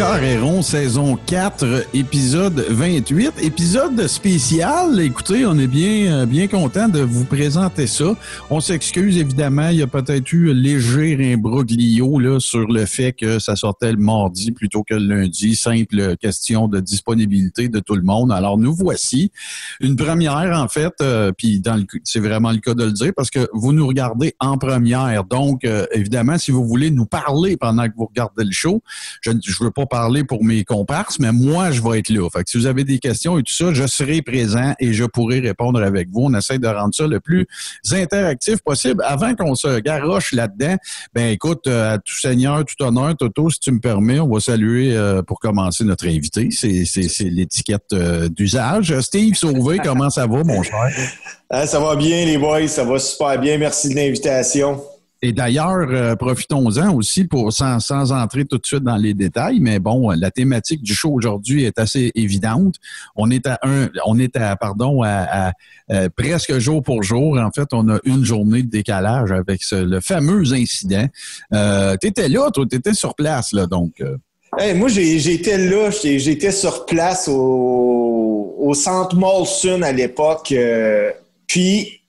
Cœur saison 4, épisode 28. Épisode spécial. Écoutez, on est bien, euh, bien content de vous présenter ça. On s'excuse, évidemment. Il y a peut-être eu un léger imbroglio là, sur le fait que ça sortait le mardi plutôt que le lundi. Simple question de disponibilité de tout le monde. Alors, nous voici. Une première, en fait, euh, puis dans le, c'est vraiment le cas de le dire parce que vous nous regardez en première. Donc, euh, évidemment, si vous voulez nous parler pendant que vous regardez le show, je, je veux pas parler pour mes comparses, mais moi, je vais être là. Fait que si vous avez des questions et tout ça, je serai présent et je pourrai répondre avec vous. On essaie de rendre ça le plus interactif possible. Avant qu'on se garoche là-dedans, ben écoute, euh, à tout seigneur, tout honneur, Toto, si tu me permets, on va saluer euh, pour commencer notre invité. C'est, l'étiquette euh, d'usage. Steve Sauvé, comment ça va, mon cher? Ah, ça va bien, les boys. Ça va super bien. Merci de l'invitation. Et d'ailleurs, euh, profitons-en aussi pour sans, sans entrer tout de suite dans les détails, mais bon, la thématique du show aujourd'hui est assez évidente. On est à un, on est à pardon à, à, euh, presque jour pour jour. En fait, on a une journée de décalage avec ce, le fameux incident. Euh, t'étais là, toi, t'étais sur place là, donc. euh. Hey, moi, j'étais là. J'étais sur place au, au centre Molson à l'époque. euh, puis,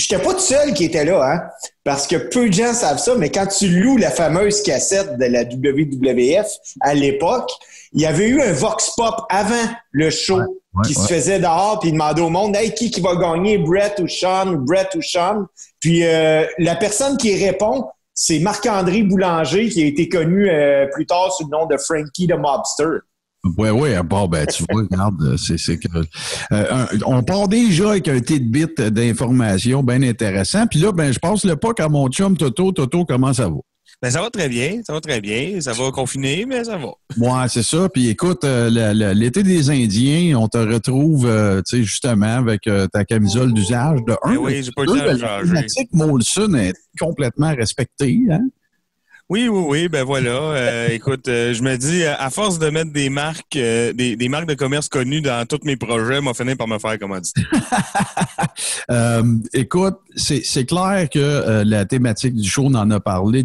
j'étais pas tout seul qui était là, hein, parce que peu de gens savent ça, mais quand tu loues la fameuse cassette de la WWF à l'époque, il y avait eu un Vox Pop avant le show ouais, qui ouais. se faisait dehors, puis il demandait au monde, hey, qui, qui va gagner, Brett ou Sean, Brett ou Sean? Puis euh, la personne qui répond, c'est Marc-André Boulanger, qui a été connu euh, plus tard sous le nom de Frankie the Mobster. Ouais, ouais, bon, ben, tu vois, regarde, c'est, c'est que, euh, on part déjà avec un tidbit d'informations bien intéressant. Puis là, ben, je passe le pas à mon chum Toto. Toto, comment ça va? Ben, ça va très bien, ça va très bien. Ça va confiner, mais ça va. Ouais, c'est ça. Puis écoute, euh, l'été des Indiens, on te retrouve, euh, tu sais, justement, avec euh, ta camisole d'usage de un. Ben oui, j'ai pas le temps de la changer. thématique Molson est complètement respectée. Hein? Oui, oui, oui, ben voilà. Euh, écoute, euh, je me dis, euh, à force de mettre des marques, des, marques de commerce connues dans tous mes projets, m'a fini par me faire commanditer. Écoute, c'est clair que la thématique du show, on en a parlé.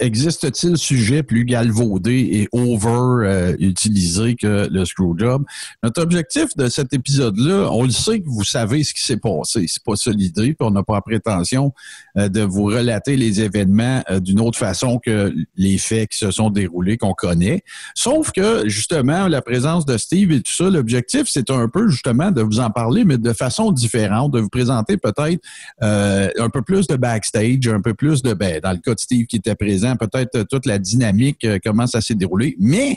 Existe-t-il sujet plus galvaudé et over euh, que le screwjob? Notre objectif de cet épisode-là, on le sait que vous savez ce qui s'est passé. C'est pas ça l'idée, puis on n'a pas la prétention euh, de vous relater les événements euh, d'une autre façon que les faits qui se sont déroulés, qu'on connaît. Sauf que, justement, la présence de Steve et tout ça, l'objectif, c'est un peu, justement, de vous en parler, mais de façon différente, de vous présenter peut-être un peu plus de backstage, un peu plus de, ben, dans le cas de Steve qui était présent, peut-être euh, toute la dynamique, euh, comment ça s'est déroulé. Mais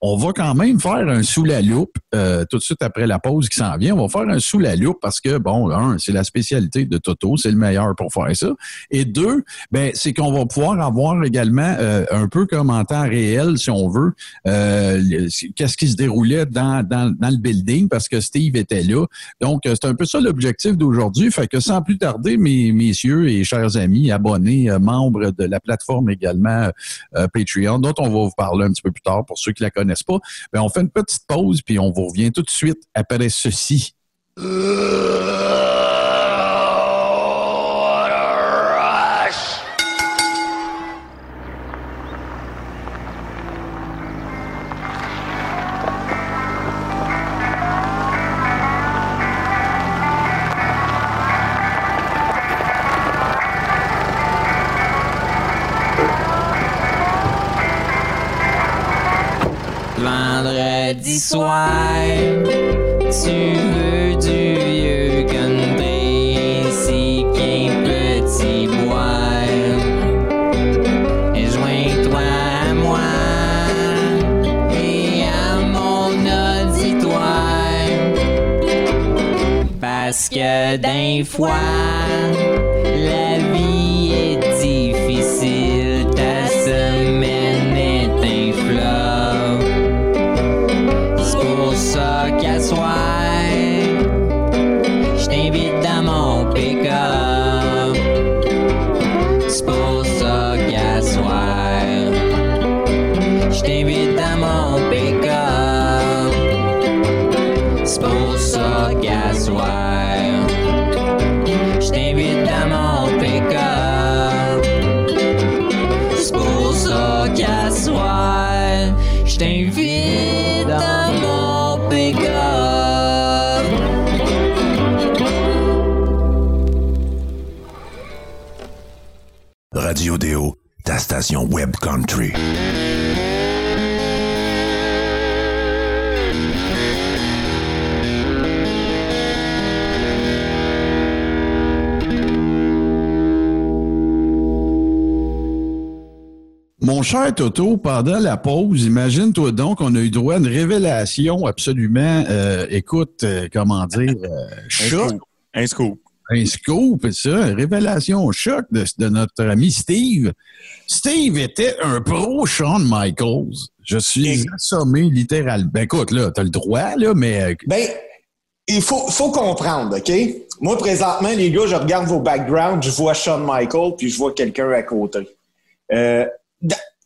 on va quand même faire un sous la loupe euh, tout de suite après la pause qui s'en vient. On va faire un sous la loupe parce que, bon, un, c'est la spécialité de Toto, c'est le meilleur pour faire ça. Et deux, ben, c'est qu'on va pouvoir avoir également euh, un peu comme en temps réel, si on veut, euh, qu'est-ce qui se déroulait dans, dans, dans le building parce que Steve était là. Donc, euh, c'est un peu ça l'objectif d'aujourd'hui. Fait que sans plus tarder, mes messieurs et chers amis, abonnés, membres de la plateforme également Patreon, dont on va vous parler un petit peu plus tard pour ceux qui la connaissent pas, ben, on fait une petite pause puis on vous revient tout de suite après ceci. Fois, Station web country. Mon cher Toto, pendant la pause, imagine-toi donc, on a eu droit à une révélation absolument, euh, écoute, euh, comment dire, euh, Un choc, scoop. Un scoop. Un scoop, ça, une révélation choc de, de notre ami Steve. Steve était un pro Shawn Michaels. Je suis assommé littéralement. Ben écoute, là, t'as le droit, là, mais euh, Ben, il faut, faut comprendre, OK? Moi, présentement, les gars, je regarde vos backgrounds, je vois Shawn Michaels, puis je vois quelqu'un à côté. Euh,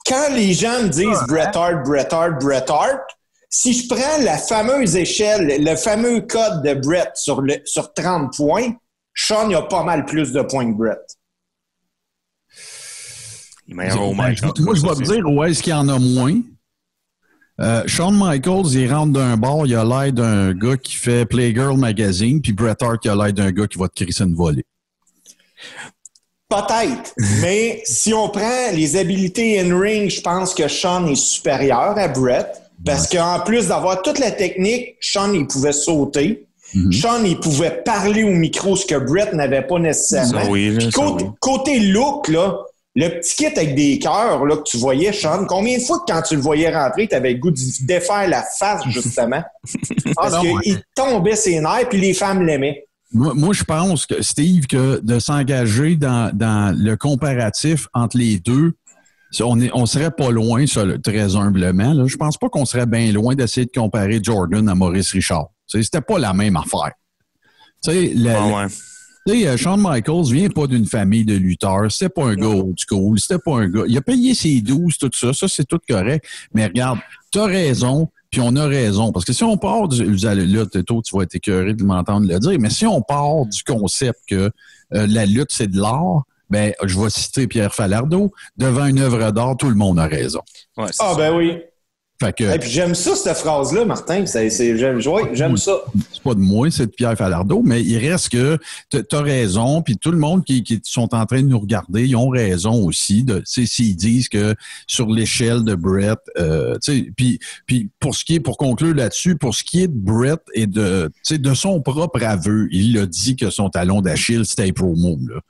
quand les gens me disent Bret Hart, Bret Hart, Bret Hart, si je prends la fameuse échelle, le fameux code de Bret sur, le, sur 30 points, Shawn a pas mal plus de points que Bret. Il au Ben, je- moi, je vais te dire où est-ce qu'il y en a moins. Euh, Shawn Michaels, il rentre d'un bar, il a l'air d'un gars qui fait Playgirl Magazine, puis Bret Hart, il a l'air d'un gars qui va te crisser une volée. Peut-être, mais si on prend les habiletés in-ring, je pense que Sean est supérieur à Brett. Parce qu'en plus d'avoir toute la technique, Sean, il pouvait sauter. Sean, il pouvait parler au micro, ce que Brett n'avait pas nécessairement. Ça oui, là, Puis ça côté, oui. côté look, là, le petit kit avec des cœurs là, que tu voyais, Sean, combien de fois que quand tu le voyais rentrer, tu avais le goût de défaire la face, justement? Parce Ah qu'il tombait ses nerfs, puis les femmes l'aimaient. Moi, moi, je pense que, Steve, que de s'engager dans, dans le comparatif entre les deux, on, est, on serait pas loin, ça, très humblement. Là. Je pense pas qu'on serait bien loin d'essayer de comparer Jordan à Maurice Richard. C'était pas la même affaire. Tu sais, le- Ah ouais. Tu sais, euh, Shawn Michaels vient pas d'une famille de lutteurs. C'était pas un gars old school. C'était pas un gars. Il a payé ses 12, tout ça. Ça, c'est tout correct. Mais regarde, t'as raison, puis on a raison. Parce que si on part du. vous allez- Là, Teto, tu vas être écœuré de m'entendre le dire, mais si on part du concept que euh, la lutte, c'est de l'art, ben, je vais citer Pierre Falardeau. Devant une œuvre d'art, tout le monde a raison. Ouais, Ah, ça. ben oui. Fait que. Et puis j'aime ça, cette phrase-là, Martin. J'aime, j'aime ça. c'est pas de moi, c'est de Pierre Falardeau, mais il reste que tu as raison, puis tout le monde qui, qui sont en train de nous regarder, ils ont raison aussi. S'ils disent que sur l'échelle de Brett, euh, puis, puis pour ce qui est, pour conclure là-dessus, pour ce qui est de Brett et de, de son propre aveu, il a dit que son talon d'Achille, c'était promo. Là.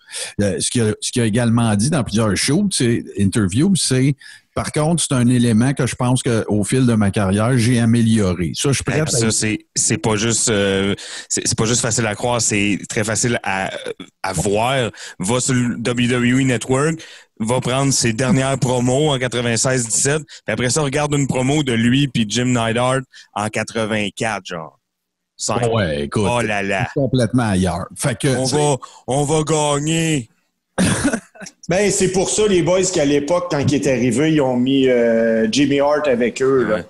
Euh, ce qu'il a, a également dit dans plusieurs shows, interviews, c'est par contre, c'est un élément que je pense qu'au fil de ma carrière, j'ai amélioré. Ça, je suis prêt Hey, à puis ça, c'est, c'est pas juste euh, c'est, pas juste facile à croire, c'est très facile à, à voir. Va sur le WWE Network, va prendre ses dernières promos en 96-17, puis après ça, regarde une promo de lui puis Jim Neidhart en 84, genre. Cinq. Ouais, écoute. Oh là là. complètement ailleurs. Fait que, On va, on va gagner. Ben, c'est pour ça, les boys, qu'à l'époque, quand il est arrivé, ils ont mis euh, Jimmy Hart avec eux. Là.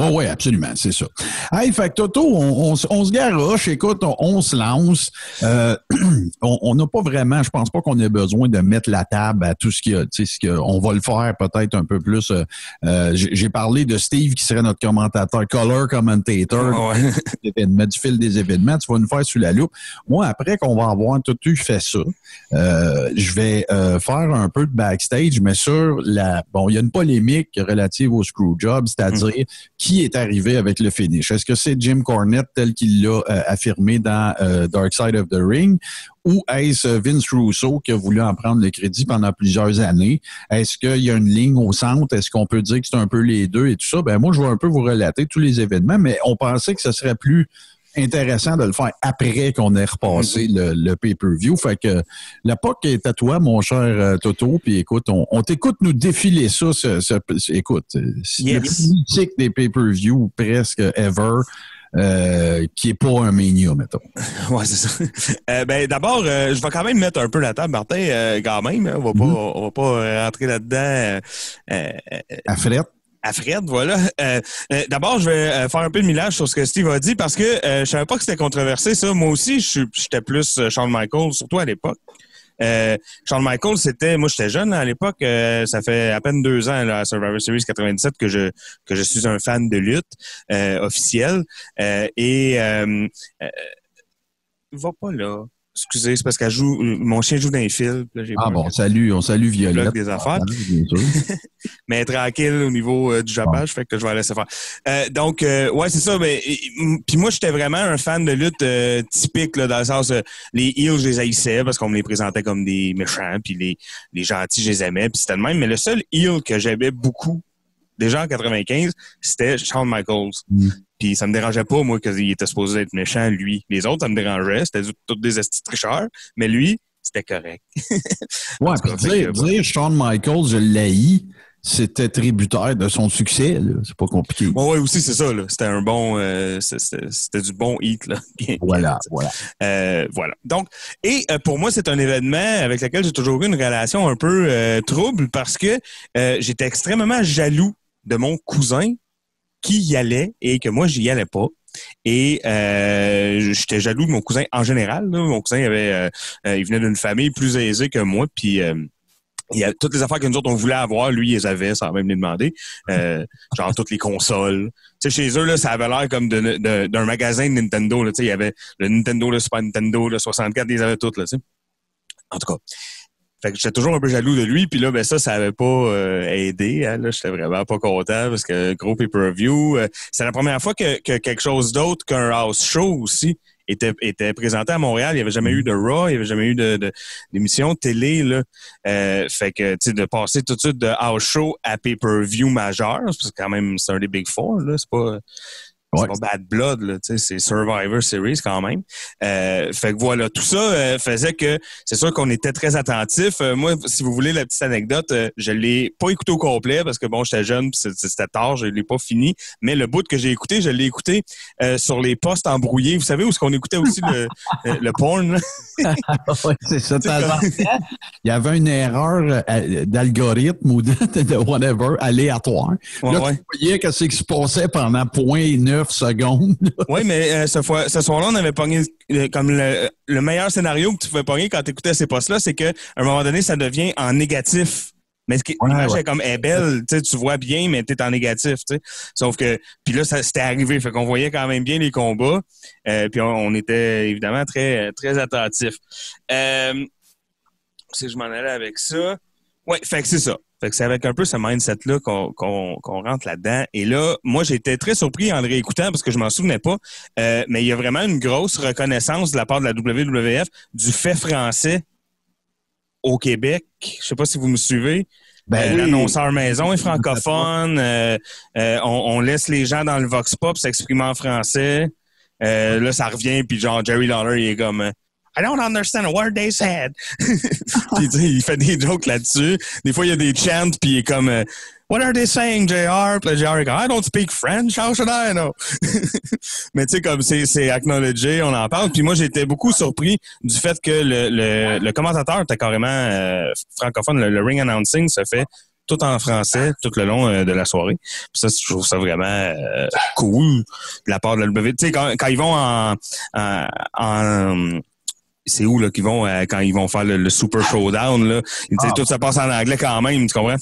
Oui, oui, absolument, c'est ça. Hey, fait que Toto, on, on, se garoche, écoute, on, on se lance. Euh, on n'a pas vraiment, je pense pas qu'on ait besoin de mettre la table à tout ce qu'il y a. Tu sais, ce que, on va le faire peut-être un peu plus. euh, euh, J'ai parlé de Steve qui serait notre commentateur, color commentator. Ouais. événements, du fil des événements, tu vas nous faire sous la loupe. Moi, après qu'on va avoir tout eu fait ça, euh, je vais faire un peu de backstage, mais sur la... Bon, il y a une polémique relative au screwjob, c'est-à-dire qui est arrivé avec le finish? Est-ce que c'est Jim Cornette tel qu'il l'a euh, affirmé dans euh, Dark Side of the Ring? Ou est-ce Vince Russo qui a voulu en prendre le crédit pendant plusieurs années? Est-ce qu'il y a une ligne au centre? Est-ce qu'on peut dire que c'est un peu les deux et tout ça? Ben moi, je vais un peu vous relater tous les événements, mais on pensait que ce serait plus intéressant de le faire après qu'on ait repassé le, le pay-per-view. Fait que la POC est à toi, mon cher euh, Toto. Puis écoute, on, on t'écoute nous défiler ça. ce- ce- ce- écoute, le Yes. mythique des pay-per-view presque ever. euh, qui est pas un mania, mettons. Ouais, c'est ça. Euh, ben, d'abord, euh, je vais quand même mettre un peu la table, Martin, quand même. hein. On va pas, on va pas rentrer là-dedans À Fred. À Fred, voilà. Euh, euh, d'abord, je vais euh, faire un peu de millage sur ce que Steve a dit parce que euh, je savais pas que c'était controversé, ça. Moi aussi, j'étais plus euh, Shawn Michaels, surtout à l'époque. Euh, Shawn Michaels, c'était, moi j'étais jeune à l'époque, euh, ça fait à peine deux ans là, à Survivor Series 97 que je que je suis un fan de lutte euh, officiel Euh, et va pas là. Excusez, c'est parce qu'elle joue, mon chien joue dans les fils. là, Ah bon, salut, on salue Violette. bloque des affaires. Sûr. mais tranquille au niveau euh, du japage, fait que je vais la laisser faire. Euh, donc, euh, ouais, c'est ça. Mais, puis moi, j'étais vraiment un fan de lutte typique, là, dans le sens, les heels, je les haïssais parce qu'on me les présentait comme des méchants, puis les, les gentils, je les aimais, puis c'était le même. Mais le seul heel que j'aimais beaucoup, déjà en 95, c'était Shawn Michaels. Mm. Puis ça me dérangeait pas, moi, qu'il était supposé être méchant, lui. Les autres, ça me dérangeait. C'était du- tous des estis tricheurs. Mais lui, c'était correct. Ouais, puis dire, que, dire Shawn Michaels, je l'haïs, c'était tributaire de son succès. là. C'est pas compliqué. Ouais, ouais, aussi, c'est ça, là. C'était un bon, euh, c'était du bon hit, là. Voilà, voilà. Euh, voilà. Donc, et euh, pour moi, c'est un événement avec lequel j'ai toujours eu une relation un peu euh, trouble parce que euh, j'étais extrêmement jaloux de mon cousin qui y allait et que moi, j'y allais pas. Et euh, j'étais jaloux de mon cousin en général. là. Mon cousin avait, euh, euh, il venait d'une famille plus aisée que moi, puis euh, il y a toutes les affaires que nous autres on voulait avoir, lui, il les avait sans même les demander. Euh, genre toutes les consoles. Tu sais, chez eux, là, ça avait l'air comme de- de- d'un magasin de Nintendo. Là. Tu sais, il y avait le Nintendo, le Super Nintendo, le 64, ils avaient toutes. Là, tu sais. En tout cas. Fait que j'étais toujours un peu jaloux de lui, puis là, ben ça, ça avait pas euh, aidé. Hein, là, j'étais vraiment pas content parce que gros pay-per-view. euh, c'est la première fois que, que quelque chose d'autre qu'un house show aussi était, était présenté à Montréal. Il n'y avait jamais eu de Raw, il n'y avait jamais eu de, d'émission télé. Là. Euh, fait que, de passer tout de suite de house show à pay-per-view majeur, parce que quand même, c'est un des Big Four, là. C'est pas, c'est Ouais. pas Bad Blood, c'est Survivor Series quand même. Euh, fait que voilà, tout ça euh, faisait que c'est sûr qu'on était très attentifs. Euh, moi, si vous voulez la petite anecdote, euh, je l'ai pas écouté au complet parce que bon, j'étais jeune, c'était tard, je l'ai pas fini. Mais le bout que j'ai écouté, je l'ai écouté euh, sur les postes embrouillés. Vous savez où est-ce qu'on écoutait aussi le, euh, le porn? là? Ouais, c'est ça. Il y avait une erreur d'algorithme ou de, whatever aléatoire. Ouais, là, ouais. tu voyais que c'est qui se passait pendant 0.9 secondes. Oui, mais euh, ce, fois, ce soir-là, on avait pogné euh, comme le, le meilleur scénario que tu pouvais pogner quand tu écoutais ces postes-là, c'est qu'à un moment donné, ça devient en négatif. Mais ce qui Ouais, comme est belle, tu vois bien, mais tu es en négatif. Sauf que, puis là, c'était arrivé. Fait qu'on voyait quand même bien les combats. Euh, puis on, on était évidemment très, très attentifs. Euh, si je m'en allais avec ça. Oui, fait que c'est ça. Fait que c'est avec un peu ce mindset-là qu'on qu'on qu'on rentre là-dedans. Et là, moi, été très surpris en le réécoutant parce que je m'en souvenais pas. Euh, mais il y a vraiment une grosse reconnaissance de la part de la WWF du fait français au Québec. Je sais pas si vous me suivez. Ben Euh, oui. L'annonceur maison est francophone. Euh, euh, on, on laisse les gens dans le Vox Pop s'exprimer en français. Euh, là, ça revient, puis genre, Jerry Lawler, il est comme... I don't understand a word they said. puis, il fait des jokes là-dessus. Des fois, il y a des chants, puis il est comme... euh, What are they saying, JR? Puis JR est comme, I don't speak French, how should I know? Mais tu sais, comme c'est, acknowledgé, on en parle. Puis moi, j'étais beaucoup surpris du fait que le, le, commentateur était carrément euh, francophone. Le, ring announcing se fait tout en français tout le long euh, de la soirée. Puis ça, je trouve ça vraiment cool de la part de la. Tu sais, quand, ils vont en- c'est où là qu'ils vont euh, quand ils vont faire le, le Super Showdown là? Ils disent, Ah. tout ça passe en anglais quand même tu comprends?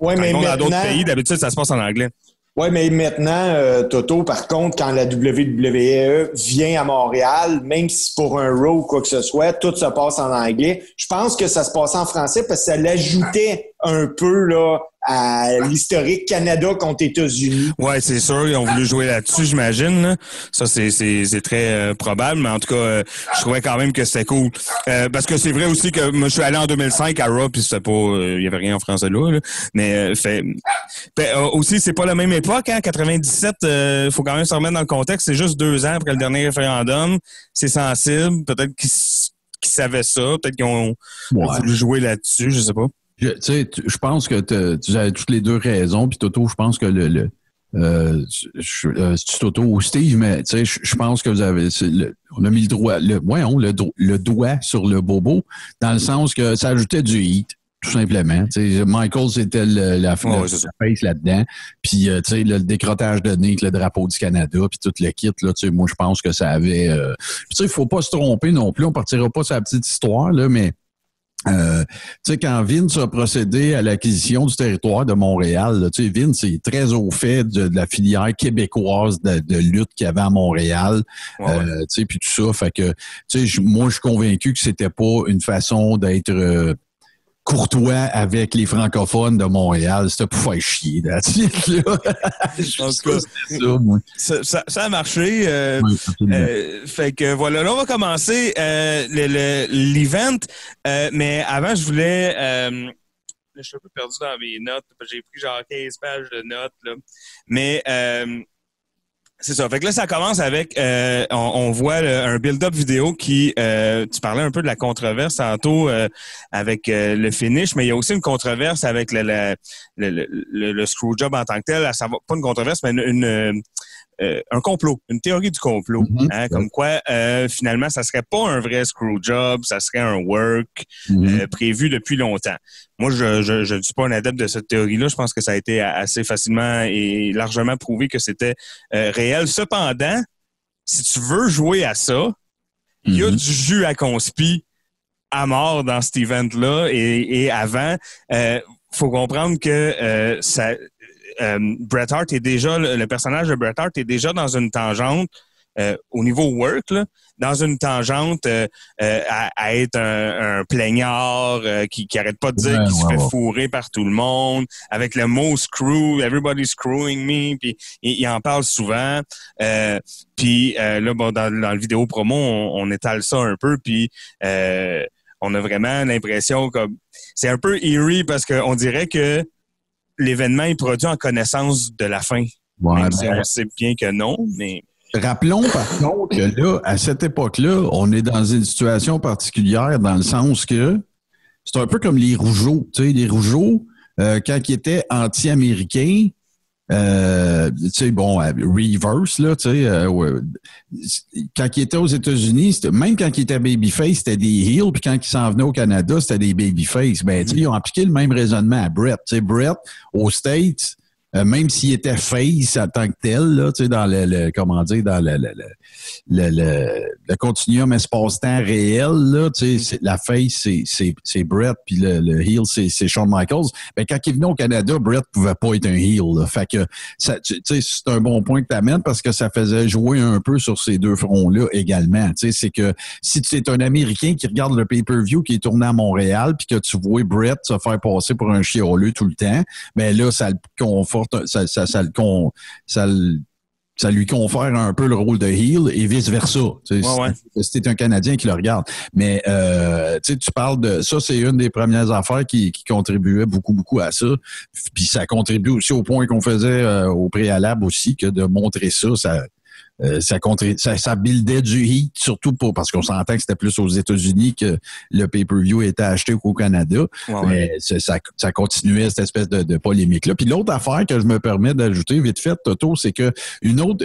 Quand mais ils vont dans d'autres maintenant, pays d'habitude ça se passe en anglais ouais, mais maintenant, euh, Toto, par contre, quand la WWE vient à Montréal, même si c'est pour un Raw ou quoi que ce soit, tout se passe en anglais. Je pense que ça se passait en français parce que ça l'ajoutait un peu là, à l'historique Canada contre États-Unis. Ouais, c'est sûr, ils ont voulu jouer là-dessus, j'imagine. là. Ça, c'est, c'est, c'est très euh, probable, mais en tout cas, euh, je trouvais quand même que c'était cool. Euh, parce que c'est vrai aussi que moi, je suis allé en 2005 à Raw, puis c'était pas, euh, il y avait rien en français là. là. Mais euh, fait, fait, euh, aussi, c'est pas la même époque. Hein, 97, il faut quand même se remettre dans le contexte. C'est juste deux ans après le dernier référendum. C'est sensible. Peut-être qu'ils, savaient ça. Peut-être qu'ils ont Ouais. voulu jouer là-dessus. Je sais pas. Je, tu sais, je pense que tu as toutes les deux raisons. Puis Toto, je pense que le. le euh, je- euh, Toto ou Steve, mais tu sais, je, je pense que vous avez. le- on a mis le doigt, le, voyons, le, do- le doigt sur le bobo, dans le sens que ça ajoutait du hit, tout simplement. Tu sais, Michael, c'était le- la, Ouais, la- ça. la face là-dedans. Puis, euh, tu sais, le, le décrotage de nez avec le drapeau du Canada, puis tout le kit, là, tu sais, moi, je pense que ça avait... euh, sais, il faut pas se tromper non plus. On partira pas sur la petite histoire, là, mais Euh, tu sais, quand Vince a procédé à l'acquisition du territoire de Montréal, tu sais, Vince est très au fait de, de la filière québécoise de, de lutte qu'il y avait à Montréal, Ouais, euh, tu sais, puis tout ça. Fait que, tu sais, moi, je suis convaincu que c'était pas une façon d'être euh, courtois avec les francophones de Montréal. C'était pour faire chier, là. En tout cas, c'était ça, moi. Ça, ça- ça a marché. euh, Oui. Euh, fait que voilà, là on va commencer euh, le- le- l'event, Euh, mais avant je voulais, euh, je suis un peu perdu dans mes notes, j'ai pris genre 15 pages de notes là, mais euh, c'est ça. Fait que là ça commence avec, euh, on, on voit le- un build-up vidéo qui, euh, tu parlais un peu de la controverse tantôt euh, avec euh, le finish, mais il y a aussi une controverse avec le, le, le, le, screwjob en tant que tel. À savoir, pas une controverse, mais une, une, euh, un complot, une théorie du complot. Mhm. hein, comme quoi, euh, finalement, ça serait pas un vrai screw job, ça serait un work Mhm. euh, prévu depuis longtemps. Moi, je je, je ne suis pas un adepte de cette théorie-là. Je pense que ça a été assez facilement et largement prouvé que c'était euh, réel. Cependant, si tu veux jouer à ça, il y a Mhm. du jus à conspi à mort dans cet event-là et, et avant. Euh, faut comprendre que euh, ça, euh, Bret Hart est déjà le, personnage de Bret Hart est déjà dans une tangente euh, au niveau work, là, dans une tangente euh, euh, à, à être un, un plaignard qui, qui arrête pas de dire Ouais, qu'il se fait ouais. fourrer par tout le monde, avec le mot screw, everybody's screwing me, puis il, il en parle souvent. Puis là, bon, dans, dans le vidéo promo, on, on étale ça un peu, puis on a vraiment l'impression comme c'est un peu eerie parce qu'on dirait que l'événement est produit en connaissance de la fin. Ouais, même si ben, on sait bien que non, mais Rappelons par contre que là, à cette époque-là, on est dans une situation particulière dans le sens que c'est un peu comme les Rougeaux. Tu sais, les Rougeaux, euh, quand ils étaient anti-américains, euh, tu sais, bon, euh, reverse, là, tu sais, euh, ouais, quand ils étaient aux États-Unis, même quand ils étaient babyface, c'était des heels, puis quand ils s'en venaient au Canada, c'était des babyface. Ben, tu sais, ils ont appliqué le même raisonnement à Brett. Tu sais, Brett, aux States, euh, même s'il était face en tant que tel, là, tu sais, dans le, le- comment dire, dans le, le, le, continuum espace-temps réel, là, tu sais, la face, c'est, Brett, puis le, heel, c'est, Shawn Michaels. Ben, quand il venait au Canada, Brett pouvait pas être un heel, là. Fait que, ça, tu sais, c'est un bon point que tu amènes parce que ça faisait jouer un peu sur ces deux fronts-là également. Tu sais, c'est que si tu es un Américain qui regarde le pay-per-view qui est tourné à Montréal, puis que tu vois Brett se faire passer pour un chioleux tout le temps, ben là, ça le ça, ça, ça, lui confère un peu le rôle de heel et vice-versa. Tu sais, Ouais, ouais. si- Si t'es un Canadien qui le regarde. Mais euh, tu sais, tu parles de ça, c'est une des premières affaires qui, qui contribuait beaucoup, beaucoup à ça. Puis ça contribue aussi au point qu'on faisait euh, au préalable aussi, que de montrer ça, ça. Euh, ça, ça, ça buildait du heat, surtout pour, parce qu'on s'entend que c'était plus aux États-Unis que le pay-per-view était acheté qu'au Canada. ouais, ouais. Mais ça, ça continuait cette espèce de, de polémique-là. Puis l'autre affaire que je me permets d'ajouter vite fait, Toto, c'est que une autre.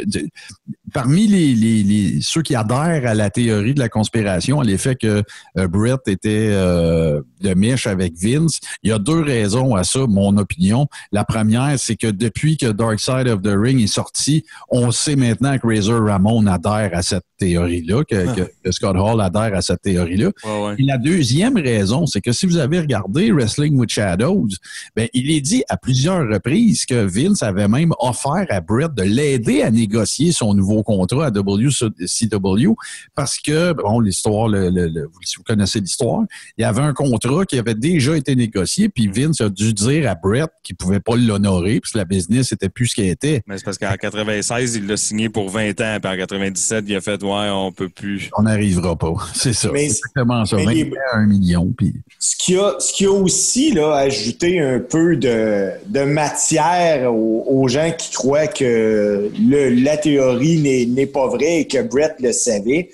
Parmi les, les, les- ceux qui adhèrent à la théorie de la conspiration, à l'effet que euh, Brett était euh, de mèche avec Vince, il y a deux raisons à ça, mon opinion. La première, c'est que depuis que Dark Side of the Ring est sorti, on sait maintenant que Razor Ramon adhère à cette théorie-là, que, que- que Scott Hall adhère à cette théorie-là. Ouais, ouais. Et la deuxième raison, c'est que si vous avez regardé Wrestling with Shadows, ben, il est dit à plusieurs reprises que Vince avait même offert à Brett de l'aider à négocier son nouveau contrat à WCW parce que, bon, l'histoire, le, le- le- vous, si vous connaissez l'histoire, il y avait un contrat qui avait déjà été négocié, puis Vince a dû dire à Brett qu'il pouvait pas l'honorer, puisque la business était plus ce qu'elle était. Mais c'est parce qu'en 96, il l'a signé pour 20 ans, puis en 97, il a fait Ouais, on peut plus. On n'arrivera pas. C'est ça. Mais- C'est exactement ça. mais 20 les- à un million, puis... Ce qui a, ce qui a aussi là, ajouté un peu de, de matière aux, aux gens qui croient que le- la théorie n'est pas vraie et que Brett le savait,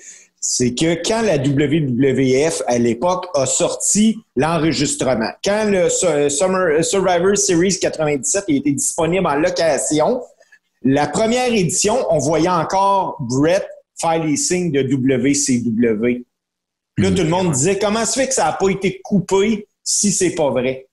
c'est que quand la WWF, à l'époque, a sorti l'enregistrement, quand le Su- Summer, Survivor Series 97 a été disponible en location, la première édition, on voyait encore Brett faire les signes de WCW. Là, tout le monde disait comment se fait que ça n'a pas été coupé si c'est pas vrai?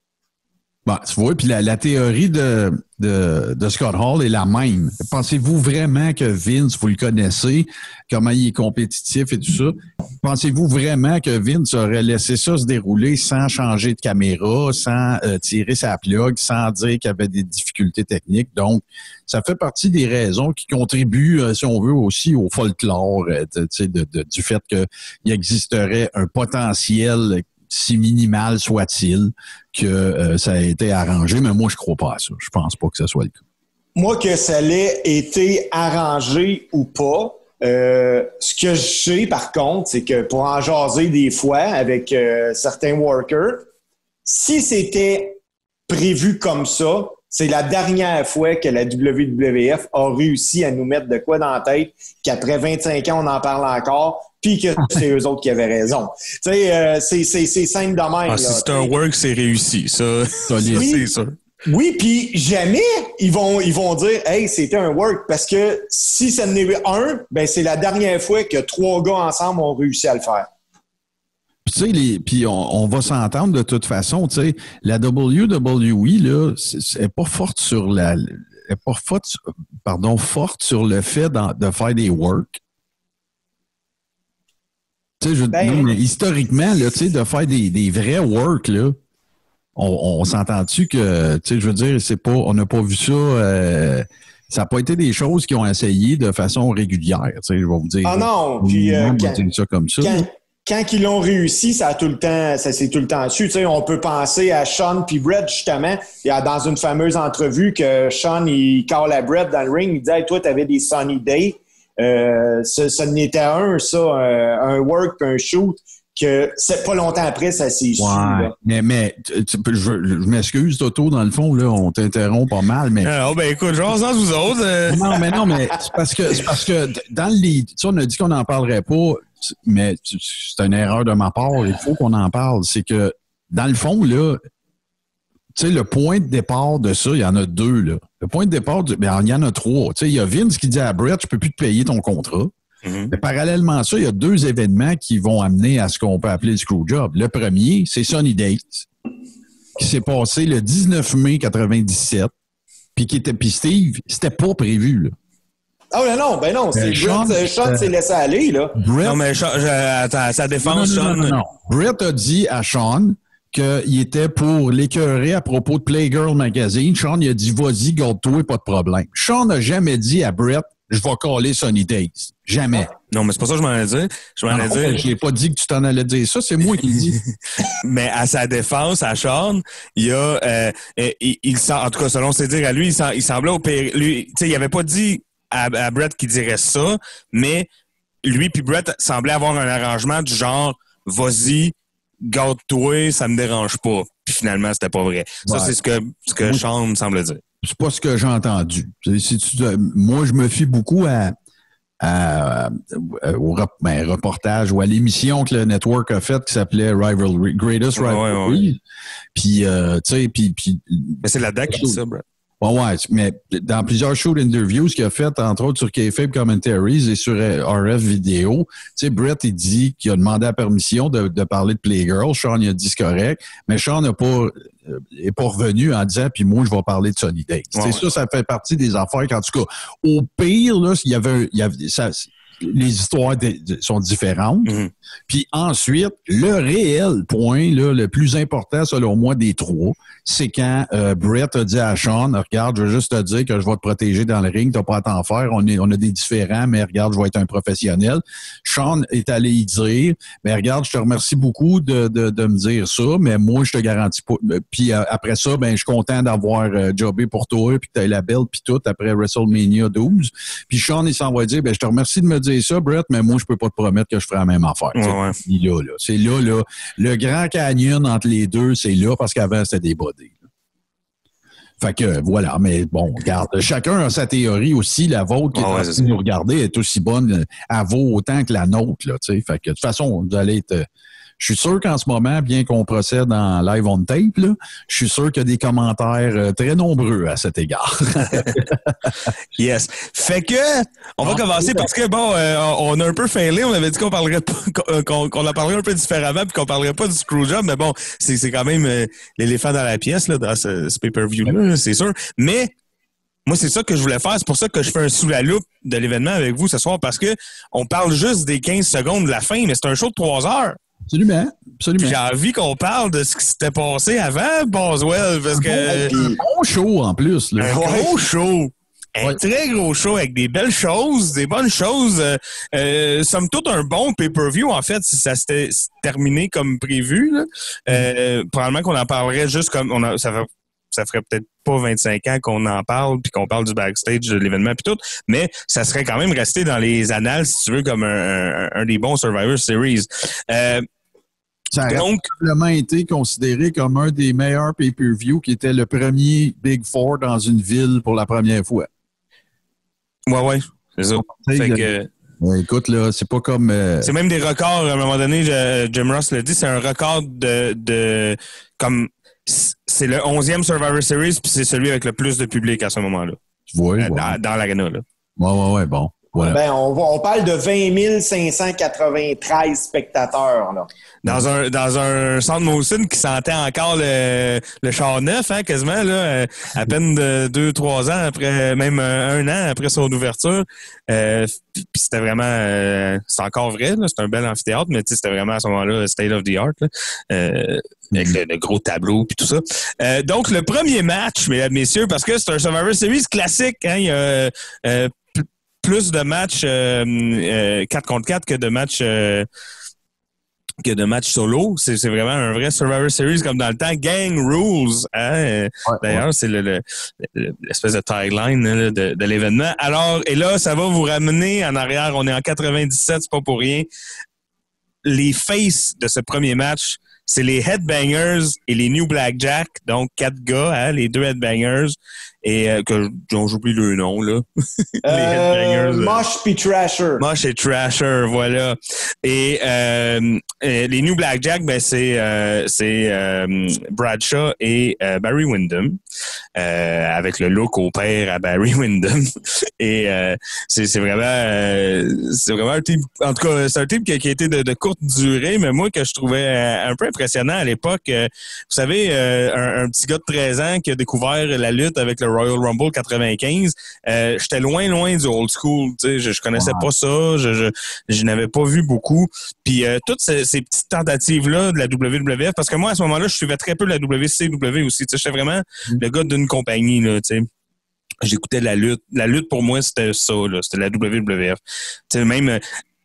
Bon, tu vois, puis la, la théorie de, de, Scott Hall est la même. Pensez-vous vraiment que Vince, vous le connaissez, comment il est compétitif et tout ça? Pensez-vous vraiment que Vince aurait laissé ça se dérouler sans changer de caméra, sans euh, tirer sa plug, sans dire qu'il avait des difficultés techniques? Donc, ça fait partie des raisons qui contribuent, euh, si on veut, aussi au folklore euh, du fait qu'il existerait un potentiel si minimal soit-il, que euh, ça a été arrangé, mais moi, je crois pas à ça. Je pense pas que ce soit le cas. Moi, que ça l'ait été arrangé ou pas, euh, ce que je sais, par contre, c'est que pour en jaser des fois avec euh, certains workers, si c'était prévu comme ça, c'est la dernière fois que la WWF a réussi à nous mettre de quoi dans la tête, qu'après 25 ans, on en parle encore, puis que c'est eux autres qui avaient raison. Tu sais, euh, c'est c'est- c'est simple de même. Ah, là, si c'est un work, c'est réussi. Ça, ça, Oui. c'est sûr. Oui, puis jamais ils vont ils vont dire hey c'était un work parce que si ça n'est un, ben c'est la dernière fois que trois gars ensemble ont réussi à le faire. Puis, tu sais, les- puis on, on va s'entendre de toute façon, tu sais, la WWE, là, c'est c'est pas forte sur la, elle est pas forte, sur- pardon, forte sur le fait de faire des work. Je, Ben- non, mais historiquement, là, tu sais, de faire des, des vrais work, là, on, on s'entend-tu que, tu sais, je veux dire, c'est pas, on n'a pas vu ça, euh, ça n'a pas été des choses qui ont essayé de façon régulière, tu sais, je vais vous dire. Ah non, puis euh, quand, dire ça comme ça. quand, quand ils l'ont réussi, ça a tout le temps, ça s'est tout le temps su. Tu sais, on peut penser à Sean puis Brett justement. Il y a dans une fameuse entrevue que Sean il call à Brett dans le ring, il dit hey, toi t'avais des sunny days. Euh, ce, ce n'était un ça, un work puis un shoot que c'est pas longtemps après ça s'est su. Ouais, mais, mais tu- tu peux- je, je m'excuse, Toto, dans le fond, là, on t'interrompt pas mal, mais. Alors, ben écoute, genre, sans vous autres. euh, Non, mais non, mais c'est parce que c'est parce que dans le lead, tu sais, on a dit qu'on n'en parlerait pas, mais c'est une erreur de ma part, il faut qu'on en parle. C'est que dans le fond, là, tu sais, le point de départ de ça, il y en a deux, là. Le point de départ, du- ben, il y en a trois. Tu sais, il y a Vince qui dit à Brett, je peux plus te payer ton contrat. Mhm. Mais parallèlement à ça, il y a deux événements qui vont amener à ce qu'on peut appeler le screwjob. Le premier, c'est Sunny Dates, qui s'est passé le 19 mai 97, puis qui était, puis Steve, c'était pas prévu, là. Ah ben non, ben non, c'est Euh, Sean, Brett, euh, Sean euh, s'est laissé aller là. Brett, Non, mais Sean- je- attends, sa défense, non, non, Sean. non, non, non. Brett a dit à Sean qu'il était pour l'écœurer à propos de Playgirl Magazine. Sean, il a dit, vas-y, garde-toi, pas de problème. Sean n'a jamais dit à Brett, je vais caller Sunny Days. Jamais. Non, mais c'est pas ça que je m'en allais dire. Je m'en allais dire. je n'ai pas dit que tu t'en allais dire ça, c'est moi qui le dis. Mais à sa défense, à Sean, il a, euh, il, il en tout cas, selon ses dires à lui, il, sem- il semblait opérer. Lui, tu sais, il avait pas dit à, à Brett qu'il dirait ça, mais lui puis Brett semblaient avoir un arrangement du genre, vas-y, garde-toi, ça me dérange pas. Puis finalement, c'était pas vrai. Ça, Ouais. c'est ce que, ce que Oui. Sean me semble dire. c'est pas ce que j'ai entendu. Si tu, moi, je me fie beaucoup à, à- à- au ben, reportage ou à l'émission que le network a faite qui s'appelait Rivalry, Greatest Ouais, ouais, Rivalry. Puis, euh, tu sais, puis, puis Mais c'est la DAC qui dit ça, Brett. Ouais, ouais, mais dans plusieurs shows d'interviews qu'il a fait, entre autres sur K-Fabe Commentaries et sur euh, RF Vidéo, tu sais, Brett, il dit qu'il a demandé la permission de, de parler de Playgirl. Sean, il a dit c'est correct, mais Sean n'a pas, euh, est pas revenu en disant, puis moi, je vais parler de Sunny Days. Tu sais, Ouais, ça, ça fait partie des affaires qu'en tout cas, au pire, là, il y avait, un- il y avait ça, les histoires sont différentes. Mhm. Puis ensuite, le réel point, là, le plus important selon moi des trois, c'est quand euh, Brett a dit à Sean, regarde, je veux juste te dire que je vais te protéger dans le ring, t'as pas à t'en faire, on, est, on a des différents, mais regarde, je vais être un professionnel. Sean est allé y dire, mais regarde, je te remercie beaucoup de, de, de me dire ça, mais moi, je te garantis pas. Puis euh, après ça, ben, je suis content d'avoir euh, jobé pour toi, puis que t'as la belle, puis tout, après WrestleMania 12. Puis Sean, il s'en va dire, ben, je te remercie de me dire ça, Brett, mais moi, je peux pas te promettre que je ferai la même affaire. Ouais, ouais. Il est là, là. C'est là, là. Le grand canyon entre les deux, c'est là parce qu'avant, c'était des bodies. Fait que voilà, mais bon, regarde, chacun a sa théorie aussi. La vôtre qui est en ouais, train c'est de nous regarder est aussi bonne, elle vaut autant que la nôtre. Là, tu sais. fait que de toute façon, vous allez être. Je suis sûr qu'en ce moment, bien qu'on procède en live on tape, là, je suis sûr qu'il y a des commentaires euh, très nombreux à cet égard. Yes. Fait que, on va Ah, commencer parce que, bon, euh, on a un peu failé. On avait dit qu'on parlerait pas, qu'on, qu'on en parlerait un peu différemment puis qu'on parlerait pas du screwjob. Mais bon, c'est, c'est quand même euh, l'éléphant dans la pièce, là, dans ce, ce pay-per-view-là, c'est sûr. Mais, moi, c'est ça que je voulais faire. C'est pour ça que je fais un sous la loupe de l'événement avec vous ce soir parce que on parle juste des 15 secondes de la fin, mais c'est un show de 3 heures. Absolument. J'ai envie qu'on parle de ce qui s'était passé avant Boswell parce que. Puis, Bon show en plus. Là. Un gros show. Un Ouais. très gros show avec des belles choses, des bonnes choses. Euh, euh, somme toute, un bon pay-per-view, en fait, si ça s'était terminé comme prévu. là. Euh, probablement qu'on en parlerait juste comme... On a, ça, ça ferait peut-être pas 25 ans qu'on en parle, puis qu'on parle du backstage de l'événement, puis tout, mais ça serait quand même resté dans les annales, si tu veux, comme un, un- un des bons Survivor Series. Euh, Ça a donc, probablement été considéré comme un des meilleurs pay-per-view qui était le premier Big Four dans une ville pour la première fois. ouais, ouais, c'est ça. Fait que... Ouais, écoute, là, c'est pas comme. euh, C'est même des records, à un moment donné, je- Jim Ross l'a dit, c'est un record de, de comme c'est le 11e Survivor Series, puis c'est celui avec le plus de public à ce moment-là, tu vois, euh, ouais. dans, dans l'arena. là. ouais, ouais, ouais, bon. Voilà. ben, on, va- on parle de 20 593 spectateurs. Là. Dans un dans un centre Molson qui sentait encore le, le char neuf, hein, quasiment, là, euh, à peine de deux, trois ans après, même un an après son ouverture. Euh, puis c'était vraiment euh, c'est encore vrai, c'est un bel amphithéâtre, mais c'était vraiment à ce moment-là state of the art. Là. Euh, avec le, le gros tableau puis tout ça. Euh, donc le premier match, mesdames, messieurs, parce que c'est un Survivor Series classique, hein, il y a euh, euh, pl- plus de matchs euh, euh, 4 contre 4 que de matchs euh, que de matchs solo. C'est vraiment un vrai Survivor Series comme dans le temps. Gang rules. Hein? Euh, Ouais, D'ailleurs, c'est le- le- le- l'espèce de tagline là, de, de l'événement. Alors, et là, ça va vous ramener en arrière. On est en 97, c'est pas pour rien. Les faces de ce premier match, c'est les Headbangers et les New Blackjack. Donc, quatre gars, hein, les deux Headbangers. Et euh, que dont j'oublie le nom, là. Headbangers, Euh, euh, Mosh puis Trasher. Mosh et Trasher, voilà. Et euh, les New Blackjack, ben c'est euh, c'est euh, Bradshaw et euh, Barry Windham, euh, avec le look au père à Barry Windham. Et euh, c'est c'est vraiment euh, c'est vraiment un type. En tout cas, c'est un type qui, a- qui a été de, de courte durée, mais moi que je trouvais euh, un peu impressionnant à l'époque. Euh, vous savez, euh, un, un petit gars de 13 ans qui a découvert la lutte avec le Royal Rumble 95. Euh, J'étais loin, loin du old school. Tu sais, je, je connaissais pas ça. Je, je, je n'avais pas vu beaucoup. Puis euh, toutes ces, ces petites tentatives-là de la WWF, parce que moi, à ce moment-là, je suivais très peu la WCW aussi. J'étais vraiment le gars d'une compagnie. Là, tu sais. J'écoutais la lutte. La lutte, pour moi, c'était ça. C'était la WWF. Tu sais, même...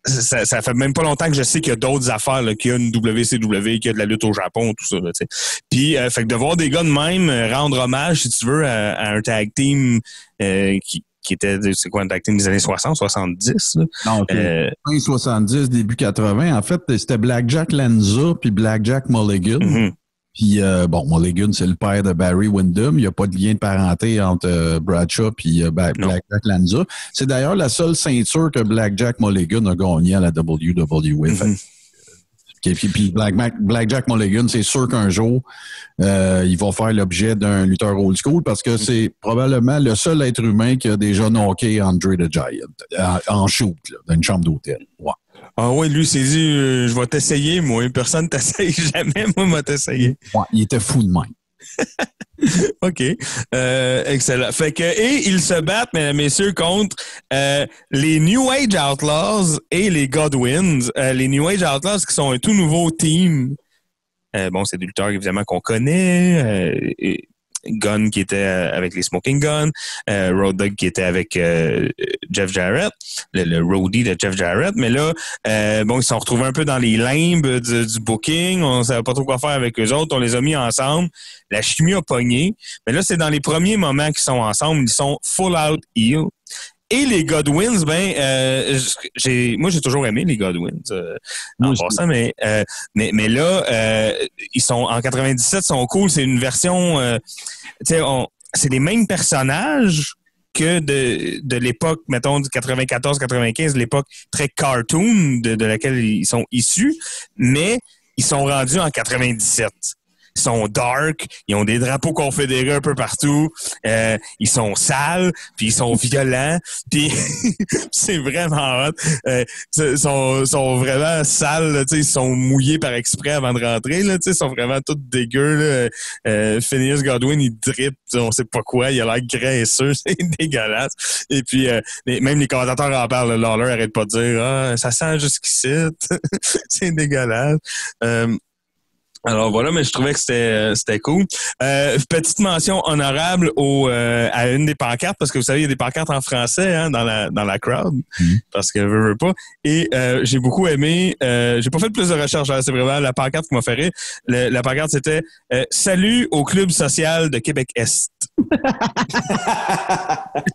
Ça, ça fait même pas longtemps que je sais qu'il y a d'autres affaires, qu'il y a une WCW, qu'il y a de la lutte au Japon, tout ça. Là, tu sais. Puis, euh, fait que de voir des gars de même euh, rendre hommage, si tu veux, à, à un tag team euh, qui, qui était, un tag team des années 60, 70, là? Non, ok. Euh, fin 70, début 80. En fait, c'était Blackjack Lanza puis Blackjack Mulligan. mhm. Puis, euh, bon, Mulligan, c'est le père de Barry Windham. Il n'y a pas de lien de parenté entre euh, Bradshaw puis euh, Non. Blackjack Lanza. C'est d'ailleurs la seule ceinture que Blackjack Mulligan a gagnée à la WWF. Mhm. Puis, puis- puis Black, Mac- Blackjack Mulligan, c'est sûr qu'un jour, euh, il va faire l'objet d'un lutteur old school parce que c'est probablement le seul être humain qui a déjà knocké Andre the Giant en, en shoot, là, dans une chambre d'hôtel. Ouais. Ah oui, lui, il s'est dit, euh, je vais t'essayer, moi. Personne t'essaye jamais, moi, m'a t'essayer. Ouais, il était fou de même. OK. Euh, excellent. Fait que, et ils se battent, mesdames et messieurs, contre euh, les New Age Outlaws et les Godwins. Euh, les New Age Outlaws qui sont un tout nouveau team. Euh, bon, c'est des lutteurs évidemment qu'on connaît. Euh, et Gunn qui était euh, avec les Smoking Gun, euh, Road Dogg qui était avec euh, Jeff Jarrett, le, le roadie de Jeff Jarrett. Mais là, euh, bon, ils se sont retrouvés un peu dans les limbes du, du booking. On savait pas trop quoi faire avec eux autres. On les a mis ensemble. La chimie a pogné. Mais là, c'est dans les premiers moments qu'ils sont ensemble. Ils sont full out heel. Et les Godwins, ben, euh, j'ai, moi j'ai toujours aimé les Godwins euh, en passant, mais, euh, mais mais là, euh, ils sont en 97, sont cool. C'est une version, euh, tu sais, on- c'est les mêmes personnages que de, de l'époque, mettons, du 94-95, l'époque très cartoon de, de laquelle ils sont issus, mais ils sont rendus en 97 ils sont dark, ils ont des drapeaux confédérés un peu partout, euh, ils sont sales, puis ils sont violents, puis c'est vraiment hot. Euh, ils sont, sont vraiment sales, là, ils sont mouillés par exprès avant de rentrer, là, ils sont vraiment tous dégueux. Là. Euh, Phineas Godwin, il drip, on sait pas quoi, il a l'air graisseux, c'est dégueulasse. Et puis, euh, même les commentateurs en parlent, Lawler arrête pas de dire, ah, ça sent jusqu'ici, c'est dégueulasse. Alors voilà, mais je trouvais que c'était euh, c'était cool. Euh, petite mention honorable au euh, à une des pancartes parce que vous savez il y a des pancartes en français hein, dans la dans la crowd Mhm. parce que veux, veux pas. Et euh, j'ai beaucoup aimé. Euh, j'ai pas fait plus de recherche. C'est vraiment la pancarte qui m'a fait rire. Le- la pancarte c'était euh, Salut au club social de Québec Est.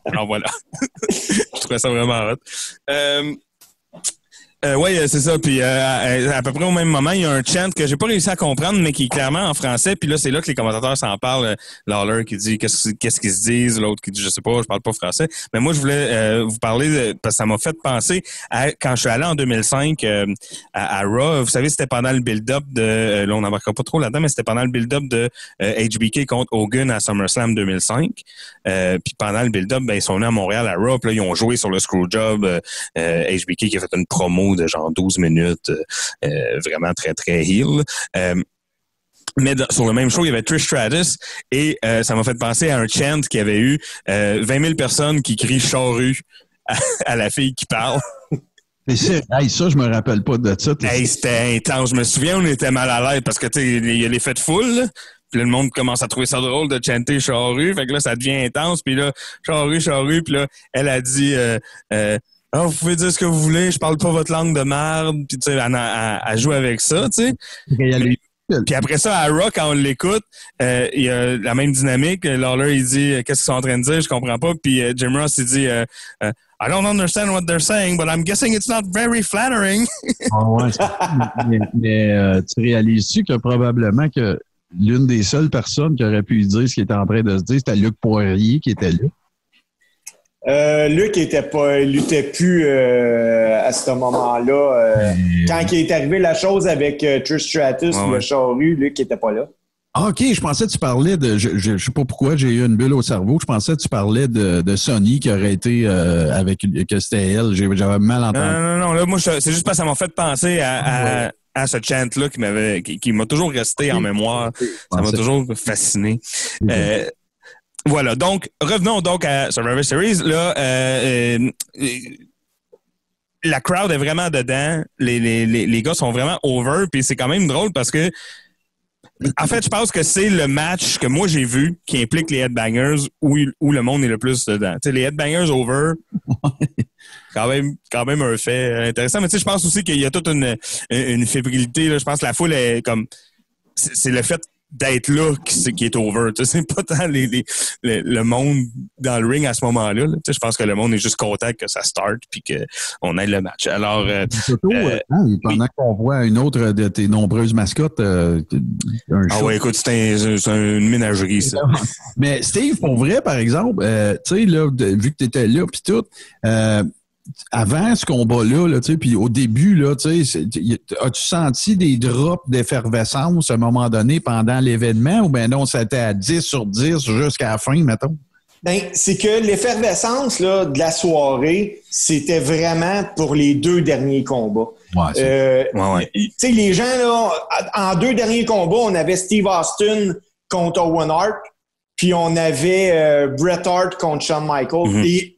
Alors voilà. je trouvais ça vraiment hot. Euh, euh, oui, c'est ça. Puis euh, à, à peu près au même moment, il y a un chant que j'ai pas réussi à comprendre, mais qui est clairement en français. Puis là, c'est là que les commentateurs s'en parlent. Euh, Lawler qui dit qu'est-ce qu'ils se disent, l'autre qui dit je sais pas, je parle pas français. Mais moi, je voulais euh, vous parler de- parce que ça m'a fait penser à quand je suis allé en 2005 euh, à, à Raw. Vous savez, c'était pendant le build-up de. euh, là, on n'embarquera pas trop là-dedans, mais c'était pendant le build-up de euh, HBK contre Hogan à SummerSlam 2005. Euh, puis pendant le build-up, ben, ils sont venus à Montréal à Raw. Puis là, ils ont joué sur le Screwjob. Euh, euh, HBK qui a fait une promo de genre 12 minutes, euh, euh, vraiment très, très heel. Euh, mais dans- sur le même show, il y avait Trish Stratus et euh, ça m'a fait penser à un chant qui avait eu euh, 20 000 personnes qui crient charrue à, à la fille qui parle. Hey, ça, je me rappelle pas de ça. Hey, c'était intense. Je me souviens, on était mal à l'aise parce que, il y a l'effet de foule. là. Puis le monde commence à trouver ça drôle de chanter charrue. Fait que là, ça devient intense. Puis là, charrue, charrue. Puis là, elle a dit, euh, euh, Ah, vous pouvez dire ce que vous voulez, je parle pas votre langue de merde. Puis tu sais, elle, elle- elle joue avec ça, tu sais. Puis après ça, à Rock, quand on l'écoute, euh, il y a la même dynamique. Lawler, il dit euh, Qu'est-ce qu'ils sont en train de dire Je comprends pas. Puis euh, Jim Ross, il dit euh, euh, I don't understand what they're saying, but I'm guessing it's not very flattering. Ah ouais, mais mais, euh, tu réalises-tu que probablement que l'une des seules personnes qui aurait pu dire ce qu'il était en train de se dire, c'était Luc Poirier qui était là? Euh, Luc était pas, il luttait plus euh, à ce moment-là. euh, quand il est arrivé la chose avec euh, Trish Stratus, Ouais, le ouais. charrue, Luc était pas là. Ah, OK, je pensais que tu parlais de. Je, je, je sais pas pourquoi j'ai eu une bulle au cerveau. Je pensais que tu parlais de, de Sony qui aurait été euh, avec que c'était elle. J'avais mal entendu. non, non, non. Là, moi, c'est juste parce que ça m'a fait penser à, à, à ce chant-là qui m'avait, qui, qui m'a toujours resté en mémoire. Ça m'a toujours fasciné. Euh, voilà. Donc, revenons donc à Survivor Series. Là, euh, euh, la crowd est vraiment dedans. Les, les, les, les gars sont vraiment over. Puis c'est quand même drôle parce que, en fait, je pense que c'est le match que moi j'ai vu qui implique les headbangers où, où le monde est le plus dedans. Les headbangers over, quand même, quand même un fait intéressant. Mais tu sais, je pense aussi qu'il y a toute une, une fébrilité. Là. Je pense que la foule est comme. C'est c'est le fait d'être là qui, qui est over. C'est pas tant les, les- le, le monde dans le ring à ce moment-là. là. Je pense que le monde est juste content que ça start puis qu'on ait le match. Alors, euh, Surtout, Euh, euh, hein, pendant qu'on voit une autre de tes nombreuses mascottes, euh, un ah show. ouais, écoute, c'est un- c'est une ménagerie, ça. Mais Steve, pour vrai, par exemple, tu sais, vu que tu étais là, puis tout, euh, avant ce combat-là, là, tu sais, puis au début, là, as-tu senti des drops d'effervescence à un moment donné pendant l'événement ou ben non, c'était à 10 sur 10 jusqu'à la fin, mettons? Ben, c'est que l'effervescence là, de la soirée, c'était vraiment pour les deux derniers combats. Ouais, c'est- Euh, Ouais, ouais. Tu sais, les gens, là, en deux derniers combats, on avait Steve Austin contre Owen Hart, puis on avait euh, Bret Hart contre Shawn Michaels.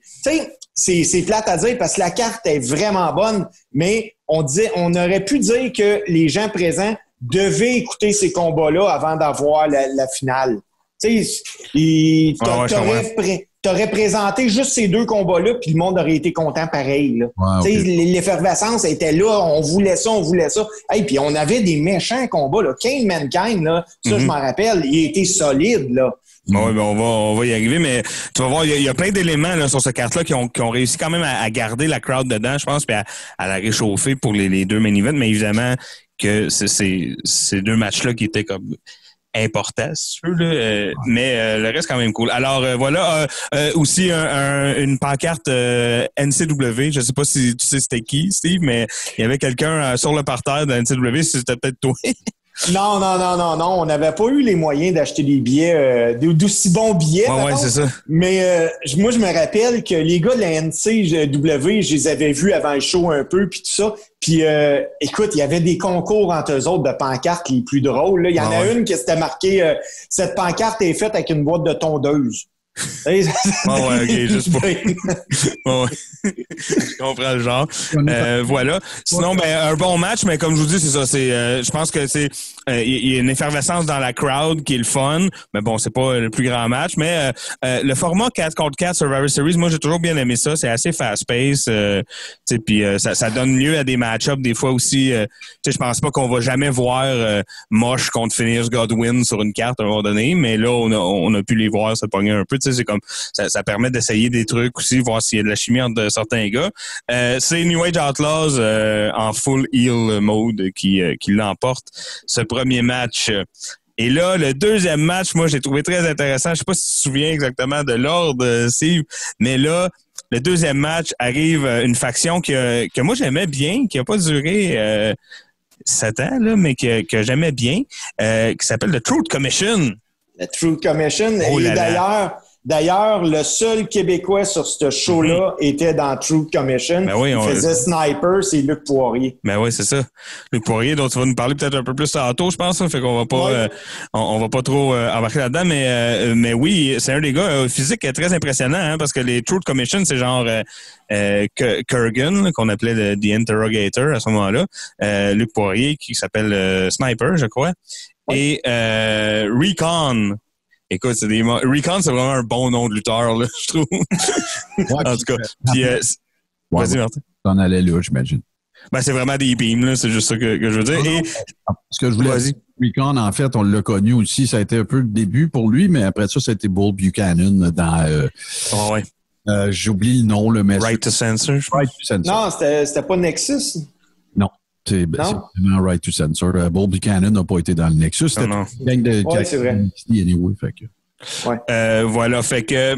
Sais, c'est, c'est plate à dire parce que la carte est vraiment bonne, mais on disait, on aurait pu dire que les gens présents devaient écouter ces combats-là avant d'avoir la, la finale. Tu sais, il- Ouais, ouais, je t'aurais, pré- t'aurais présenté juste ces deux combats-là, puis le monde aurait été content pareil. Là. Ouais, Tu sais, ok. L'effervescence était là, on voulait ça, on voulait ça. Hey, puis on avait des méchants combats. Là. Kane Mankind, là, ça, Mhm. je m'en rappelle, il était solide. Là. Bon, ouais, ben, on, va, on va y arriver, mais tu vas voir, il y a- plein d'éléments sur cette carte-là qui ont, qui ont réussi quand même à, à garder la crowd dedans, je pense, puis à, à la réchauffer pour les, les deux main events, mais évidemment que c'est c'est- ces deux matchs-là qui étaient comme important, si tu veux, là, euh, mais euh, le reste quand même cool. Alors euh, voilà, euh, euh, aussi un- un- une pancarte NCW. Je sais pas si tu sais c'était qui, Steve, mais il y avait quelqu'un sur le parterre de NCW, c'était peut-être toi. Non, non, non, non, non. On n'avait pas eu les moyens d'acheter des billets, euh, d'aussi bons billets. ouais, c'est ça. Mais euh, moi, je me rappelle que les gars de la NCW, je les avais vus avant le show un peu, puis tout ça. Puis, euh, écoute, il y avait des concours entre eux autres de pancartes les plus drôles. là. Il y en Ah a ouais. une qui s'était marquée euh, Cette pancarte est faite avec une boîte de tondeuse. Ouais, ouais, ok, juste pour- Ouais, ouais. je comprends le genre. Euh, voilà. Sinon, ben, un bon match, mais comme je vous dis, c'est ça. C'est, euh, je pense que c'est, euh, il y a une effervescence dans la crowd qui est le fun. Mais bon, c'est pas le plus grand match. Mais euh, euh, le format 4 contre 4 Survivor Series, moi, j'ai toujours bien aimé ça. C'est assez fast-paced. Euh, puis ça, ça donne lieu à des match-ups des fois aussi. je pense pas qu'on va jamais voir Mosh contre Phineas Godwin sur une carte à un moment donné. Mais là, on a, on a pu les voir se pogner un peu. C'est comme ça, ça permet d'essayer des trucs aussi, voir s'il y a de la chimie entre certains gars. C'est New Age Outlaws en full heal mode qui, qui l'emporte premier match. Et là, le deuxième match, moi, j'ai trouvé très intéressant. Je sais pas si tu te souviens exactement de l'ordre, euh, Steve, mais là, le deuxième match arrive euh, une faction que, que moi j'aimais bien, qui a pas duré euh, sept ans, là, mais que, que j'aimais bien, euh, qui s'appelle The Truth Commission. La Truth Commission. Oh Et là d'ailleurs, d'ailleurs, le seul Québécois sur ce show-là était dans Truth Commission. Mhm. Ben oui, Il on- faisait Sniper, c'est Luc Poirier. Ben oui, c'est ça. Luc Poirier, dont tu vas nous parler peut-être un peu plus tantôt, je pense. hein, fait qu'on va pas, Ouais. euh, on, on va pas trop euh, embarquer là-dedans, mais euh, mais oui, c'est un des gars euh, physique est très impressionnant, hein, parce que les Truth Commission, c'est genre euh, euh, Kurgan qu'on appelait le, The Interrogator à ce moment-là, euh, Luc Poirier qui s'appelle Sniper, je crois, et euh, Recon. Écoute, c'est des Recon, c'est vraiment un bon nom de lutteur, là, je trouve. en tout cas, puis euh, Ouais, vas-y Martin. T'en allais là, j'imagine. Ben, c'est vraiment des beams, là, c'est juste ça que, que je veux dire. Et, Ce que je voulais dire, Recon, en fait, on l'a connu aussi. Ça a été un peu le début pour lui, mais après ça, ça a été Bull Buchanan dans. euh, Ah ouais. euh, J'oublie le nom, le mais Right to Censor. Right to Censor. Non, c'était c'était pas Nexus. C'est ben, c'est vraiment Right to Censor. Euh, Bull Buchanan n'a pas été dans le Nexus. C'était Non, non. une gang de Ouais, c'est vrai. Anyway, fait que- Euh, voilà, fait que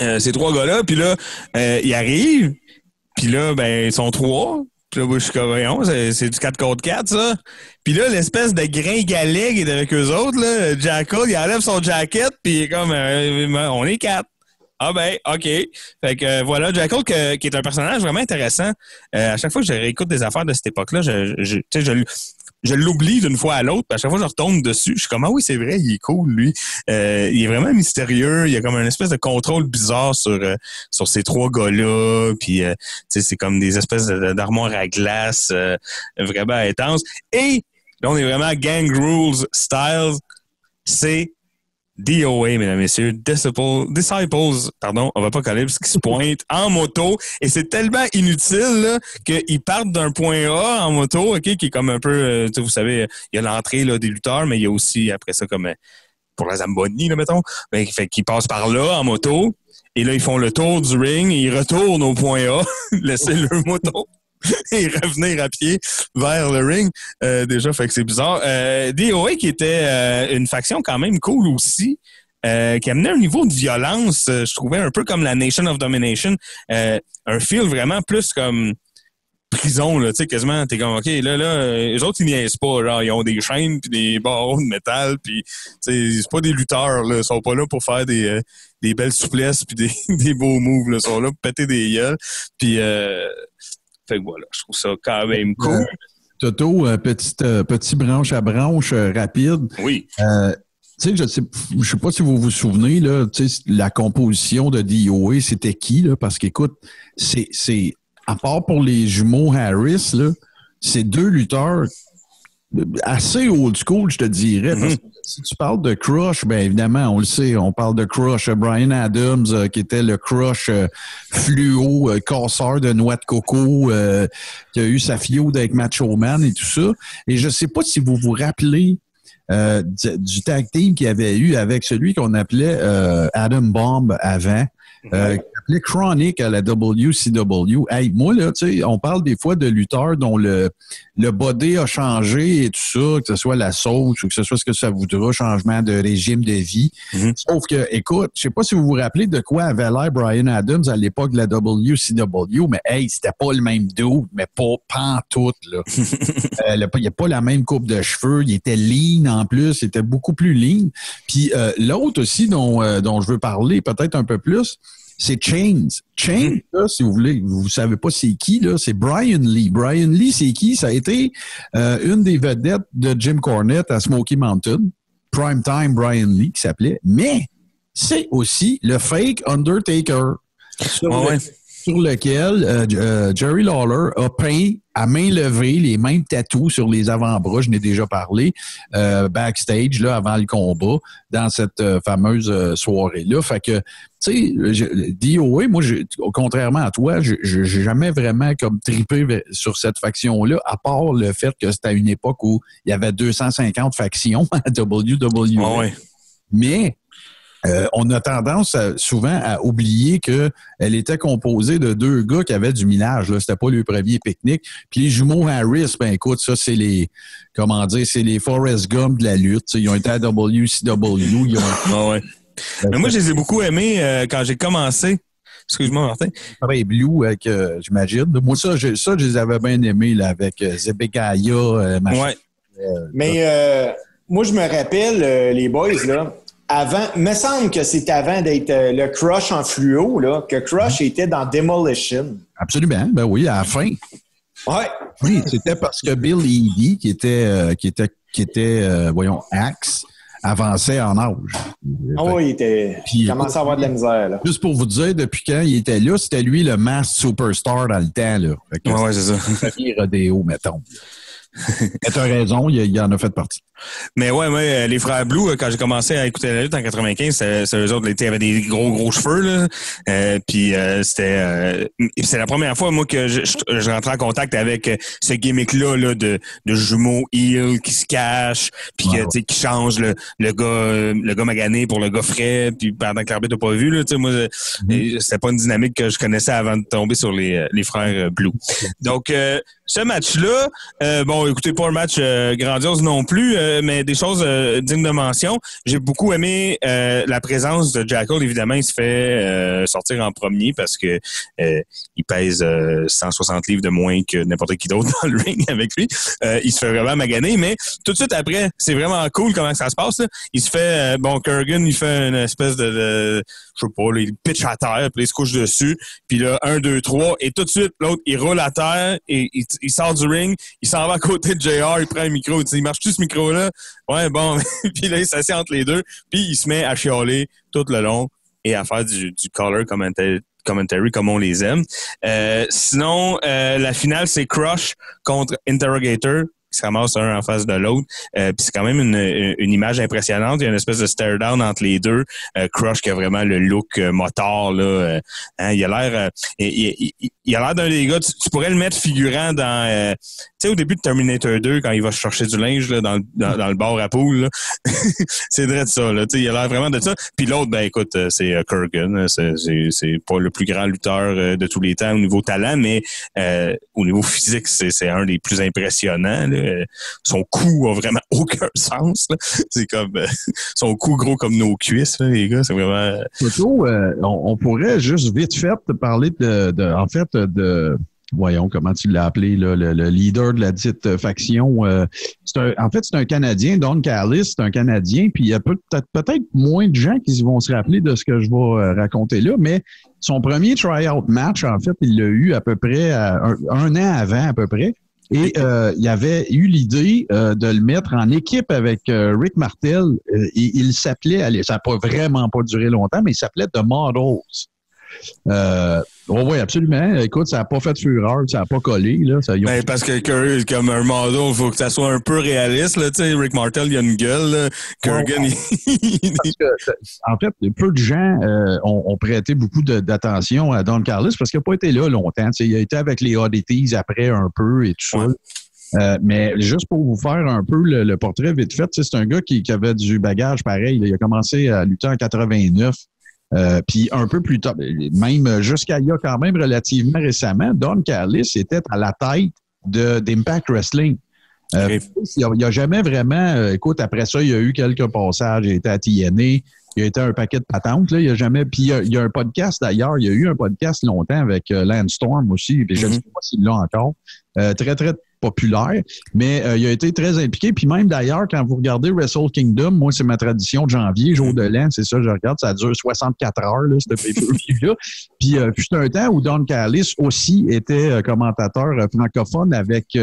euh, ces trois gars-là, puis là, euh, ils arrivent, puis là, ben, ils sont trois. Puis là, moi, je suis comme, voyons, c'est c'est du 4 contre 4, ça. Puis là, l'espèce de gringalet qui est avec eux autres, là, Jackal, il enlève son jacket, puis il est comme, euh, on est quatre. Ah ben, OK. Fait que euh, voilà, Jackal, que- qui est un personnage vraiment intéressant. Euh, à chaque fois que je réécoute des affaires de cette époque-là, je, je, je, je l'oublie d'une fois à l'autre. À chaque fois que je retombe dessus, je suis comme, ah oui, c'est vrai, il est cool, lui. Euh, il est vraiment mystérieux. Il y a comme une espèce de contrôle bizarre sur, euh, sur ces trois gars-là. Puis, euh, c'est comme des espèces d'armoires à glace vraiment intenses. Et là, on est vraiment gang rules styles. C'est DOA, mesdames messieurs, Disciple, Disciples, pardon, on va pas Apocalypse, qui se pointe en moto. Et c'est tellement inutile qu'ils partent d'un point A en moto, OK, qui est comme un peu, euh, vous savez, il y a l'entrée là, des lutteurs, mais il y a aussi, après ça, comme euh, pour la Zamboni, là, mettons, ben, fait qu'ils passent par là en moto. Et là, ils font le tour du ring et ils retournent au point A, laisser leur moto et revenir à pied vers le ring. Euh, déjà, fait que c'est bizarre. Euh, DOA qui était euh, une faction quand même cool aussi. euh, qui amenait un niveau de violence, je trouvais un peu comme la Nation of Domination, un feel vraiment plus comme prison, là, tu sais, quasiment, t'es comme, OK, là, là, les autres, ils niaisent pas, genre, ils ont des chaînes puis des barreaux de métal, puis, c'est pas des lutteurs, là, ils sont pas là pour faire des, des belles souplesses puis des, des beaux moves, là, ils sont là pour péter des gueules, puis, fait que voilà, je trouve ça quand même cool. Toto, euh, petite, euh, petit branche à branche euh, rapide. Oui. Tu sais, je sais, je sais pas si vous vous souvenez, là, tu sais, la composition de DOA, c'était qui, là? Parce qu'écoute, c'est, c'est, à part pour les jumeaux Harris, là, c'est deux lutteurs assez old school, je te dirais. Parce que si tu parles de Crush, ben évidemment, on le sait, on parle de Crush. euh, Brian Adams, euh, qui était le Crush euh, fluo, euh, casseur de noix de coco, euh, qui a eu sa fiode avec Macho Man et tout ça. Et je sais pas si vous vous rappelez euh, du, du tag team qu'il y avait eu avec celui qu'on appelait euh, Adam Bomb avant, euh, qui s'appelait Chronic à la WCW. Hey, moi, là, tu sais, on parle des fois de lutteurs dont le, le body a changé et tout ça, que ce soit la sauce ou que ce soit ce que ça voudra, changement de régime de vie. Mhm. Sauf que, écoute, je sais pas si vous vous rappelez de quoi avait l'air Brian Adams à l'époque de la WCW, mais hey, c'était pas le même dude, mais pas pantoute, là. Euh, il n'y a pas la même coupe de cheveux, il était lean en plus, il était beaucoup plus lean. Puis euh, l'autre aussi dont, euh, dont je veux parler peut-être un peu plus, c'est Chains. Chains, là, si vous voulez, vous savez pas c'est qui, là, c'est Brian Lee. Brian Lee, c'est qui? Ça a été euh, une des vedettes de Jim Cornette à Smoky Mountain. Primetime Brian Lee qui s'appelait. Mais c'est aussi le fake Undertaker. Sur, Ouais, le- ouais. Sur lequel euh, euh, Jerry Lawler a peint à main levée les mêmes tatous sur les avant-bras, je n'ai déjà parlé, euh, backstage, là, avant le combat, dans cette fameuse soirée-là. Fait que, tu sais, DOA, moi, contrairement à toi, je- j'ai jamais vraiment comme tripé sur cette faction-là, à part le fait que c'était à une époque où il y avait 250 factions à WWE. Ouais. Mais euh, on a tendance à- souvent à oublier que elle était composée de deux gars qui avaient du millage. Là, c'était pas le premier pique-nique. Puis les jumeaux Harris, ben écoute, ça c'est les, comment dire, c'est les Forrest Gump de la lutte. Ils ont été à WCW. Ils ont Ouais, ouais. Mais moi, je les ai beaucoup aimés euh, quand j'ai commencé. Excuse-moi, Martin. Ray Blue avec, euh, j'imagine. Moi ça, je, ça, je les avais bien aimés là, avec euh, Zebekaya, euh, machin. Ouais. Mais euh, moi, je me rappelle, euh, les boys, là, avant, me semble que c'est avant d'être euh, le Crush en fluo, là, que Crush était dans Demolition. Absolument. Ben oui, à la fin. Ouais. Oui, c'était parce que Bill Eady, qui était, euh, qui était, qui était, euh, voyons, Axe, avançait en âge. Ah oui, il était. Puis, il commençait à avoir de la misère, là. Juste pour vous dire, depuis quand il était là, c'était lui le mass superstar dans le temps. Là. Fait que Ouais, c'est ça. rodéo, mettons. Mais t'as raison, il, il en a fait partie. Mais ouais, ouais, euh, les frères Blue, euh, quand j'ai commencé à écouter la lutte en 95, c'est eux autres, ils avaient des gros, gros cheveux, là. Euh, puis euh, c'était euh, c'est la première fois, moi, que je, je, je rentrais en contact avec euh, ce gimmick-là là, de, de jumeaux heel qui se cachent, puis qui change le, le gars le gars magané pour le gars frais, puis pendant que l'arbitre n'a pas vu, là, tu sais, moi, Mm-hmm. c'était pas une dynamique que je connaissais avant de tomber sur les, les frères Blue. Donc, euh, ce match-là, bon, écoutez, pas un match grandiose non plus, euh, mais des choses euh, dignes de mention. J'ai beaucoup aimé euh, la présence de Jackal. Évidemment, il se fait sortir en premier parce que il pèse euh, 160 livres de moins que n'importe qui d'autre dans le ring avec lui. Il se fait vraiment maganer, mais tout de suite après, c'est vraiment cool comment ça se passe. Il se fait, bon, Kurgan, il fait une espèce de je sais pas, là, il pitch à terre, puis il se couche dessus, puis là, un, deux, trois, et tout de suite, l'autre, il roule à terre, et il, il sort du ring, il s'en va à côté de JR, il prend le micro, il il marche-tu ce micro-là? Ouais, bon, puis là, il s'assied entre les deux, puis il se met à chialer tout le long, et à faire du, du color commentary, commentary comme on les aime. Euh, sinon, euh, la finale, c'est Crush contre Interrogator, qui se ramasse un en face de l'autre. Euh, c'est quand même une, une image impressionnante. Il y a une espèce de stare down entre les deux. Euh, Crush qui a vraiment le look euh, motard là. euh, hein, il a l'air, euh, il, il- il- a l'air d'un des gars. Tu, tu pourrais le mettre figurant dans, euh, tu sais, au début de Terminator 2 quand il va chercher du linge là, dans, dans, dans le bar à poule. c'est vrai de ça. Là. Il a l'air vraiment de ça. Puis l'autre, ben écoute, euh, c'est euh, Kurgan. C'est, pas le plus grand lutteur euh, de tous les temps au niveau talent, mais euh, au niveau physique, c'est, un des plus impressionnants. là. Son cou a vraiment aucun sens. C'est comme son cou gros comme nos cuisses, là, les gars. C'est vraiment. Euh, on, on pourrait juste vite fait te parler de, de- en fait, de, voyons, comment tu l'as appelé, là, le, le leader de la dite faction. euh, c'est un- en fait, c'est un Canadien, Don Callis, c'est un Canadien, puis il y a peut- peut-être peut-être moins de gens qui vont se rappeler de ce que je vais euh, raconter là, mais son premier try-out match, en fait, il l'a eu à peu près à un, un an avant, à peu près. Et euh, il avait eu l'idée euh, de le mettre en équipe avec euh, Rick Martel. Euh, et il s'appelait, ça n'a pas vraiment pas duré longtemps, mais il s'appelait The Models. Euh, oui, absolument. Écoute, ça n'a pas fait fureur, ça n'a pas collé. Là. Ça, ils ont- Ben, parce que Curry, comme un model, il faut que ça soit un peu réaliste. Là, Rick Martel, il a une gueule. là. Kurgan, il- que, en fait, peu de gens euh, ont, ont prêté beaucoup de- d'attention à Don Carlos parce qu'il n'a pas été là longtemps. Il a été avec les Oddities après un peu et tout ça. Euh, mais juste pour vous faire un peu le, le portrait vite fait, c'est un gars qui, qui avait du bagage pareil. là. Il a commencé à lutter en 89. Euh, puis un peu plus tard, même jusqu'à il y a quand même relativement récemment, Don Callis était à la tête de d'Impact Wrestling. Euh, il n'y a, jamais vraiment. euh, écoute, après ça, il y a eu quelques passages. Il a été à TNA. Il a été un paquet de patentes. Là. Il y a jamais. Puis il y a, il y a un podcast d'ailleurs. Il y a eu un podcast longtemps avec euh, Lance Storm aussi. Puis je ne Mhm. sais pas s'il l'a encore. Euh, très, très populaire. Mais euh, il a été très impliqué. Puis même d'ailleurs, quand vous regardez Wrestle Kingdom, moi, c'est ma tradition de janvier, jour de l'an, c'est ça, je regarde. Ça dure 64 heures, là, ce pay-per-view-là. Puis, euh, puis c'est un temps où Don Callis aussi était euh, commentateur francophone avec,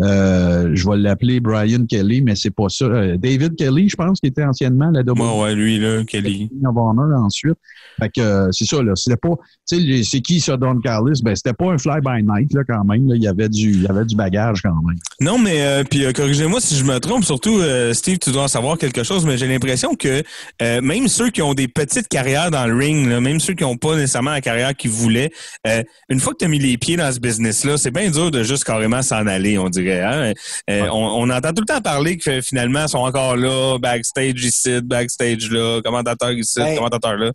euh, je vais l'appeler Brian Kelly, mais c'est pas ça. Euh, David Kelly, je pense, qui était anciennement la double Ouais, ouais, lui, là, Kelly. Honor ensuite. Fait que euh, c'est ça, là. C'était pas. Tu sais, c'est qui ça, Don Callis? Ben, c'était pas un fly-by-night, là, quand même. Là. Il y avait du, il y avait du bagage quand même. Non, mais puis corrigez-moi si je me trompe. Surtout, Steve, tu dois en savoir quelque chose, mais j'ai l'impression que même ceux qui ont des petites carrières dans le ring, là, même ceux qui n'ont pas nécessairement la carrière qu'ils voulaient, une fois que tu as mis les pieds dans ce business-là, c'est bien dur de juste carrément s'en aller, on dirait. Hein? Euh, on, on entend tout le temps parler que finalement, ils sont encore là, backstage ici, backstage là, commentateur ici, Ben, commentateur là.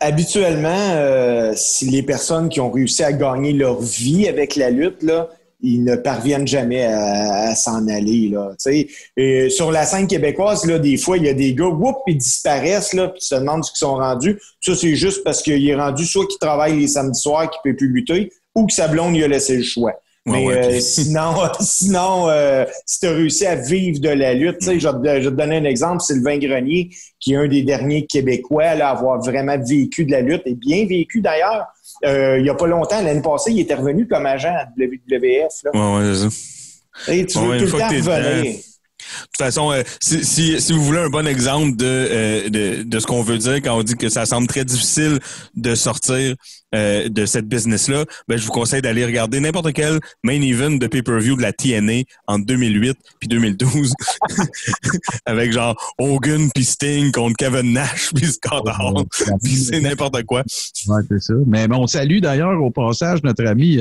Habituellement, euh, si les personnes qui ont réussi à gagner leur vie avec la lutte, là, ils ne parviennent jamais à, à s'en aller. Là, tu sais. Et sur la scène québécoise, là, des fois, il y a des gars, whoop, ils disparaissent, là, puis tu te demandes ce qu'ils sont rendus. Ça, c'est juste parce qu'il est rendu soit qu'il travaille les samedis soirs, qu'il peut plus lutter, ou que sa blonde lui a laissé le choix. Ouais, Mais ouais, euh, sinon, sinon euh, si tu as réussi à vivre de la lutte, tu sais, je, vais te- je vais te donner un exemple, Sylvain Grenier, qui est un des derniers Québécois là, à avoir vraiment vécu de la lutte, et bien vécu d'ailleurs. Euh, il n'y a pas longtemps, l'année passée, il était revenu comme agent à WWF. Là. Ouais, ouais, c'est ça. Tu sais, tu veux tout le temps revenir. De toute façon, euh, si, si, si vous voulez un bon exemple de, euh, de, de ce qu'on veut dire quand on dit que ça semble très difficile de sortir euh, de cette business-là, ben, je vous conseille d'aller regarder n'importe quel main event de pay-per-view de la TNA en 2008 puis 2012 avec genre Hogan puis Sting contre Kevin Nash puis Scott Hall puis c'est n'importe quoi. Ouais, c'est ça. Mais bon, on salue d'ailleurs au passage notre ami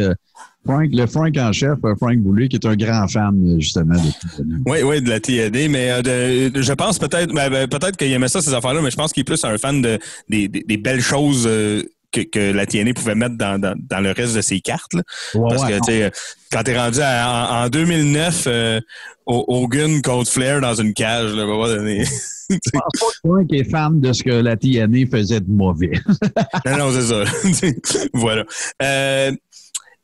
Frank, le Frank en chef, euh, Frank Boulay, qui est un grand fan, euh, justement, de. Oui, oui, de la TNA, mais euh, de, de- je pense peut-être ben, ben, peut-être qu'il aimait ça, ces affaires-là, mais je pense qu'il est plus un fan de, des, des, des belles choses euh, que, que la TNA pouvait mettre dans, dans, dans le reste de ses cartes. là. Ouais, Parce que, tu sais, quand t'es rendu à- en, en 2009, euh, Ho- Hogan contre Flair dans une cage, là, à un moment donné. Je pense pas que Frank est fan de ce que la TNA faisait de mauvais. non, non, c'est ça. voilà. Euh,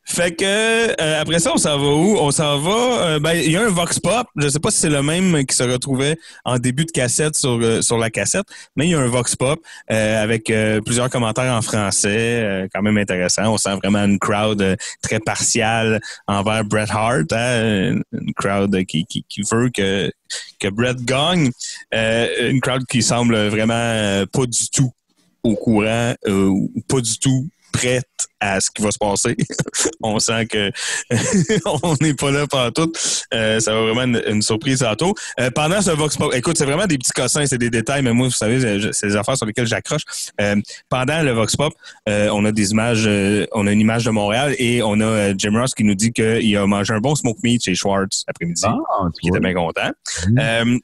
fait que euh, après ça, on s'en va où? On s'en va. euh, ben, il y a un Vox Pop. Je sais pas si c'est le même qui se retrouvait en début de cassette sur, euh, sur la cassette, mais il y a un Vox Pop euh, avec euh, plusieurs commentaires en français, euh, quand même intéressant. On sent vraiment une crowd très partiale envers Bret Hart, hein, une crowd qui, qui, qui veut que, que Bret gagne, une crowd qui semble vraiment pas du tout au courant euh, pas du tout prête à ce qui va se passer. on sent que on n'est pas là pendant tout. Euh, ça va vraiment une, une surprise tantôt. Euh, pendant ce Vox Pop, écoute, c'est vraiment des petits cossins, c'est des détails, mais moi, vous savez, c'est des affaires sur lesquelles j'accroche. Euh, pendant le Vox Pop, euh, on a des images, on a une image de Montréal et on a Jim Ross qui nous dit qu'il a mangé un bon smoke meat chez Schwartz après-midi Ah, qui était bien content. Euh,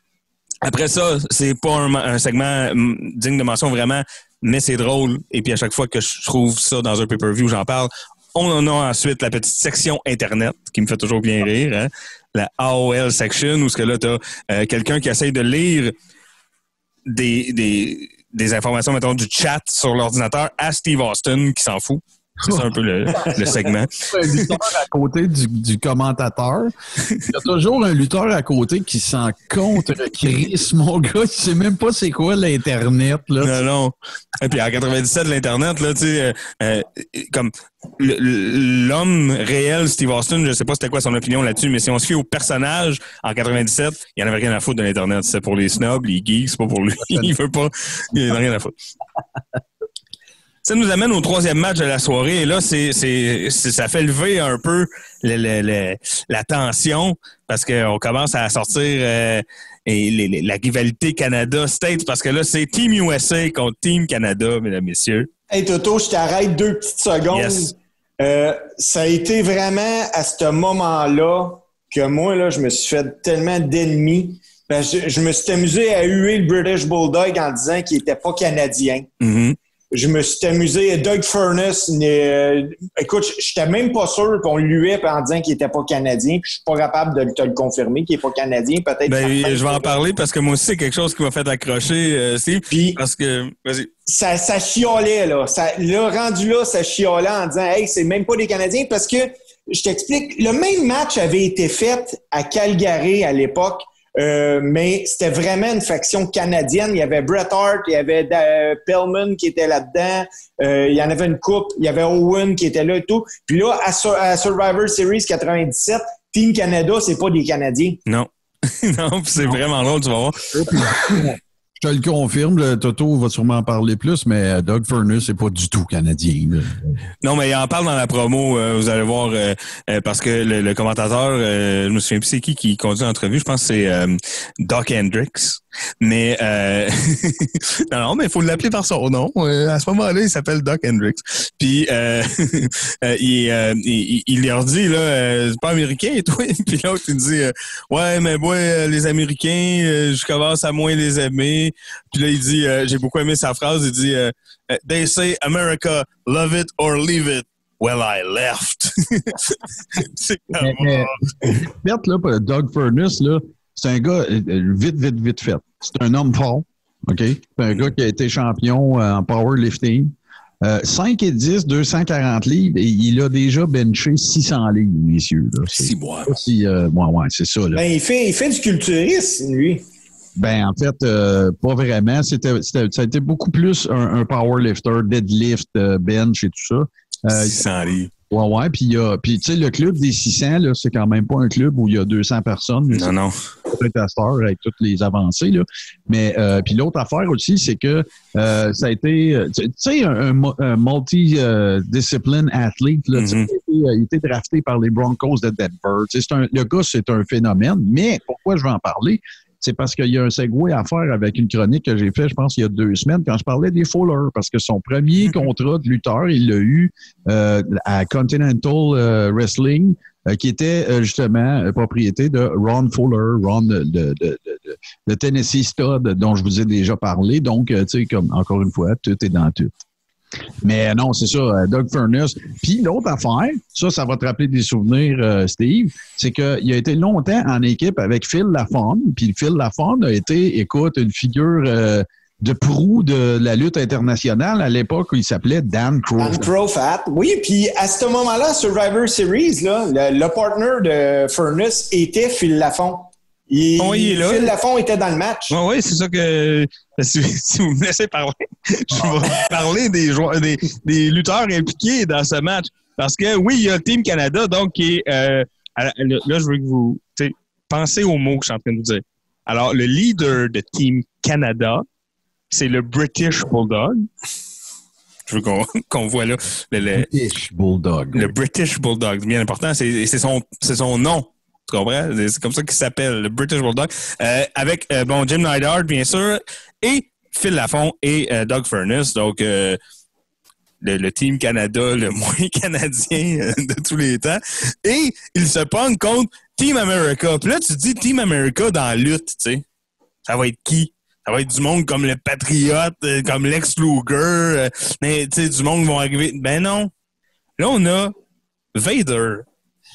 après ça, c'est pas un, un segment hum, digne de mention vraiment, mais c'est drôle. Et puis à chaque fois que je trouve ça dans un pay-per-view, j'en parle. On en a ensuite la petite section Internet qui me fait toujours bien rire. hein. La AOL section où ce que là, tu as quelqu'un qui essaye de lire des, des, des informations, mettons, du chat sur l'ordinateur à Steve Austin qui s'en fout. C'est ça un peu le, le segment. un lutteur à côté du, du commentateur. Il y a toujours un lutteur à côté qui s'en contre Chris, mon gars. Il sait même pas c'est quoi l'Internet, là. Non, non. Et puis en 97, l'Internet, là, tu sais, euh, euh, comme l'homme réel, Steve Austin, je sais pas c'était quoi son opinion là-dessus, mais si on se fie au personnage, en 97, il y en avait rien à foutre de l'Internet. C'est pour les snobs, les geeks, c'est pas pour lui. Il veut pas, il en a rien à foutre. Ça nous amène au troisième match de la soirée. Et là, c'est, ça fait lever un peu le- le- le- la tension parce qu'on commence à sortir euh, et les- les- la rivalité Canada-States parce que là, c'est Team USA contre Team Canada, mesdames, messieurs. Hey Toto, je t'arrête deux petites secondes. Yes. Euh, ça a été vraiment à ce moment-là que moi, là, je me suis fait tellement d'ennemis. Ben, je, je me suis amusé à huer le British Bulldog en disant qu'il était pas canadien. Mhm. Je me suis amusé. Doug Furness, euh, écoute, j'étais même pas sûr qu'on lui en disant qu'il était pas canadien. Puis je suis pas capable de te le confirmer qu'il est pas canadien. Peut-être. Ben, je vais en parler parce que moi aussi, c'est quelque chose qui m'a fait accrocher, euh, Steve. Puis- Parce que, vas-y. ça, ça chiolait, là. Ça, là, rendu là, ça chiolait en disant, hey, c'est même pas des Canadiens parce que, je t'explique, le même match avait été fait à Calgary à l'époque, euh, mais c'était vraiment une faction canadienne. Il y avait Bret Hart, il y avait euh, Pellman qui était là-dedans, euh, il y en avait une coupe, il y avait Owen qui était là et tout. Puis là, à, Sur- à Survivor Series 97, Team Canada, c'est pas des Canadiens. Non. non, c'est vraiment drôle, tu vas voir. Je te le confirme, le Toto va sûrement en parler plus, mais euh, Doug Furness, c'est pas du tout canadien. là. Non, mais il en parle dans la promo, euh, vous allez voir, euh, euh, parce que le, le commentateur, euh, je me souviens plus c'est qui qui conduit l'entrevue, je pense que c'est euh, Doc Hendricks. Mais euh, non, non, mais il faut l'appeler par son nom. Euh, à ce moment-là, il s'appelle Doc Hendricks. Puis euh, il, euh, il, il leur dit là, c'est pas américain, toi. Puis l'autre il dit ouais, mais moi les Américains, je commence à moins les aimer. Puis là il dit, j'ai beaucoup aimé sa phrase. Il dit, they say America, love it or leave it. Well, I left. c'est comme, fait, là, pour Doug Furness, là, c'est un gars euh, euh, vite, vite, vite fait. C'est un homme fort. OK? C'est un gars qui a été champion euh, en powerlifting. Euh, 5 et 10, 240 livres, et il a déjà benché 600 livres, messieurs. Là. Six mois. si, euh, ouais, ouais, c'est ça. Là. Ben, il fait, il fait du culturisme, lui. Ben, en fait, euh, pas vraiment. C'était, c'était- ça a été beaucoup plus un, un powerlifter, deadlift, euh, bench et tout ça. Euh, 600 livres. Ouais, ouais. Puis, il y a- puis tu sais, le club des 600, là, c'est quand même pas un club où il y a 200 personnes. Non, non. c'est peut-être à cette heure avec toutes les avancées. Là. Mais, euh, puis l'autre affaire aussi, c'est que euh, ça a été, euh, tu sais, un, un multi-discipline athlete. Là, Mhm. il, drafté par les Broncos de Denver. C'est un, le gars, c'est un phénomène. Mais pourquoi je vais en parler? C'est parce qu'il y a un segway à faire avec une chronique que j'ai fait, je pense, il y a deux semaines, quand je parlais des Fowlers, parce que son premier contrat de lutteur, il l'a eu euh, à Continental euh, Wrestling, euh, qui était euh, justement propriété de Ron Fuller, Ron de, de, de, de- de Tennessee Stud, dont je vous ai déjà parlé. Donc, tu sais, comme encore une fois, tout est dans tout. Mais non, c'est ça, euh, Doug Furness. Puis l'autre affaire, ça, ça va te rappeler des souvenirs, euh, Steve, c'est qu'il a été longtemps en équipe avec Phil Lafond. Puis Phil Lafond a été, écoute, une figure euh, de proue de la lutte internationale à l'époque où il s'appelait Dan Crow. Dan Profat. Oui, puis à ce moment-là, Survivor Series, le, partner de Furnace était Phil Lafont. Il, Oh, il est là. Phil Lafont était dans le match. Oui, oui, c'est ça que. Si, si vous me laissez parler, je vais parler des joueurs, des, des lutteurs impliqués dans ce match. Parce que oui, il y a le Team Canada, donc qui est. euh, là, je veux que vous pensez aux mots que je suis en train de vous dire. Alors, le leader de Team Canada, c'est le British Bulldog. Je veux qu'on voit là le, le- British Bulldog. le British Bulldog. Bien important, c'est c'est son, c'est son nom. Tu comprends? C'est- comme ça qu'il s'appelle, le British Bulldog. Euh, avec, euh, bon, Jim Neidhart, bien sûr, et Phil Lafont et euh, Doug Furness. Donc, euh, le, Team Canada le moins canadien de tous les temps. Et il se pogne contre Team America. Puis là, tu dis Team America dans la lutte, tu sais. Ça va être qui? Ça va être du monde comme le Patriote, comme Lex Luger, mais tu sais, du monde qui vont arriver. Ben non. Là, on a Vader,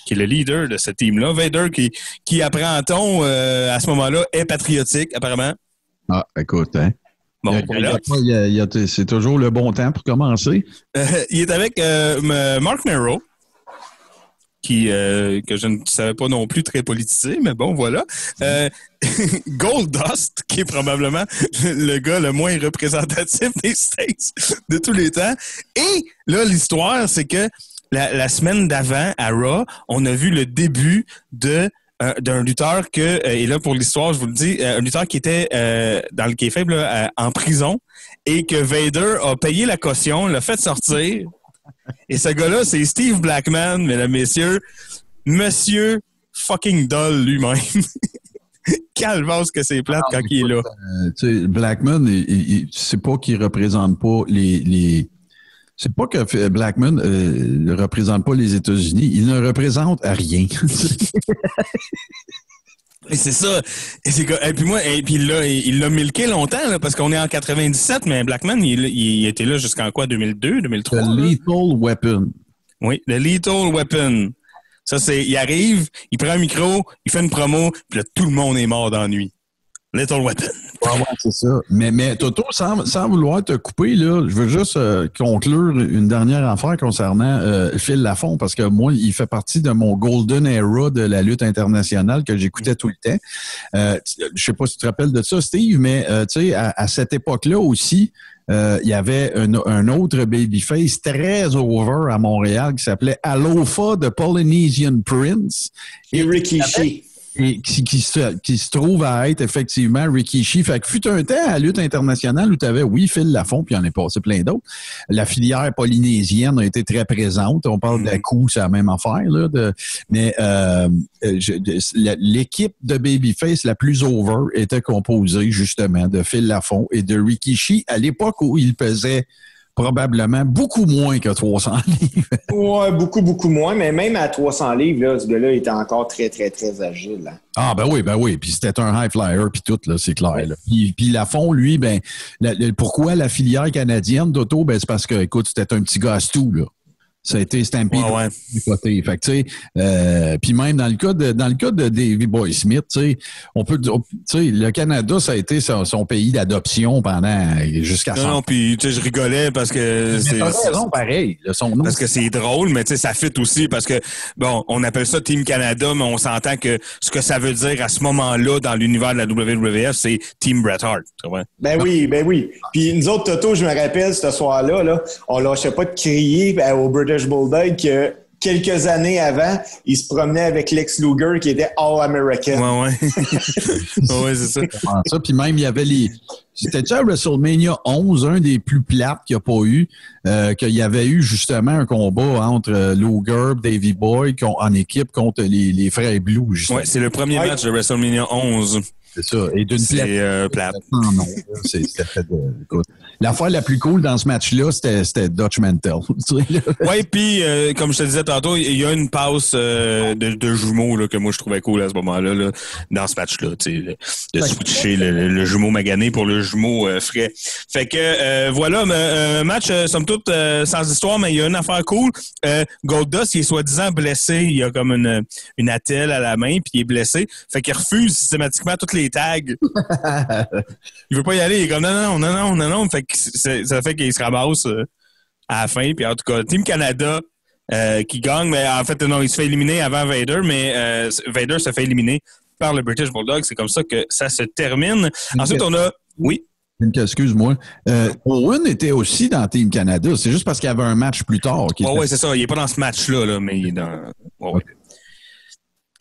qui est le leader de ce team-là. Vader qui, qui apprend-on euh, à ce moment-là, est patriotique, apparemment. Ah, écoute, hein. Bon, c'est toujours le bon temps pour commencer. Euh, il est avec euh, Mark Merrow, qui euh, que je ne savais pas non plus très politisé, mais bon, voilà. Goldust, qui est probablement le gars le moins représentatif des States de tous les temps. Et là, l'histoire, c'est que la, la semaine d'avant, à Raw, on a vu le début de euh, d'un lutteur que, euh, et là pour l'histoire, je vous le dis, euh, un lutteur qui était dans le là, euh, en prison et que Vader a payé la caution, l'a fait sortir. Et ce gars-là, c'est Steve Blackman, mesdames, messieurs, Monsieur fucking Doll lui-même. Calvasse que c'est plate quand il est là. Tu sais, Blackman, c'est pas qu'il représente pas les. les c'est pas que Blackman euh, ne représente pas les États-Unis. Il ne représente à rien. Et c'est ça. Et, puis moi, et puis là, il l'a milqué longtemps, là, parce qu'on est en 97, mais Blackman, il, il était là jusqu'en quoi, 2002, 2003? The? Lethal Weapon. Oui, le Lethal Weapon. Ça, c'est, il arrive, il prend un micro, il fait une promo, puis là, tout le monde est mort d'ennui. Lethal Weapon. Mais, Toto, sans, vouloir te couper, là, je veux juste euh, conclure une dernière affaire concernant euh, Phil Lafont, parce que moi, il fait partie de mon golden era de la lutte internationale que j'écoutais tout le temps. Euh, je sais pas si tu te rappelles de ça, Steve, mais euh, tu sais, à, cette époque-là aussi, il y avait un, un autre babyface très over à Montréal qui s'appelait Alofa de Polynesian Prince Et Rikishi. Et qui, qui se, qui se trouve à être effectivement Rikishi. Fait que fut un temps à la lutte internationale où tu avais, oui, Phil Lafont, puis il en est passé plein d'autres. La filière polynésienne a été très présente. On parle d'Aku, c'est la même affaire. Là, de, mais euh, la- l'équipe de Babyface la plus over était composée justement de Phil Lafont et de Rikishi à l'époque où il pesait probablement beaucoup moins que 300 livres. Ouais, beaucoup, beaucoup moins, mais même à 300 livres, là, ce gars-là était encore très, très, très agile. hein. Ah ben oui, ben oui. Puis c'était un high flyer, puis tout, là, c'est clair. là. Puis, puis Lafont, lui, ben, la- la- pourquoi la filière canadienne d'auto? Ben, c'est parce que, écoute, c'était un petit gars tout, là. Ça a été stampé Ouais, ouais. du côté. Fait que, tu sais, euh, puis même dans le cas de, dans le cas de Davy Boy Smith, tu sais, on peut, dire- tu sais, le Canada, ça a été son, son pays d'adoption pendant, jusqu'à Non, 100 non, puis tu sais, je rigolais parce que Mais c'est. pareil. là, son nom, Parce que c'est drôle, mais tu sais, ça fit aussi parce que, bon, on appelle ça Team Canada, mais on s'entend que ce que ça veut dire à ce moment-là dans l'univers de la WWF, c'est Team Bret Hart. tu vois. Ben oui, ben oui. Puis nous autres, Toto, je me rappelle, ce soir-là, là, on lâchait pas de crier ben, au British Bulldog que quelques années avant, il se promenait avec Lex Luger qui était All-American. Ouais, ouais. ouais, c'est ça. Ça. Puis même, il y avait les. C'était à WrestleMania 11, un des plus plates qu'il n'y a pas eu, euh, qu'il y avait eu justement un combat entre Luger, Davy Boy en équipe contre les, les frères Blue. justement. Ouais, c'est le premier Ouais. match de WrestleMania 11. C'est ça. Et d'une C'est plate. euh, plate. Non, non. fait écoute. L'affaire la plus cool dans ce match-là, c'était c'était Dutch Mantel. Ouais, puis euh, comme je te disais tantôt, il y a une passe euh, de, de jumeaux là, que moi je trouvais cool à ce moment-là, là, dans ce match-là, de, switcher le, le- le jumeau magané pour le jumeau frais. Fait que voilà, un match somme toute sans histoire, mais il y a une affaire cool. Goldust, il est soi-disant blessé, il a comme une, une attelle à la main, puis il est blessé. Fait qu'il refuse systématiquement toutes les tags. il veut pas y aller, il est comme non, non, non, non, non, non. Fait que ça fait qu'il se ramasse euh, à la fin. Puis en tout cas, Team Canada euh, qui gagne, mais en fait, non, il se fait éliminer avant Vader, mais euh, Vader se fait éliminer par le British Bulldog. C'est comme ça que ça se termine. Ensuite, on a. Oui? Excuse-moi. Euh, Owen était aussi dans Team Canada. C'est juste parce qu'il y avait un match plus tard. Ouais, était- ouais, c'est ça. Il est pas dans ce match-là, là, mais il est dans. ouais.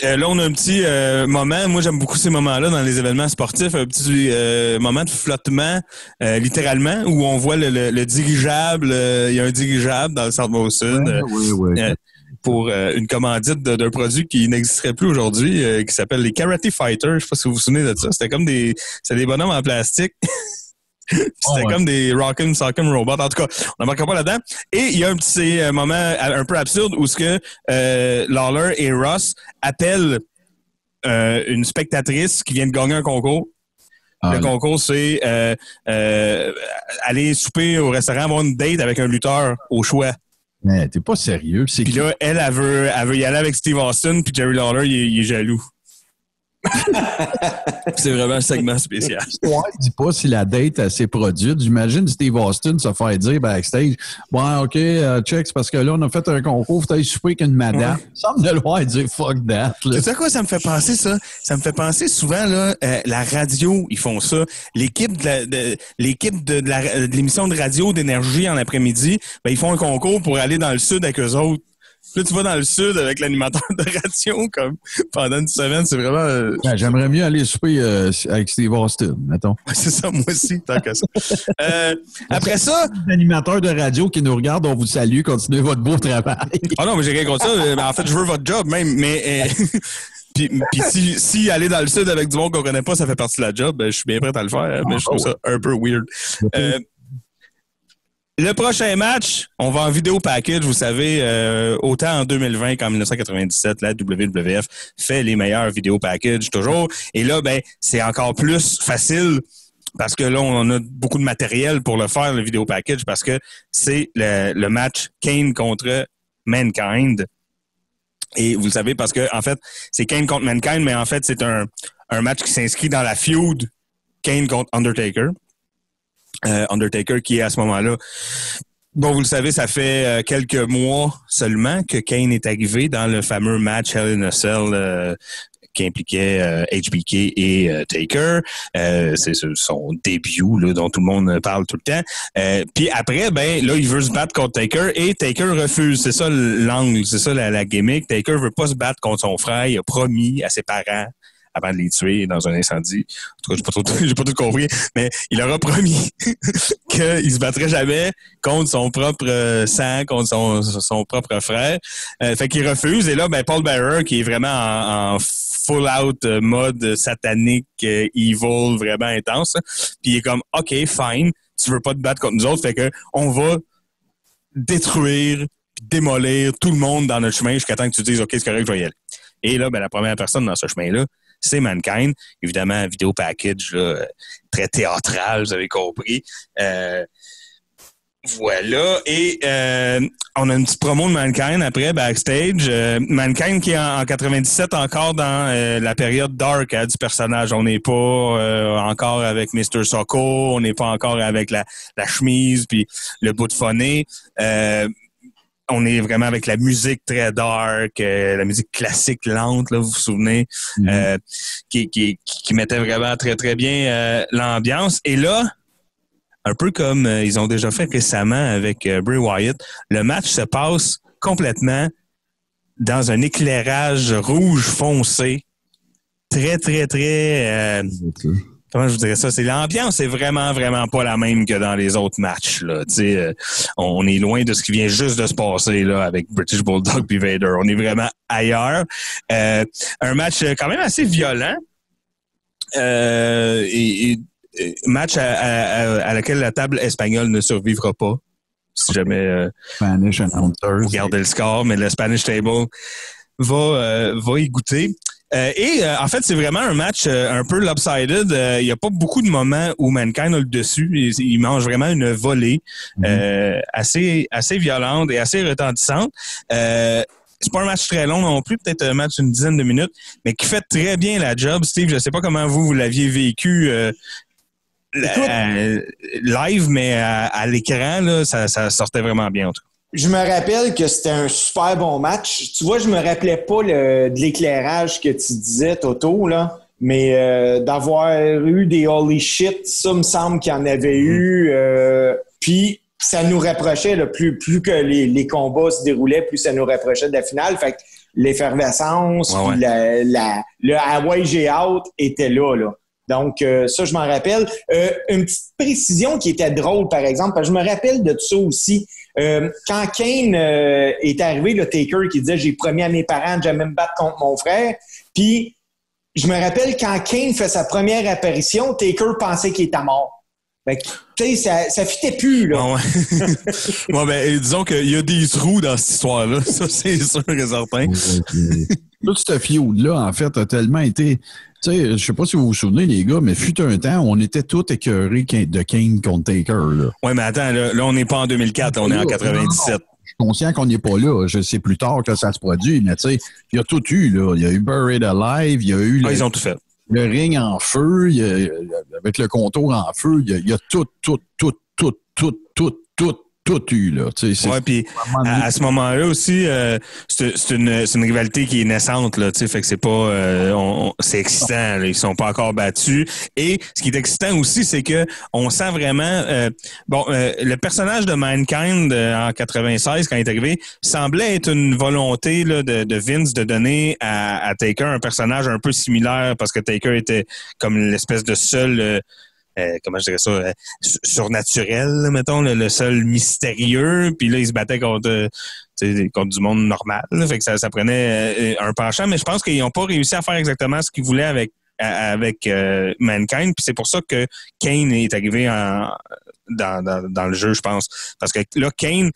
Euh, là, on a un petit euh, moment. Moi, j'aime beaucoup ces moments-là dans les événements sportifs. Un petit euh, moment de flottement, euh, littéralement, où on voit le, le- le dirigeable. euh, Il y a un dirigeable dans le centre Sud. Ouais, ouais, ouais. euh, pour une commandite d'un produit qui n'existerait plus aujourd'hui, euh, qui s'appelle les Karate Fighters. Je sais pas si vous vous souvenez de ça. C'était comme des, c'était des bonhommes en plastique. C'était Oh, ouais. comme des Rock'em Sock'em Robots. En tout cas, on n'embarquera pas là-dedans. Et il y a un petit euh, moment un peu absurde où ce que euh, Lawler et Ross appellent euh, une spectatrice qui vient de gagner un concours. Ah, le concours, c'est euh, euh, aller souper au restaurant, avoir une date avec un lutteur au choix. mais T'es pas sérieux. C'est Puis là, elle, elle veut, elle veut y aller avec Steve Austin, puis Jerry Lawler, il est jaloux. c'est vraiment un segment spécial. L'histoire dit pas si la date s'est produite. J'imagine Steve Austin se faire dire backstage Bon, OK, euh, check, c'est parce que là, on a fait un concours, faut aller souper avec une madame. Il semble de loin dire fuck that. là. Tu sais quoi ça me fait penser, ça? Ça me fait penser souvent, là, euh, la radio, ils font ça. L'équipe de l'équipe de, de la- de l'émission de radio d'énergie en après-midi, ben, ils font un concours pour aller dans le sud avec eux autres. Puis Là, tu vas dans le sud avec l'animateur de radio, comme pendant une semaine, c'est vraiment. euh, Ouais, J'aimerais mieux aller souper euh, avec Steve Austin, mettons. Ouais, c'est ça, moi aussi, tant que ça. Euh, après ça, Animateur de radio qui nous regarde, on vous salue, continuez votre beau travail. ah non, mais j'ai rien contre ça. mais en fait, je veux votre job même. Mais puis, puis si, si aller dans le sud avec du monde qu'on connaît pas, ça fait partie de la job, ben, je suis bien prêt à le faire. Mais je trouve ça un peu weird. Euh, le prochain match, on va en vidéo package. Vous savez, euh, autant en 2020 qu'en 1997, la WWF fait les meilleurs vidéo packages toujours. Et là, ben, c'est encore plus facile parce que là, on a beaucoup de matériel pour le faire, le vidéo package, parce que c'est le, match Kane contre Mankind. Et vous le savez parce que, en fait, c'est Kane contre Mankind, mais en fait, c'est un, un match qui s'inscrit dans la feud Kane contre Undertaker. Euh, Undertaker qui est à ce moment-là. Bon, vous le savez, ça fait euh, quelques mois seulement que Kane est arrivé dans le fameux match Hell in a Cell euh, qui impliquait HBK et euh, Taker. Euh, c'est ce- son début là, dont tout le monde parle tout le temps. Puis après, ben là, il veut se battre contre Taker et Taker refuse. C'est ça l'angle, c'est ça la, la gimmick. Taker veut pas se battre contre son frère. Il a promis à ses parents avant de les tuer dans un incendie. En tout cas, j'ai pas, tout compris, mais il leur a promis qu'il se battrait jamais contre son propre euh, sang, contre son, propre frère. Euh, fait qu'il refuse. Et là, ben, Paul Bearer, qui est vraiment en, full-out euh, mode satanique, evil, vraiment intense, puis il est comme, OK, fine, tu veux pas te battre contre nous autres, fait que on va détruire, démolir tout le monde dans notre chemin jusqu'à temps que tu dises, OK, c'est correct, je vais y aller. Et là, ben, la première personne dans ce chemin-là, c'est Mankind. Évidemment, vidéo package, euh, très théâtral, vous avez compris. Euh, voilà. Et euh, on a une petite promo de Mankind après, backstage. Euh, Mankind qui est en, en 97 encore dans la période dark hein, du personnage. On n'est pas encore avec Mr. Socko, on n'est pas encore avec la, la chemise puis le bout de phoné. On est vraiment avec la musique très dark, euh, la musique classique lente, là, vous vous souvenez, Mhm. euh, qui, qui, qui mettait vraiment très, très bien euh, l'ambiance. Et là, un peu comme euh, ils ont déjà fait récemment avec euh, Bray Wyatt, le match se passe complètement dans un éclairage rouge foncé, très, très, très... euh, comment je vous dirais ça? C'est l'ambiance est vraiment, vraiment pas la même que dans les autres matchs. Là. Tu sais, euh, on, est loin de ce qui vient juste de se passer là, avec British Bulldog puis Vader. On est vraiment ailleurs. Euh, un match quand même assez violent. Euh, et, et- et match à, à, à- laquelle la table espagnole ne survivra pas. Si jamais euh, Spanish vous regardez le score, mais le Spanish Table va, euh, va y goûter. Euh, et euh, en fait, c'est vraiment un match euh, un peu lopsided. Euh, Il n'y a pas beaucoup de moments où Mankind a le dessus. Il, il mange vraiment une volée euh, assez, assez violente et assez retentissante. Euh, c'est pas un match très long non plus, peut-être un match d'une dizaine de minutes, mais qui fait très bien la job. Steve, je sais pas comment vous, vous l'aviez vécu euh, la- euh, live, mais à, à l'écran, là, ça, ça sortait vraiment bien. En tout cas. Je me rappelle que c'était un super bon match. Tu vois, je me rappelais pas le- de l'éclairage que tu disais, Toto, là. Mais euh, d'avoir eu des holy shit, ça me semble qu'il y en avait eu. euh, puis ça nous rapprochait, là, plus, plus que les, les combats se déroulaient, plus ça nous rapprochait de la finale. Fait que l'effervescence, Ouais, puis la, la- le Hawaii J'ai Out était là, là. Donc, euh, ça, je m'en rappelle. Euh, une petite précision qui était drôle, par exemple, parce que je me rappelle de ça aussi. Euh, quand Kane euh, est arrivé, le Taker qui disait J'ai promis à mes parents de jamais me battre contre mon frère. Puis, je me rappelle quand Kane fait sa première apparition, Taker pensait qu'il était mort. Fait que, tu sais, ça, ça fitait plus, là. Ah ouais. Bon, ben, disons qu'il y a des trous dans cette histoire-là. Ça, c'est sûr et certain. Tout ce feud-là, en fait, a tellement été. Tu sais, je sais pas si vous vous souvenez, les gars, mais fut un temps, on était tous écœurés de Kane contre Taker. Là. Ouais, mais attends, là, là, on n'est pas en 2004, là, on est en 97. Je suis conscient qu'on n'est pas là. Je sais plus tard que ça se produit, mais tu sais, il y a tout eu. Là. Il y a eu Buried Alive, il y a eu Ah, le, ils ont tout fait. le ring en feu, il y a- avec le contour en feu, il y a, il y a tout, tout, tout, tout, tout, tout, tout, tout eu. Là. Tu sais, Ouais, puis à, à ce moment-là aussi, euh, c'est une, c'est une rivalité qui est naissante, là, tu sais, fait que c'est pas, euh, c'est excitant, là, ils sont pas encore battus. Et ce qui est excitant aussi, c'est que on sent vraiment, euh, bon, euh, le personnage de Mankind euh, en 96 quand il est arrivé semblait être une volonté là, de, de Vince de donner à, à Taker un personnage un peu similaire parce que Taker était comme l'espèce de seul euh, comment je dirais ça, euh, su- surnaturel, mettons, le, seul mystérieux. Puis là, il se battait contre, contre du monde normal. fait que ça, ça prenait euh, un penchant. Mais je pense qu'ils n'ont pas réussi à faire exactement ce qu'ils voulaient avec avec euh, Mankind. Puis c'est pour ça que Kane est arrivé en, dans, dans, dans le jeu, je pense. Parce que là, Kane,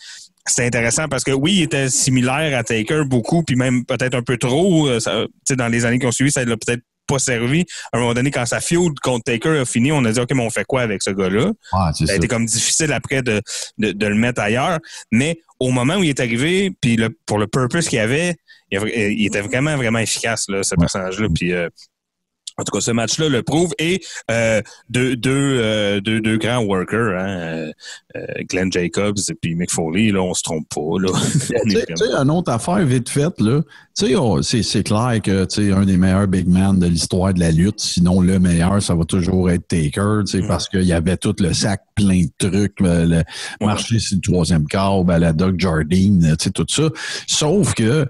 c'est intéressant parce que oui, il était similaire à Taker beaucoup, puis même peut-être un peu trop. euh, ça- dans les années qui ont suivi, ça l'a peut-être pas servi. À un moment donné, quand sa feud contre Taker a fini, on a dit OK, mais on fait quoi avec ce gars-là? Ah, Ça a été comme difficile après de, de, de le mettre ailleurs. Mais au moment où il est arrivé, puis le, pour le purpose qu'il avait, il, avait- il était vraiment, vraiment efficace, là, ce personnage-là. Puis, euh, en tout cas, ce match-là le prouve. Et euh, deux, deux, euh, deux, deux grands workers, hein, euh, euh, Glenn Jacobs et puis Mick Foley, là, on se trompe pas. Là. Tu sais, une autre affaire vite faite, là. On- c'est, c'est clair que, sais, un des meilleurs big men de l'histoire de la lutte, sinon le meilleur, ça va toujours être Taker, sais, parce qu'il y avait tout le sac plein de trucs, le, le marché sur le troisième câble, à la Doug Jardine, tout ça. Sauf que,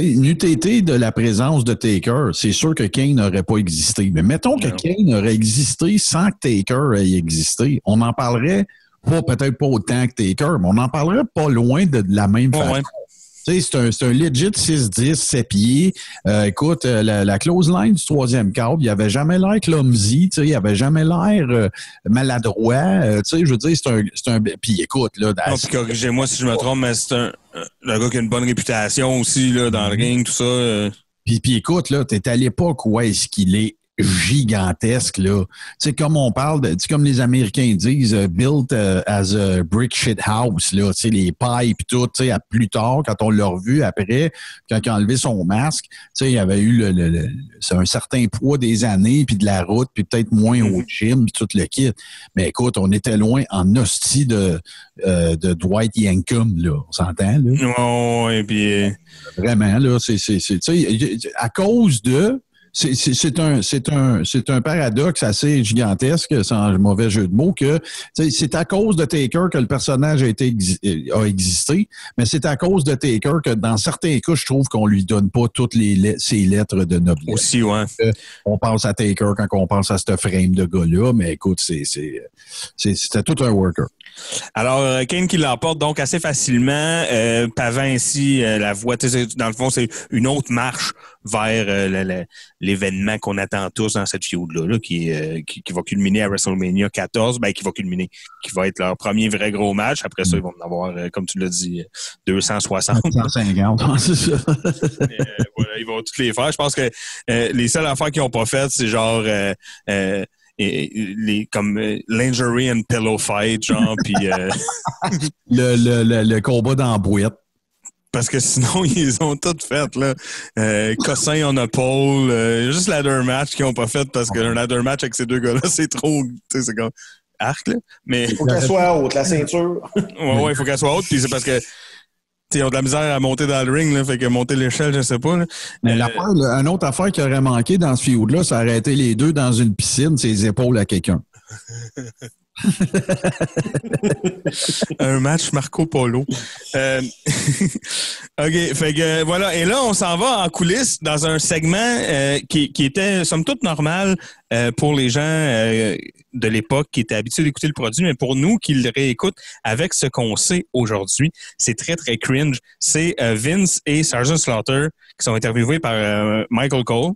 sais, n'eût été de la présence de Taker, c'est sûr que Kane n'aurait pas existé. Mais mettons que Non. Kane aurait existé sans que Taker ait existé. On en parlerait pas peut-être pas autant que Taker, mais on en parlerait pas loin de, de la même Ouais, façon. Ouais. Tu sais, c'est un, legit 6-10, 7 pieds. Euh, écoute, euh, la, la close line du troisième câble, il avait jamais l'air clumsy, tu sais, il avait jamais l'air euh, maladroit. euh, tu sais, je veux dire, c'est un, c'est un... Puis écoute, là, corrigez-moi si je me trompe, mais c'est un, un gars qui a une bonne réputation aussi là, dans le ring, tout ça. Puis, puis écoute, là, t'es à l'époque où est-ce qu'il est gigantesque, là. Tu sais, comme on parle, de, tu sais, comme les Américains disent, euh, built euh, as a brick shit house, là, tu sais, les pailles puis tout, tu sais, à plus tard, quand on l'a revu après, quand il a enlevé son masque, tu sais, il avait eu le, le- le- c'est un certain poids des années, puis de la route, puis peut-être moins au gym, puis tout le kit. Mais écoute, on était loin en hostie de, euh, de Dwight Yankum, là. On s'entend, là? Ouais, ouais, puis euh, Vraiment, là, c'est, c'est, c'est, tu sais, à cause de, c'est, un, c'est un, c'est un paradoxe assez gigantesque, sans mauvais jeu de mots, que, c'est à cause de Taker que le personnage a été, euh, a existé, mais c'est à cause de Taker que dans certains cas, je trouve qu'on lui donne pas toutes les ses lettres de noblesse. aussi, ouais. On pense à Taker quand on pense à ce frame de gars-là, mais écoute, c'est, c'est, c'est, c'était tout un worker. Alors, euh, Kane qui l'emporte donc assez facilement, euh, pavant ainsi euh, la voie. Dans le fond, c'est une autre marche vers euh, l'événement qu'on attend tous dans cette feud-là, là, qui, qui, qui va culminer à WrestleMania 14, ben, qui va culminer, qui va être leur premier vrai gros match. Après ça, ils vont en avoir, comme tu l'as dit, euh, 260. 150, c'est ça. Voilà, ils vont toutes les faire. Je pense que les seules affaires qu'ils n'ont pas faites, c'est genre et- les comme euh, lingerie and pillow fight, genre, puis euh, Le, le, le, le combat dans la parce que sinon ils ont toutes faites là. Euh, Cossin en épaule, euh, juste ladder match qu'ils n'ont pas fait parce que un ladder match avec ces deux gars-là, c'est trop, tu sais, c'est comme arc là. Mais Faut qu'elle soit haute, la ceinture. ouais, ouais, il faut qu'elle soit haute, puis c'est parce que ils ont de la misère à monter dans le ring, là, fait que monter l'échelle, je sais pas. Là. Mais Euh, là, une autre affaire qui aurait manqué dans ce feud-là, ça aurait été les deux dans une piscine, ses épaules à quelqu'un. un match Marco Polo. Euh, OK, fait que voilà. Et là, on s'en va en coulisses dans un segment euh, qui, était, somme toute, normal euh, pour les gens euh, de l'époque qui étaient habitués d'écouter le produit, mais pour nous qui le réécoutent avec ce qu'on sait aujourd'hui, c'est très, très cringe. C'est euh, Vince et Sergeant Slaughter qui sont interviewés par euh, Michael Cole.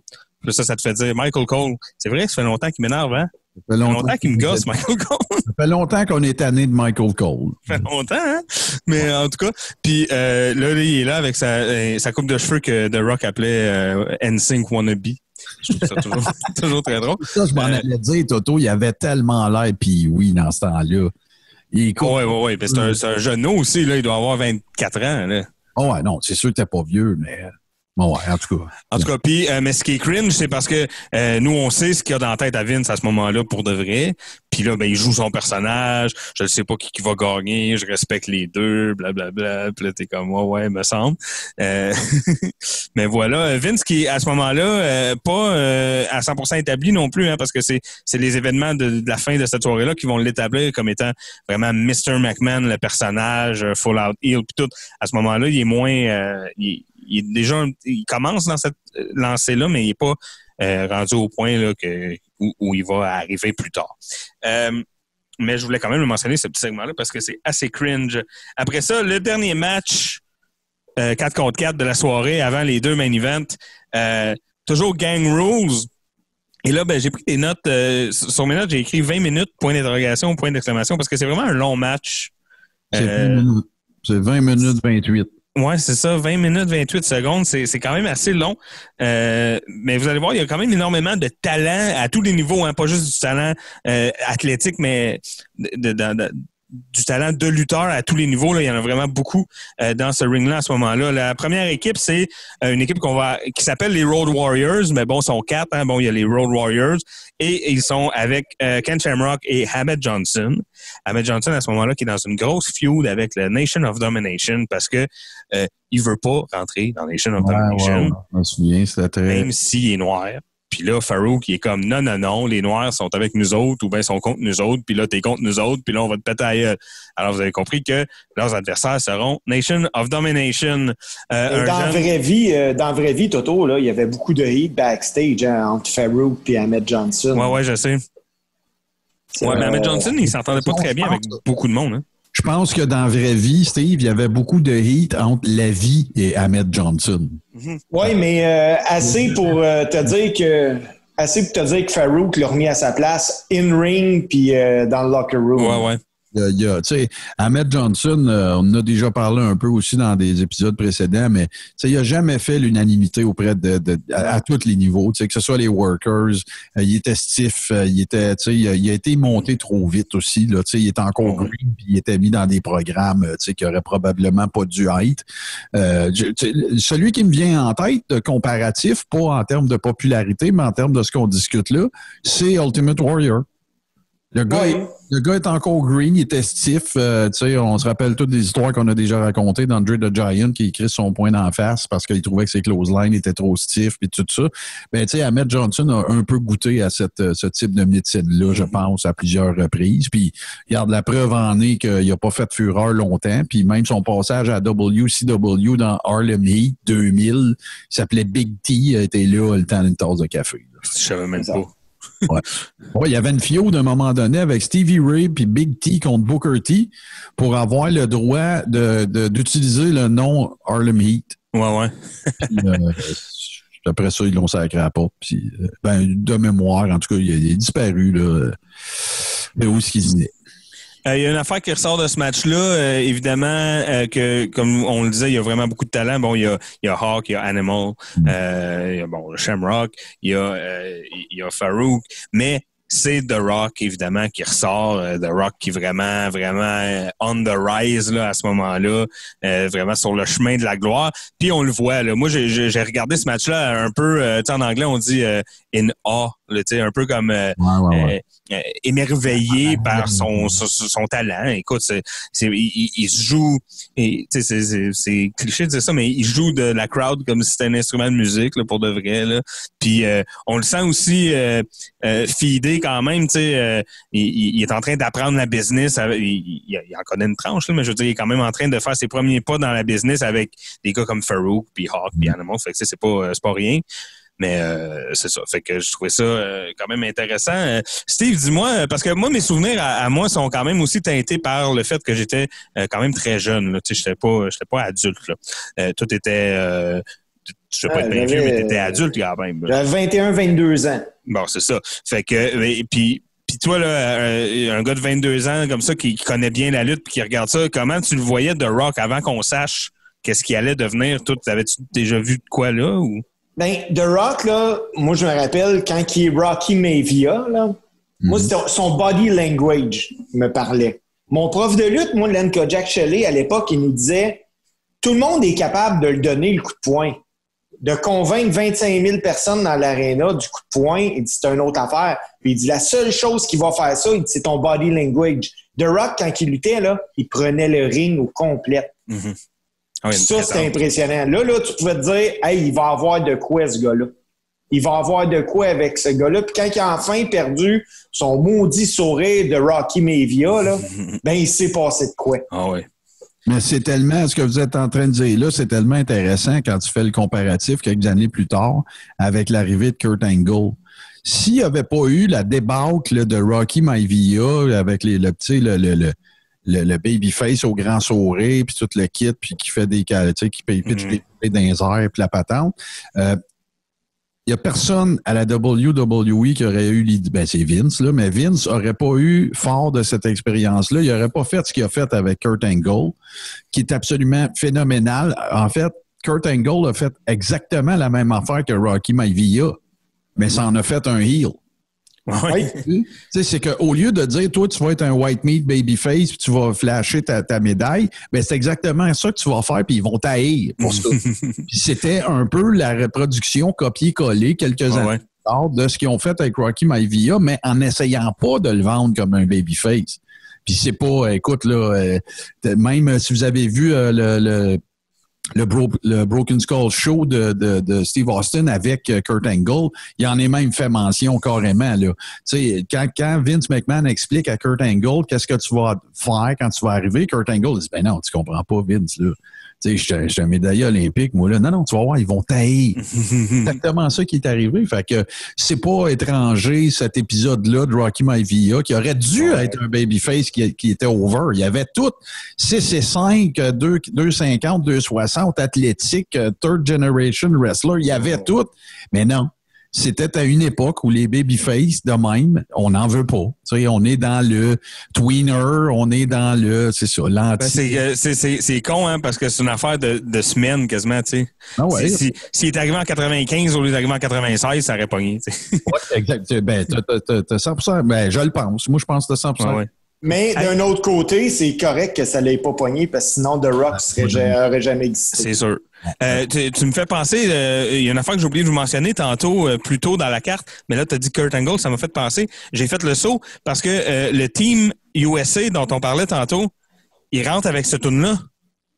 Ça, ça te fait dire Michael Cole. C'est vrai ça fait longtemps qu'il m'énerve, hein? Ça fait longtemps qu'il me gosse, Michael Cole. Ça fait longtemps qu'on est tanné de Michael Cole. Ça fait longtemps, hein? Mais en tout cas, puis euh, là, il est là avec sa, euh, sa coupe de cheveux que The Rock appelait euh, NSYNC Wannabe. Je trouve ça toujours, toujours très drôle. Ça, je m'en Euh, allais dire, Toto, il avait tellement l'air, puis oui, dans ce temps-là. Puis c'est un, c'est un jeune aussi, là. Il doit avoir 24 ans, là. Oh, ouais, non, c'est sûr que t'es pas vieux, mais. Bon, ouais, en tout cas. En tout cas, puis, euh, mais ce qui est cringe, c'est parce que euh, nous, on sait ce qu'il y a dans la tête à Vince à ce moment-là pour de vrai. Puis là, ben, il joue son personnage. Je ne sais pas qui, qui va gagner. Je respecte les deux, blablabla. Puis là, t'es comme, ouais, ouais, me semble. Euh, mais voilà, Vince qui, à ce moment-là, euh, pas euh, à 100% établi non plus, hein, parce que c'est les événements de, la fin de cette soirée-là qui vont l'établir comme étant vraiment Mr. McMahon, le personnage, euh, Full Out Heel, puis tout. À ce moment-là, il est moins... il, il est déjà il commence dans cette euh, lancée-là, mais il n'est pas euh, rendu au point là, que, où, où il va arriver plus tard. Euh, mais je voulais quand même le mentionner, ce petit segment-là, parce que c'est assez cringe. Après ça, le dernier match, euh, 4 contre 4 de la soirée, avant les deux main events, toujours Gang Rules. Et là, ben, j'ai pris des notes. sur mes notes, j'ai écrit 20 minutes, point d'interrogation, point d'exclamation, parce que c'est vraiment un long match. C'est 20 minutes. C'est 20 minutes 28. Ouais, c'est ça, 20 minutes, 28 secondes, c'est c'est quand même assez long. Euh, mais vous allez voir, il y a quand même énormément de talent à tous les niveaux, hein, pas juste du talent euh, athlétique, mais de, de- de- du talent de lutteur à tous les niveaux. Là. Il y en a vraiment beaucoup euh, dans ce ring-là à ce moment-là. La première équipe, c'est euh, une équipe qu'on va qui s'appelle les Road Warriors, mais bon, ils sont quatre. Hein. Bon, il y a les Road Warriors et ils sont avec euh, Ken Shamrock et Hamed Johnson. Ahmed Johnson, à ce moment-là, qui est dans une grosse feud avec le Nation of Domination parce que il veut pas rentrer dans Nation of Ouais, ouais, Domination, ouais. Je me souviens, très. même s'il est noir. Puis là, Farouk, il est comme non, non, non, les Noirs sont avec nous autres ou bien sont contre nous autres, puis là, t'es contre nous autres, puis là, on va te péter à gueule. Alors, vous avez compris que leurs adversaires seront Nation of Domination. Euh, Et un dans la jeune- vraie vie, euh, dans vraie vie, Toto, là, il y avait beaucoup de hate backstage hein, entre Farouk et Ahmed Johnson. Ouais, ouais, je sais. Ouais, mais Ahmed Euh, Johnson, il s'entendait pas très bien avec beaucoup de monde. Hein. Je pense que dans la vraie vie, Steve, il y avait beaucoup de heat entre la vie et Ahmed Johnson. Oui, mais euh, assez pour euh, te dire que assez pour te dire que Farouk l'a remis à sa place in-ring puis euh, dans le locker room. Ouais, ouais. Il y a- tu sais, Ahmed Johnson, euh, on en a déjà parlé un peu aussi dans des épisodes précédents, mais tu sais, il n'a jamais fait l'unanimité auprès de, de- à, à tous les niveaux, tu sais, que ce soit les workers, euh, il était stiff, euh, il était, tu sais, il a, été monté trop vite aussi, là, tu sais, il était encore green, puis il était mis dans des programmes, tu sais, qui aurait probablement pas dû être. Euh, celui qui me vient en tête de comparatif, pas en termes de popularité, mais en termes de ce qu'on discute là, c'est Ultimate Warrior. Le gars, Ouais. est- le gars est encore green, il était stiff. euh, tu sais, on se rappelle toutes les histoires qu'on a déjà racontées d'Andre the Giant qui écrit son point d'en face parce qu'il trouvait que ses close lines étaient trop stiff puis tout ça. Ben, tu sais, Ahmed Johnson a un peu goûté à cette, euh, ce type de médecine-là, je pense, à plusieurs reprises. Puis, regarde, la preuve en est qu'il n'a pas fait fureur longtemps. Puis, même son passage à WCW dans Harlem Heat 2000, il s'appelait Big T, il était là le temps d'une tasse de café. là. Je savais même pas. Ouais, il y avait une fiode d'un moment donné avec Stevie Ray puis Big T contre Booker T pour avoir le droit de- de- d'utiliser le nom Harlem Heat. Ouais, ouais. Puis, euh, après ça, ils l'ont sacré à porte. Puis, euh, ben, de mémoire, en tout cas, il, est disparu. Là, de où est-ce qu'il est? Euh, Il y a une affaire qui ressort de ce match-là. euh, évidemment, euh, que comme on le disait, il y a vraiment beaucoup de talent. Bon, il y a, il y a Hawk, il y a Animal, euh, il y a bon, Shamrock, il y a, euh, il y a Farouk, mais c'est The Rock, évidemment, qui ressort. euh, The Rock qui est vraiment, vraiment euh, on the rise là, à ce moment-là, euh, vraiment sur le chemin de la gloire. Puis on le voit. Là. Moi, j'ai- regardé ce match-là un peu, euh, tu sais, en anglais, on dit euh, in awe, là, un peu comme... euh, Ouais, ouais, ouais. émerveillé par son, son, son talent. Écoute, c'est, c'est, il, il- il se joue, et, tu sais, c'est, cliché de dire ça, mais il joue de la crowd comme si c'était un instrument de musique, là, pour de vrai. Là. Puis euh, on le sent aussi euh, feedé quand même. tu sais, euh, il, est en train d'apprendre la business. avec- il, en connaît une tranche, là, mais je veux dire, il est quand même en train de faire ses premiers pas dans la business avec des gars comme Farouk, puis Hawk, puis Animal. Fait que c'est pas, euh, pas rien. Mais euh, c'est ça. Fait que je trouvais ça euh, quand même intéressant. Euh, Steve, dis-moi, parce que moi, mes souvenirs à, à moi sont quand même aussi teintés par le fait que j'étais quand même très jeune. Sais, j'étais pas, pas adulte. Là. Tout était. Je sais pas Ah, être bien vieux, j'avais, mais t'étais euh, adulte quand même. J'avais 21-22 ans. Bon, c'est ça. Fait que, et puis, puis toi, là, euh, un gars de 22 ans comme ça qui, qui connaît bien la lutte puis qui regarde ça, comment tu le voyais de Rock avant qu'on sache qu'est-ce qui allait devenir? Tout, avais-tu déjà vu de quoi là? Ou? Ben, The Rock, là, moi, je me rappelle quand il est Rocky Mavia, là, moi, c'était son body language me parlait. Mon prof de lutte, moi, Lenka Jack Shelley, à l'époque, il nous disait tout le monde est capable de le donner le coup de poing. De convaincre 25 000 personnes dans l'aréna du coup de poing, il dit c'est une autre affaire. Puis il dit la seule chose qui va faire ça, il dit c'est ton body language. The Rock, quand il luttait, là, il prenait le ring au complet. Mhm. Ah oui, Ça, c'était impressionnant. Là, là, tu pouvais te dire, hey, il va avoir de quoi, ce gars-là. Il va avoir de quoi avec ce gars-là. Puis quand il a enfin perdu son maudit sourire de Rocky Mavia, là, ben, il s'est passé de quoi. Ah ouais. Mais c'est tellement, ce que vous êtes en train de dire là, c'est tellement intéressant quand tu fais le comparatif quelques années plus tard avec l'arrivée de Kurt Angle. S'il n'y avait pas eu la débâcle de Rocky Maivia avec les, le petit, le, le, le, le, le babyface au grand sourire, puis tout le kit, puis qui fait des tu sais, qui pitch Mhm. des pieds dans les airs, puis la patente, euh, il y a personne à la WWE qui aurait eu l'idée. Ben, c'est Vince, là, mais Vince aurait pas eu fort de cette expérience-là. Il aurait pas fait ce qu'il a fait avec Kurt Angle, qui est absolument phénoménal. En fait, Kurt Angle a fait exactement la même affaire que Rocky Maivia, mais ça en a fait un heel. Sais, c'est qu'au lieu de dire, toi, tu vas être un white meat babyface, puis tu vas flasher ta, ta médaille, ben c'est exactement ça que tu vas faire, puis ils vont tailler pour ça. c'était un peu la reproduction copier-coller quelques Ouais, années ouais. plus tard de ce qu'ils ont fait avec Rocky Maivia, mais en essayant pas de le vendre comme un babyface. Puis c'est pas, écoute, là, euh, même si vous avez vu euh, le, le, le, Bro- le Broken Skull Show de, de, Steve Austin avec euh, Kurt Angle, il en est même fait mention carrément. Là. Quand, quand Vince McMahon explique à Kurt Angle qu'est-ce que tu vas faire quand tu vas arriver, Kurt Angle dit Ben non, tu comprends pas, Vince. Là. Sais, je suis un- médaillé olympique, moi là. Non, non, tu vas voir, ils vont tailler. C'est exactement ça qui est arrivé. Fait que c'est pas étranger cet épisode-là de Rocky Maivia qui aurait dû être un babyface qui, qui était over. Il y avait tout 6 et 5, 2, 250, 260, athlétique, third generation wrestler. Il y avait tout. Mais non. C'était à une époque où les babyface, de même, on n'en veut pas. Tu sais, on est dans le tweener, on est dans le, c'est ça, Ben, l'anti. c'est, euh, c'est, con, hein, parce que c'est une affaire de, de semaine quasiment, tu sais. Ah ouais. Si- si- S'il est arrivé en 95 au lieu d'arriver en 96, ça aurait pogné, tu sais. Ouais, exact. Ben, t'as- t'as- t'as- t'as 100%. Ben, je le pense. Moi, je pense que t'as 100%. Ouais, ouais. Mais d'un autre côté, c'est correct que ça l'ait pas pogné parce que sinon The Rock serait, ja- aurait jamais existé. C'est sûr. Euh, tu, tu me fais penser, euh, il y a une affaire que j'ai oublié de vous mentionner tantôt, euh, plus tôt dans la carte, mais là, tu as dit Kurt Angle, ça m'a fait penser. J'ai fait le saut parce que euh, le team USA dont on parlait tantôt, il rentre avec ce tune-là.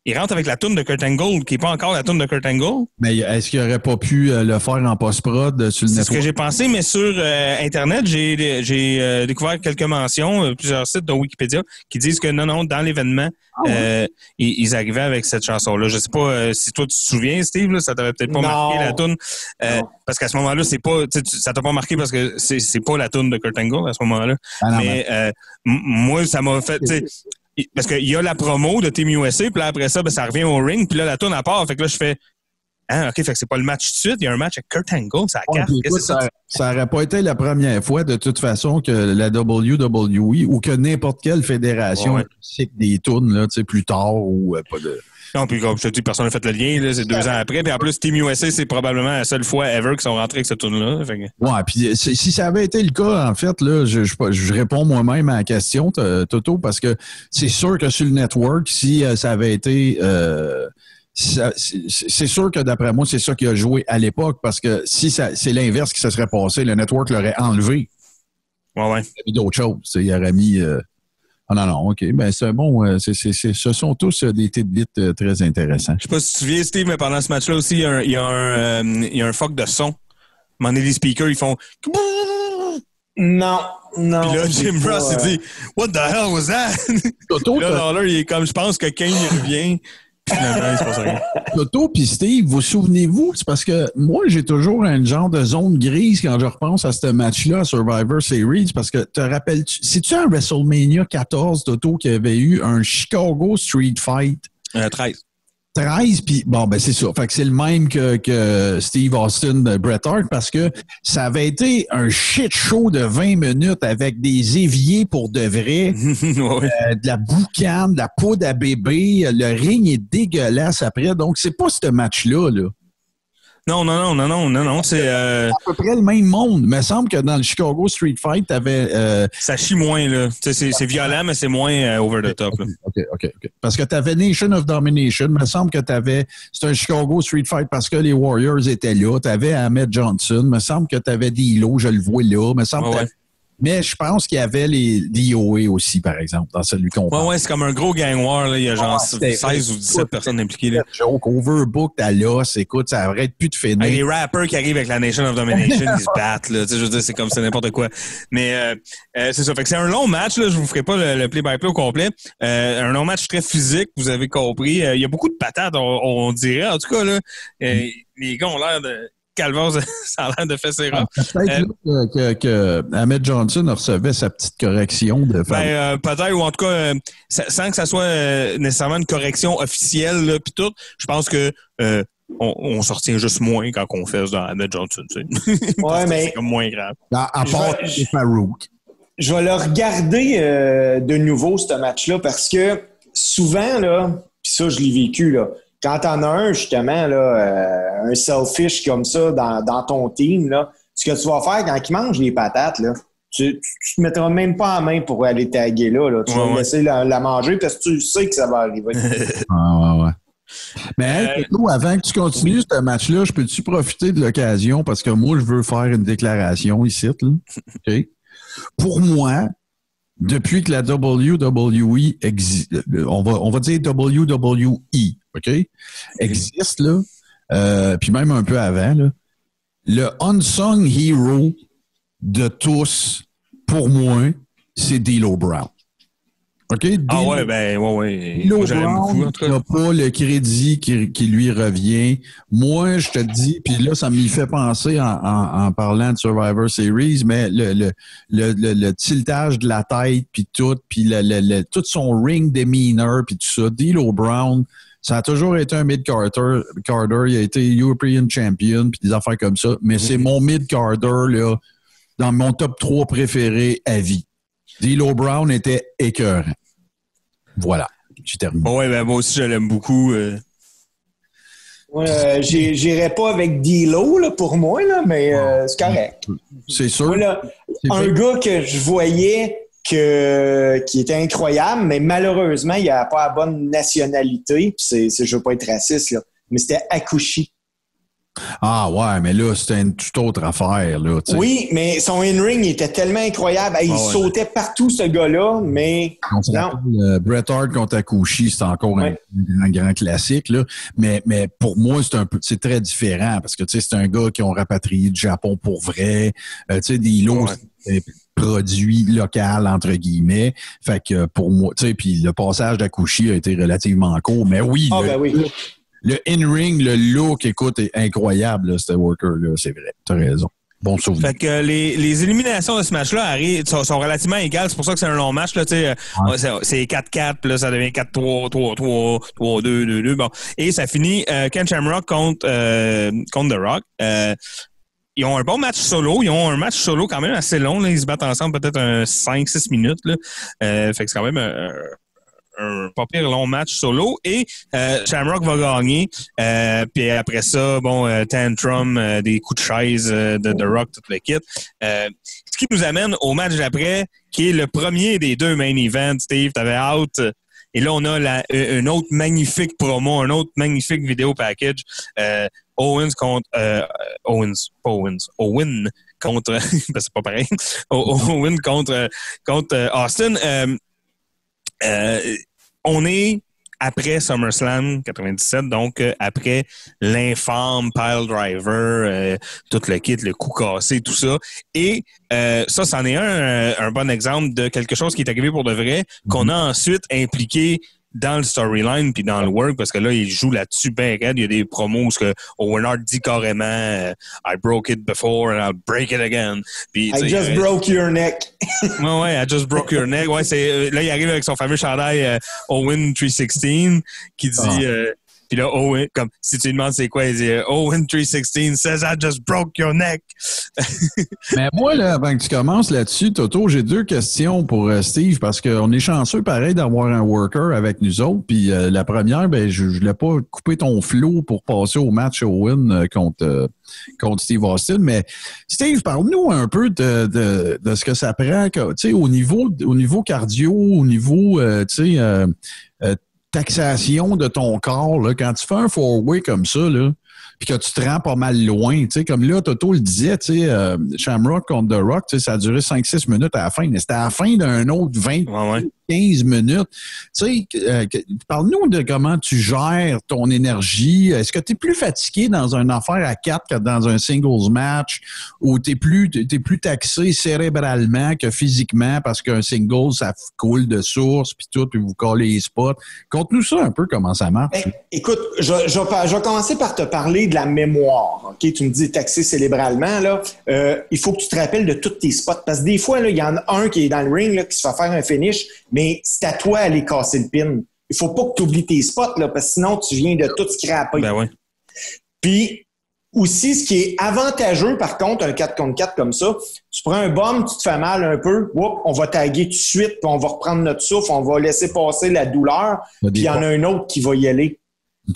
Il rentre avec la tune de Kurt Angle, qui n'est pas encore la tune de Kurt Angle. Mais est-ce qu'il aurait pas pu euh, le faire en post-prod euh, sur le C'est ce que j'ai pensé, mais sur euh, Internet, j'ai j'ai euh, découvert quelques mentions, euh, plusieurs sites dont Wikipédia, qui disent que non, non, dans l'événement, euh, ils, ils arrivaient avec cette chanson-là. Je sais pas euh, si toi tu te souviens, Steve, là, ça t'avait peut-être pas Non. marqué la tune. Euh, Non. parce qu'à ce moment-là, c'est pas, ça t'a pas marqué parce que c'est c'est pas la tune de Kurt Angle à ce moment-là. Ah non, mais euh, moi, ça m'a fait, parce qu'il y a la promo de Team USA, puis là, après ça, ben, ça revient au ring, puis là, la tune à part. Fait que là, je fais, ah, OK, fait que c'est pas le match tout de suite, il y a un match avec Kurt Angle, ça Ouais, carte. écoute, ça? ça, ça aurait pas été la première fois, de toute façon, que la WWE ou que n'importe quelle fédération Ouais. cycle des tunes, là, tu sais, plus tard ou euh, pas de. Non, puis comme je te dis, personne n'a fait le lien, là, c'est deux ans après. Puis en plus, Team USA, c'est probablement la seule fois ever qu'ils sont rentrés avec ce que- Ouais, puis si si ça avait été le cas, en fait, là, je, je, je réponds moi-même à la question, Toto, parce que c'est sûr que sur le network, si euh, ça avait été. euh, c'est sûr que d'après moi, c'est ça qui a joué à l'époque, parce que si c'est l'inverse qui se serait passé, le network l'aurait enlevé. Ouais, ouais. Il a mis d'autres choses. Il aurait mis. euh, Ah non, non, OK. Ben, c'est bon. euh, ce sont tous euh, des tidbits euh, très intéressants. Je sais pas si tu te souviens, Steve, mais pendant ce match-là aussi, il y a un, il y a un, euh, il y a un fuck de son. À un moment donné, les speakers, ils font. Non, non. Puis là, Jim Ross, euh, il dit What the hell was that? Toto, Puis là, Lawler, il est comme, je pense que Kane, il revient. Puis finalement, il se passe rien. Toto puis Steve, vous souvenez-vous? C'est parce que moi, j'ai toujours un genre de zone grise quand je repense à ce match-là, à Survivor Series, parce que te rappelles-tu, c'est-tu un WrestleMania 14, Toto, qui avait eu un Chicago Street Fight? Euh, 13. 13, puis bon, ben c'est ça. Fait que c'est le même que, que Steve Austin de Bret Hart parce que ça avait été un shit show de 20 minutes avec des éviers pour de vrai, euh, de la boucane, de la poudre à bébé. Le ring est dégueulasse après. Donc, c'est pas ce match-là, là. Non, non, non, non, non, non, non. C'est, euh, À peu près le même monde. Il me semble que dans le Chicago Street Fight, t'avais. Euh, ça chie moins, là. Tu sais, C'est, c'est violent, mais c'est moins euh, over the top. là. OK, OK, OK. Parce que tu avais Nation of Domination. Il me semble que tu avais. C'est un Chicago Street Fight parce que les Warriors étaient là. Tu avais Ahmed Johnson. Il me semble que tu avais D'Lo, je le vois là. Il me semble que ouais. Mais je pense qu'il y avait les DOA aussi, par exemple, dans celui qu'on Ouais, parle. ouais, c'est comme un gros gang war, là. Il y a genre Ah, c'était- 16 ou 17 personnes impliquées, là. Joke, overbooked à l'os. Écoute, ça arrête plus de finir. Avec les rappers qui arrivent avec la Nation of Domination, ils se battent, là. Tu sais, je veux dire, c'est comme c'est n'importe quoi. Mais euh, euh, c'est ça. Fait que c'est un long match, là. Je vous ferai pas le, play-by-play au complet. Euh, un long match très physique, vous avez compris. Euh, Il y a beaucoup de patates, on, on dirait. En tout cas, là, euh, les gars ont l'air de... Calvas, ça a l'air de fesser rare. Ah, Peut-être Euh, que, Ahmed Johnson recevait sa petite correction de Ben, faire. euh, peut-être, ou en tout cas, euh, sans que ça soit euh, nécessairement une correction officielle, puis tout, je pense que euh, on, on s'en retient juste moins quand on fait dans Ahmed Johnson. tu sais. Ouais, mais- C'est comme moins grave. À, à Je part vais- les Farouk. Je vais le regarder euh, de nouveau, ce match-là, parce que souvent, là, puis ça, je l'ai vécu, là, quand t'en as un, justement, là, euh, un selfish comme ça dans, dans ton team, là, ce que tu vas faire quand il mange les patates, là, tu, tu, tu te mettras même pas en main pour aller taguer là. là. Tu Ouais, vas ouais. laisser la, la manger parce que tu sais que ça va arriver. Ah, ouais, ouais. Mais hey, Euh, Toto, avant que tu continues ce match-là, je peux-tu profiter de l'occasion? Parce que moi, je veux faire une déclaration ici. Là. OK? Pour moi, depuis que la WWE existe, on va, on va dire WWE, OK? Existe, là, euh, puis même un peu avant, là, le unsung hero de tous, pour moi, c'est D'Lo Brown. OK? Ah ouais, ben, ouais, ouais. Moi, beaucoup, en Brown tout cas. n'a pas le crédit qui, qui lui revient. Moi, je te dis, puis là, ça m'y fait penser en, en- en parlant de Survivor Series, mais le, le, le, le- le tiltage de la tête, puis tout, puis le, le- le- tout son ring demeanor, puis tout ça. D'Lo Brown, ça a toujours été un mid-carter. Carter, il a été European Champion, puis des affaires comme ça. Mais c'est mon mid-carter, là, dans mon top 3 préféré à vie. D'Lo Brown était écœurant. Voilà, j'ai terminé. Bon, ouais, ben, moi aussi, je l'aime beaucoup. euh. Euh, j'ai- J'irai pas avec D-Lo là, pour moi, là, mais euh, c'est correct. C'est sûr. Moi, là, C'est un fait- gars que je voyais que, qui était incroyable, mais malheureusement, il n'a pas la bonne nationalité. C'est, je veux pas être raciste, là, mais c'était Akushi. Ah ouais, mais là, c'était une toute autre affaire. Là. Oui, mais son in-ring était tellement incroyable. Il Ah ouais. sautait partout, ce gars-là, mais Non. euh, Bret Hart contre Akushi, c'est encore un- Ouais. un, grand classique. Là. Mais, mais pour moi, c'est un peu c'est très différent parce que c'est un gars qui ont rapatrié du Japon pour vrai. Euh, tu sais, des lots Ouais. c'est produits local entre guillemets. Fait que pour moi, tu sais, puis le passage d'Akushi a été relativement court. Mais oui, Ah, le, ben oui. Le in-ring, le look, écoute, est incroyable, là, ce worker-là. C'est vrai. T'as raison. Bon souvenir. Fait que euh, les, les éliminations de ce match-là arrivent, sont, sont relativement égales. C'est pour ça que c'est un long match. Là, sais, euh, Ouais. c'est- c'est 4-4, puis là, ça devient 4-3, 3-3, 3-2, 2-2. Bon. Et ça finit euh, Ken Shamrock contre, euh, contre The Rock. Euh, ils ont un bon match solo. Ils ont un match solo quand même assez long. Là. Ils se battent ensemble peut-être un 5-6 minutes. Là. Euh, fait que c'est quand même un, pas pire long match solo. Et euh, Shamrock va gagner. Euh, puis après ça, bon, euh, tantrum, euh, des coups de chaise euh, de The Rock, tout le kit. Euh, ce qui nous amène au match d'après, qui est le premier des deux main events. Steve, t'avais out. Et là, on a la, une autre magnifique promo, un autre magnifique vidéo package. Owens contre Owens, pas Owens, Owen contre, ben, c'est pas pareil. Owen contre contre Austin. Euh, on est après SummerSlam 97, donc euh, après l'infâme pile driver, euh, tout le kit, le coup cassé, tout ça. Et euh, ça, c'en est un, un bon exemple de quelque chose qui est arrivé pour de vrai, qu'on a ensuite impliqué dans le storyline puis dans le work parce que là il joue là-dessus bien raide. il y a des promos où que Owen Hart dit carrément euh, I broke it before and I'll break it again puis I just euh, broke your neck. Ouais, ouais, I just broke your neck. Ouais, c'est euh, là il arrive avec son fameux chandail euh, Owen 316 qui dit Ah. euh, puis là Owen comme si tu lui demandes c'est quoi, il dit euh, Owen 316 says I just broke your neck. Mais moi, là, avant que tu commences là-dessus, Toto, j'ai deux questions pour euh, Steve parce qu'on est chanceux, pareil, d'avoir un worker avec nous autres. Puis euh, la première, ben, je ne voulais pas couper ton flow pour passer au match Owen euh, contre, euh, contre Steve Austin. Mais Steve, parle-nous un peu de, de, de ce que ça prend, que- au niveau, au niveau cardio, au niveau, euh, euh, taxation de ton corps, là, quand tu fais un four-way comme ça, là, puis que tu te rends pas mal loin. Tu sais, comme là, Toto le disait, tu sais, euh, Shamrock contre The Rock, tu sais, ça a duré 5-6 minutes à la fin, mais c'était à la fin d'un autre 20, Ouais, ouais. 15 minutes. Tu sais, euh, parle-nous de comment tu gères ton énergie. Est-ce que tu es plus fatigué dans une affaire à 4 que dans un singles match? Ou tu es plus, plus taxé cérébralement que physiquement parce qu'un single, ça coule de source, puis tout, puis vous collez les spots? Conte-nous ça un peu, comment ça marche. Ben, écoute, je, vais commencer par te parler de la mémoire. Ok, Tu me dis taxé cérébralement. Là. Euh, il faut que tu te rappelles de tous tes spots. Parce que des fois, il y en a un qui est dans le ring qui se fait faire un finish, mais c'est à toi d'aller casser le pin. Il faut pas que tu oublies tes spots, là, parce que sinon, tu viens de tout scraper. Ben ouais. Puis aussi, ce qui est avantageux, par contre, un 4 contre 4 comme ça, tu prends un bomb, tu te fais mal un peu, whoop, on va taguer tout de suite, puis on va reprendre notre souffle, on va laisser passer la douleur, puis il y en a un autre qui va y aller.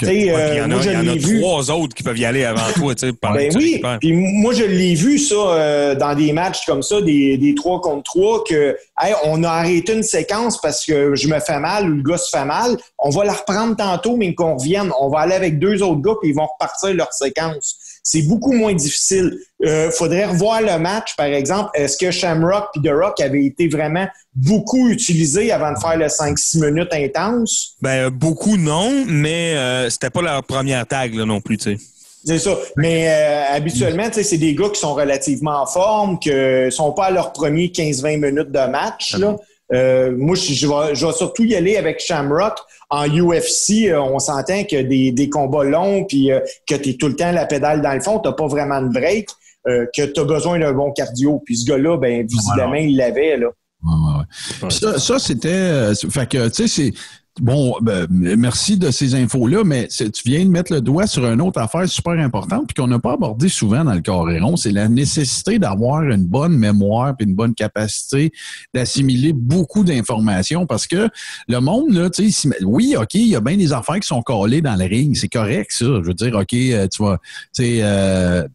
Sais, Ouais, euh, il y en moi, a, je il y en a l'ai vu. trois autres qui peuvent y aller avant toi, tu sais, pendant Ben que tu oui, puis moi je l'ai vu ça euh, dans des matchs comme ça, des, des 3 contre 3, que hey, on a arrêté une séquence parce que je me fais mal ou le gars se fait mal. On va la reprendre tantôt, mais qu'on revienne. On va aller avec deux autres gars, puis ils vont repartir leur séquence. C'est beaucoup moins difficile. Euh, faudrait revoir le match, par exemple. Est-ce que Shamrock et The Rock avaient été vraiment beaucoup utilisés avant de faire le 5-6 minutes intense? Ben, euh, beaucoup non, mais euh, c'était pas leur première tag là, non plus, tu sais. C'est ça. Mais euh, habituellement, c'est des gars qui sont relativement en forme, qui sont pas à leur premier 15-20 minutes de match. Là. Euh, moi, je, je vais, je vais surtout y aller avec Shamrock. En UFC, euh, on s'entend que des, des combats longs, puis euh, que tu es tout le temps la pédale dans le fond, tu pas vraiment de break, euh, que tu as besoin d'un bon cardio. Puis ce gars-là, ben, visiblement, il l'avait. Là. Ouais, ouais, ouais. Puis Ça, ça, c'était. euh, fait que, tu sais, c'est. Bon, ben, merci de ces infos-là, mais tu viens de mettre le doigt sur une autre affaire super importante, puis qu'on n'a pas abordé souvent dans le Coréron, c'est la nécessité d'avoir une bonne mémoire puis une bonne capacité d'assimiler beaucoup d'informations, parce que le monde, là, tu sais, oui, OK, il y a bien des affaires qui sont collées dans le ring, c'est correct, ça. Je veux dire, OK, euh, tu vas, tu sais, euh,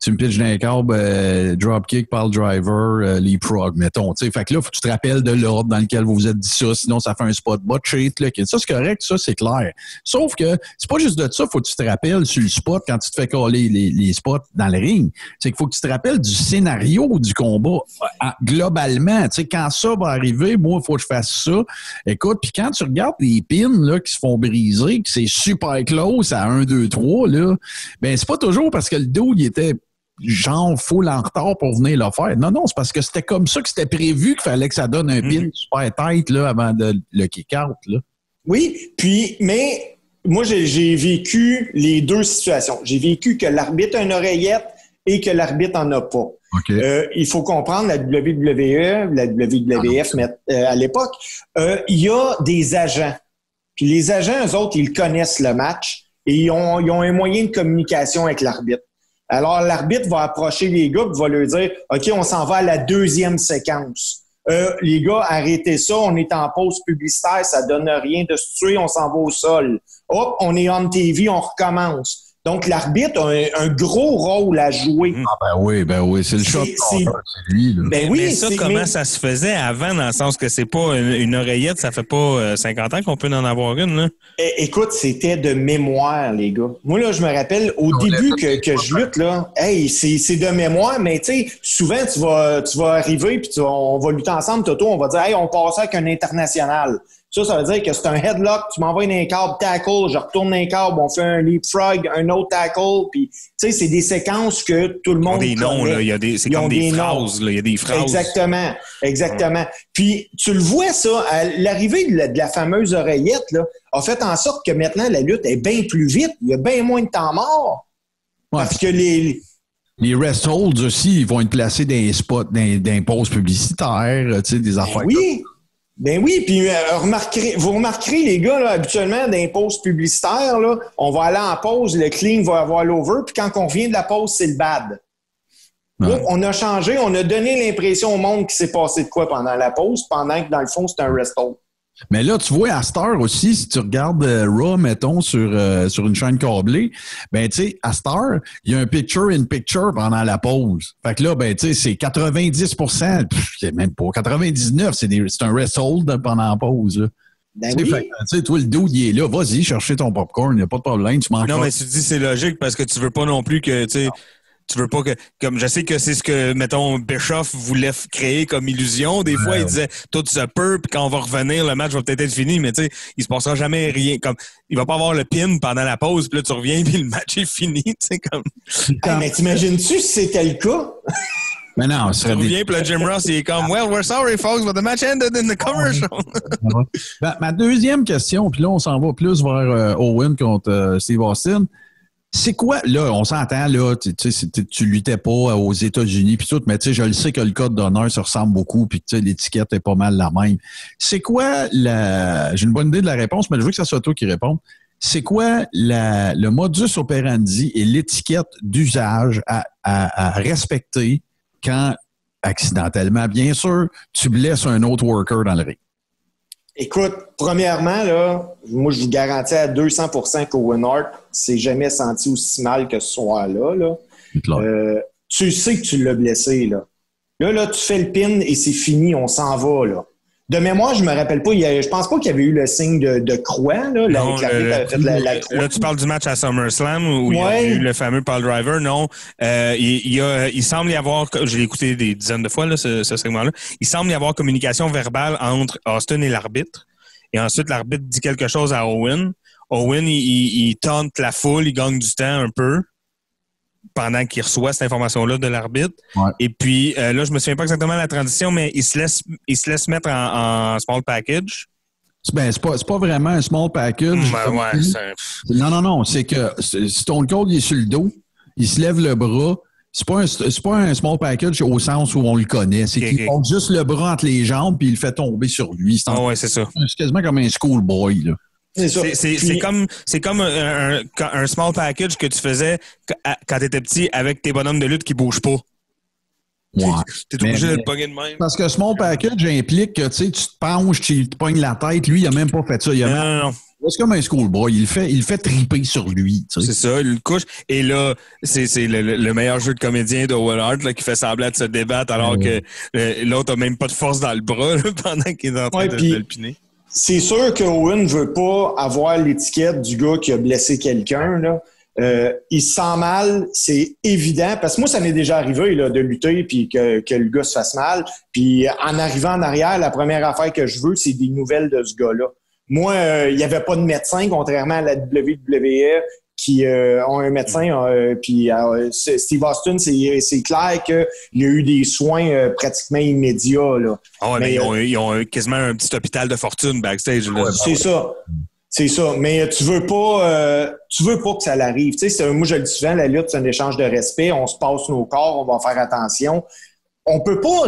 tu me pitches dans les câbles, euh, dropkick, pile driver, euh, leapfrog, mettons. Tu sais, fait que là, faut que tu te rappelles de l'ordre dans lequel vous vous êtes dit ça, sinon ça fait un spot bot cheat. Là, ça, c'est correct, ça, c'est clair. Sauf que c'est pas juste de ça, faut que tu te rappelles sur le spot quand tu te fais coller les, les spots dans le ring. C'est qu'il faut que tu te rappelles du scénario du combat globalement. Tu sais, quand ça va arriver, moi, il faut que je fasse ça. Écoute, puis quand tu regardes les pins là, qui se font briser, que c'est super close à 1, 2, 3, là, ben c'est pas toujours parce que le dos, il était genre full en retard pour venir le faire. Non, non, c'est parce que c'était comme ça que c'était prévu qu'il fallait que ça donne un pin super tight là, avant de le kick-out. Oui, puis, mais moi, j'ai vécu les deux situations. J'ai vécu que l'arbitre a une oreillette et que l'arbitre en a pas. Euh, il faut comprendre, la WWE, la WWF mais, euh, à l'époque, euh, il y a des agents. Puis les agents, eux autres, ils connaissent le match et ils ont, ils ont un moyen de communication avec l'arbitre. Alors, l'arbitre va approcher les gars et va leur dire OK, on s'en va à la deuxième séquence. Euh, les gars, arrêtez ça, on est en pause publicitaire, ça donne rien de se tuer, on s'en va au sol. Hop, on est on TV, on recommence. Donc, l'arbitre a un, un gros rôle à jouer. Ah ben oui, ben oui, c'est le shot c'est- lui. Là. Ben mais oui, ça, c'est- comment mais- ça se faisait avant, dans le sens que c'est pas une, une oreillette, ça fait pas euh, 50 ans qu'on peut en avoir une, là? É- Écoute, c'était de mémoire, les gars. Moi, là, je me rappelle, au début que, que je lutte, là, hey, c'est c'est de mémoire, mais tu sais, souvent, tu vas, tu vas arriver, puis tu on va lutter ensemble, Toto, on va dire, hey, on passe avec un international. Ça, ça veut dire que c'est un headlock, tu m'envoies un câble tackle, je retourne un câble, on fait un leapfrog, un autre tackle, puis tu sais, c'est des séquences que tout le Ils ont monde des noms, là. Il y a des, c'est comme des, phrases, là. Il y a des phrases. Exactement, exactement. Puis tu le vois ça, à l'arrivée de la, de la fameuse oreillette là, a fait en sorte que maintenant la lutte est bien plus vite, il y a bien moins de temps mort. Ouais, Parce que les Les rest holds aussi, ils vont être placés dans les spots, dans, dans les pauses publicitaires, tu sais, des affaires. oui, ben oui, puis euh, remarquerez, vous remarquerez les gars là, habituellement dans les pauses publicitaires là, on va aller en pause, le clean va avoir l'over, puis quand on revient de la pause, c'est le bad. Ouais. Là, on a changé, on a donné l'impression au monde qu'il s'est passé de quoi pendant la pause, pendant que dans le fond, c'est un rest hold. Mais là, tu vois, à Star aussi, si tu regardes euh, Raw, mettons, sur, euh, sur une chaîne câblée, ben, tu sais, à Star, il y a un picture-in-picture pendant la pause. Fait que là, ben, tu sais, c'est 90 pff, c'est même pas 99 c'est des- c'est un rest hold pendant la pause. là. Ben Tu sais, oui. toi, le dude, il est là. Vas-y, chercher ton popcorn, il n'y a pas de problème. Tu manques Non, mais tu dis c'est logique parce que tu veux pas non plus que, tu sais, tu veux pas que, comme je sais que c'est ce que, mettons, Bischoff voulait créer comme illusion. Des fois, il disait tout se peut, puis quand on va revenir, le match va peut-être être fini, mais tu sais, il se passera jamais rien. Comme, il va pas avoir le pin pendant la pause, puis là, tu reviens, puis le match est fini, tu sais, comme, Hey, mais t'imagines-tu si c'était le cas? Mais non, tu serait des- reviens, puis le Jim Ross, il est comme, well, we're sorry, folks, but the match ended in the commercial. Ben, ma deuxième question, puis là, on s'en va plus vers euh, Owen contre euh, Steve Austin. C'est quoi, là, on s'entend, là, tu tu luttais pas aux États-Unis, puis tout, mais tu sais, je le sais que le code d'honneur se ressemble beaucoup, puis tu sais, l'étiquette est pas mal la même. C'est quoi la. J'ai une bonne idée de la réponse, mais je veux que ça soit toi qui réponde. c'est quoi la- le modus operandi et l'étiquette d'usage à, à- à respecter quand, accidentellement, bien sûr, tu blesses un autre worker dans le ring? Écoute, premièrement, là, moi, je vous garantis à 200% qu'Owen Hart s'est jamais senti aussi mal que ce soir-là. Là. Euh, tu sais que tu l'as blessé. Là. là, là, tu fais le pin et c'est fini, on s'en va. Là. De mémoire, je me rappelle pas, il y a- je pense pas qu'il y avait eu le signe de, de croix. Là, la- Non, l'arbitre le- fait la, la croix. Là, tu parles du match à SummerSlam où il y a eu le fameux Paul Driver? Non, Euh, il, a, il semble y avoir, je l'ai écouté des dizaines de fois, là, ce, ce segment-là, il semble y avoir communication verbale entre Austin et l'arbitre. Et ensuite, l'arbitre dit quelque chose à Owen. Owen, il, il, il tente la foule, il gagne du temps un peu pendant qu'il reçoit cette information-là de l'arbitre. Ouais. Et puis, euh, là, je me souviens pas exactement de la transition, mais il se laisse, il se laisse mettre en, en small package. Ben, c'est pas, pas vraiment un small package. Ben ouais, Non, non, non. C'est que Stone Cold il est sur le dos, il se lève le bras. C'est pas un, pas un small package au sens où on le connaît. C'est qu'il ok. porte juste le bras entre les jambes puis il le fait tomber sur lui. C'est, ouais, ça. c'est quasiment comme un schoolboy. C'est comme, un, un- un small package que tu faisais quand tu étais petit avec tes bonhommes de lutte qui bougent pas. Ouais. Tu es Mais- obligé de le pogner de même. Parce que small package implique que tu sais, tu te penches, tu te pognes la tête. Lui, il a même pas fait ça. Il a Non, même- non, non. C'est comme un schoolboy. Il le fait, il le fait triper sur lui. C'est ça, il le couche. Et là, c'est le, le- le meilleur jeu de comédien de Will Hart là, qui fait semblant de se débattre alors que euh, l'autre a même pas de force dans le bras là, pendant qu'il est en train Ouais, de, puis- de le piner. C'est sûr que Owen veut pas avoir l'étiquette du gars qui a blessé quelqu'un. Euh, il se sent mal, c'est évident. Parce que moi, ça m'est déjà arrivé là, de lutter puis que, que le gars se fasse mal. Puis en arrivant en arrière, la première affaire que je veux, c'est des nouvelles de ce gars-là. Moi, euh, il n'y avait pas de médecin, contrairement à la WWE qui euh, ont un médecin. euh, puis Steve Austin, c'est clair qu'il y a eu des soins euh, pratiquement immédiats. Là. Ah mais, Mais, ils, ont, ils ont un- quasiment un petit hôpital de fortune backstage. C'est ça. C'est ça. Mais tu veux pas euh, tu veux pas que ça l'arrive. Tu sais, moi je le dis souvent, la lutte, c'est un échange de respect. On se passe nos corps, on va faire attention. On peut pas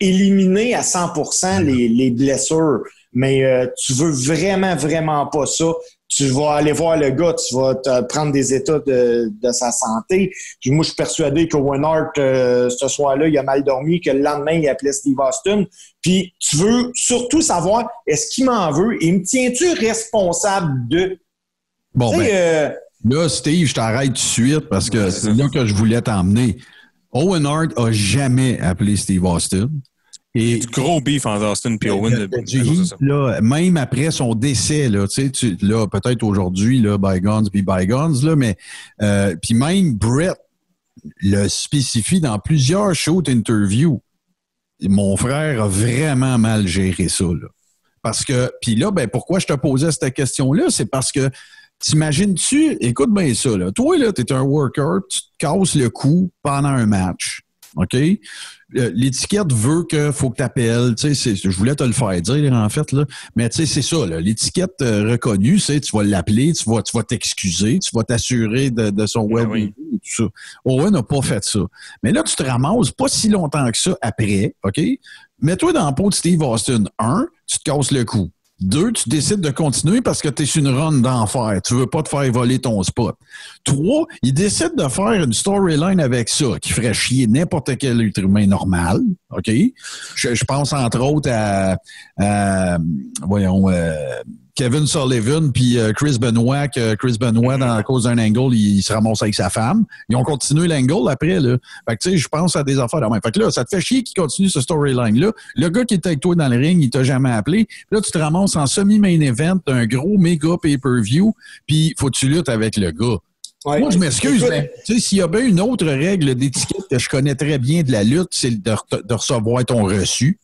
éliminer à 100 les, les blessures, mais euh, tu veux vraiment, vraiment pas ça. Tu vas aller voir le gars, tu vas te prendre des états de, de sa santé. Puis Moi, je suis persuadé que Owen Hart, euh, ce soir-là, il a mal dormi, que le lendemain, il appelait Steve Austin. Puis tu veux surtout savoir, est-ce qu'il m'en veut? Et me tiens-tu responsable de... Bon, Tu sais, ben, euh, Là, Steve, je t'arrête tout de suite parce que c'est là que je voulais t'emmener. Owen Hart a jamais appelé Steve Austin. Et Du gros beef entre Austin et Owen. heat, ça. là, même après son décès, là, tu sais, tu- là, peut-être aujourd'hui, là, bygones puis bygones, là, mais euh, puis même Brett le spécifie dans plusieurs shows interviews. Mon frère a vraiment mal géré ça, là. Parce que, puis là, ben, pourquoi je te posais cette question-là? C'est parce que t'imagines-tu, écoute bien ça, là. Toi, là, t'es un worker, tu te casses le cou pendant un match. OK? Euh, L'étiquette veut que faut que tu appelles. Tu sais, c'est- je voulais te le faire dire, en fait, là. Mais tu sais, c'est ça. L'étiquette euh, reconnue, c'est tu vas l'appeler, tu vas, tu vas t'excuser, tu vas t'assurer de, de son Ben et tout ça. Owen n'a pas fait ça. Mais là, tu te ramasses pas si longtemps que ça après, OK? Mets-toi dans la peau de Steve Austin. Un, tu te casses le cou. Deux, tu décides de continuer parce que tu es sur une run d'enfer. Tu veux pas te faire voler ton spot. Trois, il décide de faire une storyline avec ça qui ferait chier n'importe quel être humain normal. OK? Je, pense entre autres à, à, voyons, euh, Kevin Sullivan puis euh, Chris Benoit, que Chris Benoit, dans la cause d'un angle, il, il se ramasse avec sa femme. Ils ont continué l'angle après, là. Fait que, tu sais, je pense à des affaires de même. Fait que là, ça te fait chier qu'il continue ce storyline-là. Le gars qui était avec toi dans le ring, il t'a jamais appelé. Puis là, tu te ramasses en semi-main event d'un gros méga pay-per-view, puis faut que tu luttes avec le gars. ouais. Moi, je m'excuse, mais tu sais, s'il y a bien une autre règle d'étiquette que je connais très bien de la lutte, c'est de, re- de recevoir ton reçu.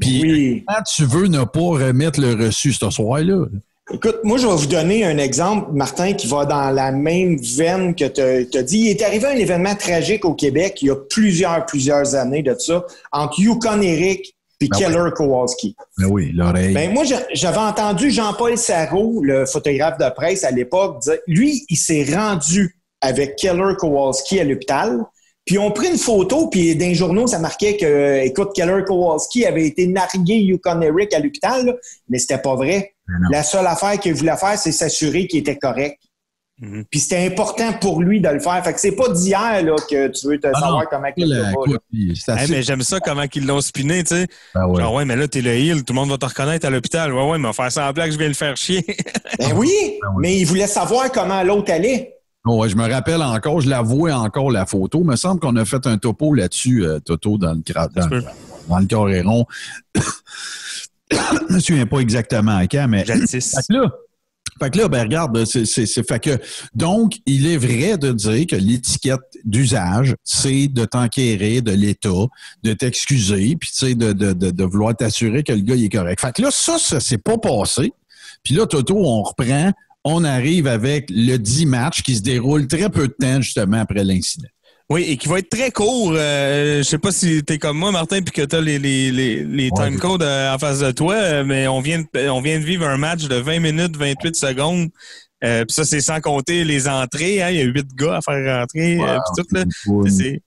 Puis, Oui. quand tu veux ne pas remettre le reçu ce soir-là, Écoute, moi, je vais vous donner un exemple, Martin, qui va dans la même veine que tu as dit. Il est arrivé un événement tragique au Québec il y a plusieurs, plusieurs années de ça, entre Yukon Eric et Ben Keller Kowalski. ben oui, l'oreille. Ben, moi, j'a- j'avais entendu Jean-Paul Sarrault, le photographe de presse à l'époque, dire lui, il s'est rendu avec Keller Kowalski à l'hôpital. Puis on pris une photo, puis dans les journaux, ça marquait que, écoute, Keller Kowalski avait été nargué Yukon Eric à l'hôpital, là, mais c'était pas vrai. non. La seule affaire qu'il voulait faire, c'est s'assurer qu'il était correct. Mhm. Puis c'était important pour lui de le faire. Fait que c'est pas d'hier là, que tu veux te Ah savoir non, comment il c'est Hey, mais j'aime ça comment ils l'ont spiné, tu sais. Ah ouais. Genre, ouais, mais là, t'es le heal, tout le monde va te reconnaître à l'hôpital. Ouais, ouais, mais on va faire semblant que je viens le faire chier. Ben oui, Ah ouais. mais il voulait savoir comment l'autre allait. Oh, ouais, je me rappelle encore, je la vois encore la photo. Il me semble qu'on a fait un topo là-dessus, euh, Toto, dans le, dans, dans le Coréron. je me souviens pas exactement à quand, mais. Fait que là, fait que là, ben regarde, c'est, fait que donc il est vrai de dire que l'étiquette d'usage, c'est de t'enquérir de l'État, de t'excuser, puis tu sais de, de, de, de vouloir t'assurer que le gars il est correct. Fait que là, ça, ça s'est pas passé. Puis là, Toto, on reprend, on arrive avec le 10 match qui se déroule très peu de temps justement après l'incident. Oui, et qui va être très court. Euh, je sais pas si t'es comme moi, Martin, puis que t'as les, les, les, les Ouais. time codes euh, en face de toi, euh, mais on vient, de, on vient de vivre un match de 20 minutes, 28 secondes. Euh, puis ça, c'est sans compter les entrées. Hein, il y a huit gars à faire rentrer. euh, puis tout, là. C'est- C'est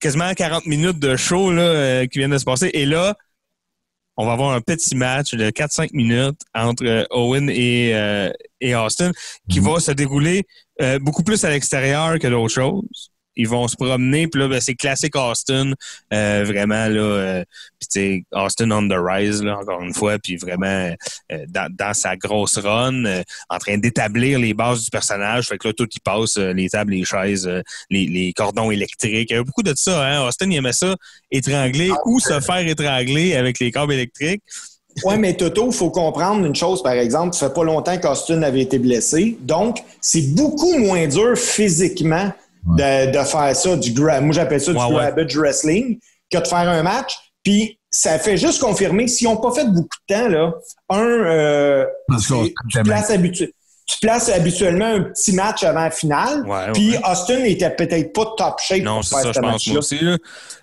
quasiment 40 minutes de show là, qui viennent de se passer. Et là, on va avoir un petit match de 4-5 minutes entre Owen et, et Austin qui Mhm. va se dérouler euh, beaucoup plus à l'extérieur que d'autres choses. Ils vont se promener, puis là, ben, c'est classique Austin, euh, vraiment, là, euh, puis Austin on the rise, là, encore une fois, puis vraiment euh, dans, dans sa grosse run, euh, en train d'établir les bases du personnage, fait que là, tout y passe, euh, les tables, les chaises, euh, les, les cordons électriques. Il y a beaucoup de ça, hein. Austin, il aimait ça, étrangler ou se faire étrangler avec les câbles électriques. Ouais, mais Toto, il faut comprendre une chose, par exemple. Ça fait pas longtemps qu'Austin avait été blessé. Donc, c'est beaucoup moins dur physiquement de, de faire ça, du gra- moi j'appelle ça du Ouais, ouais. grabbage wrestling, que de faire un match. Puis, ça fait juste confirmer, s'ils n'ont pas fait beaucoup de temps, là, un, euh, tu, places habitu- tu places habituellement un petit match avant la finale. Ouais, Puis, ouais. Austin n'était peut-être pas top shape Non, pour c'est faire ça, ce je pense, match-là. moi aussi. Là.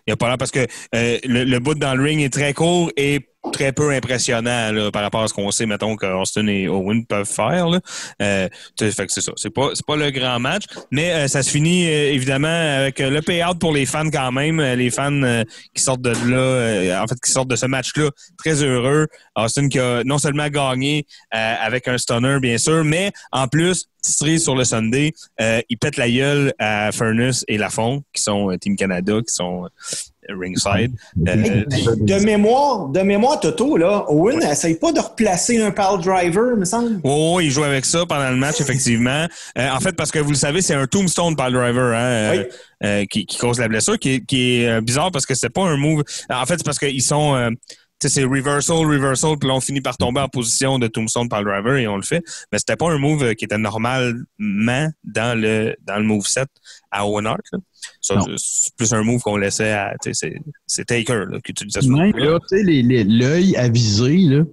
Il n'y a pas l'air parce que euh, le, le bout dans le ring est très court et très peu impressionnant là, par rapport à ce qu'on sait, mettons, que Austin et Owen peuvent faire. Là. Euh, fait que c'est ça. C'est pas, pas le grand match, mais euh, ça se finit euh, évidemment avec euh, le payout pour les fans quand même. Euh, les fans euh, qui sortent de là, en fait, qui sortent de ce match-là très heureux. Austin qui a non seulement gagné avec un stunner, bien sûr, mais en plus, titré sur le Sunday, il pète la gueule à Furnace et Lafont, qui sont Team Canada, qui sont ringside. Euh, De mémoire, de mémoire, Toto, là, Owen n'essaye pas de replacer un pile driver, me semble. Oh, il joue avec ça pendant le match, effectivement. Euh, en fait, parce que vous le savez, c'est un tombstone par le driver hein, euh, Oui. euh, qui, qui cause la blessure, qui, est- qui est bizarre parce que c'est pas un move. En fait, c'est parce qu'ils sont. C'est reversal, reversal, puis là, on finit par tomber en position de tombstone par le driver et on le fait. Mais c'était pas un move euh, qui était normalement dans le dans le move set à Owen Hart. c'est plus un move qu'on laissait à. C'est Taker là, qui utilisait ce Même là, l'œil avisé, là,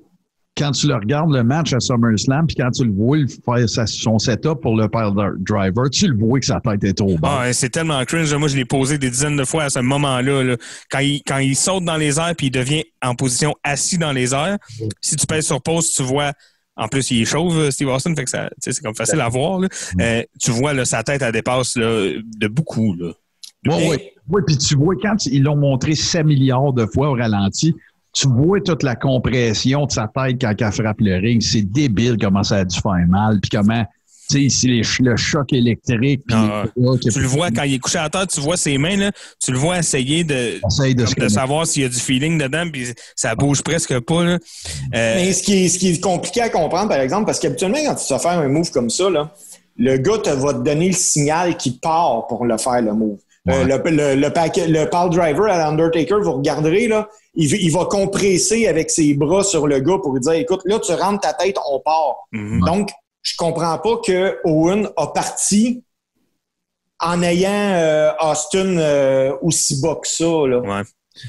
quand tu le regardes le match à SummerSlam, puis quand tu le vois il faire son setup pour le pile driver, tu le vois que sa tête est au bas. Ah, c'est tellement cringe. Moi, je l'ai posé des dizaines de fois à ce moment-là. là. Quand, il, quand il saute dans les airs puis il devient en position assis dans les airs, si tu pèses sur pause, tu vois. En plus, il est chauve, euh, Steve Austin, fait que ça, c'est comme facile à voir. là. Euh, tu vois, là, sa tête, elle dépasse là, de beaucoup. Là. Oui, oui. Oui, puis tu vois, quand ils l'ont montré 7 milliards de fois au ralenti, tu vois toute la compression de sa tête quand elle frappe le ring. C'est débile comment ça a dû faire mal, puis comment, ch- le choc électrique, puis Ah, Tu le vois quand il est couché à terre, tu vois ses mains, là, tu le vois essayer de, comme savoir s'il y a du feeling dedans, puis ça bouge presque pas. Là. Euh, Mais ce qui, est, ce qui est compliqué à comprendre, par exemple, parce qu'habituellement, quand tu vas faire un move comme ça, là, le gars te va te donner le signal qui part pour le faire, le move. Euh, le, le, le, paquet- le pile driver à l'Undertaker, vous regarderez, là, il, il va compresser avec ses bras sur le gars pour lui dire Écoute, là, tu rentres ta tête, on part. mhm. Donc, je comprends pas que Owen a parti en ayant euh, Austin euh, aussi bas que ça. Là. Ouais.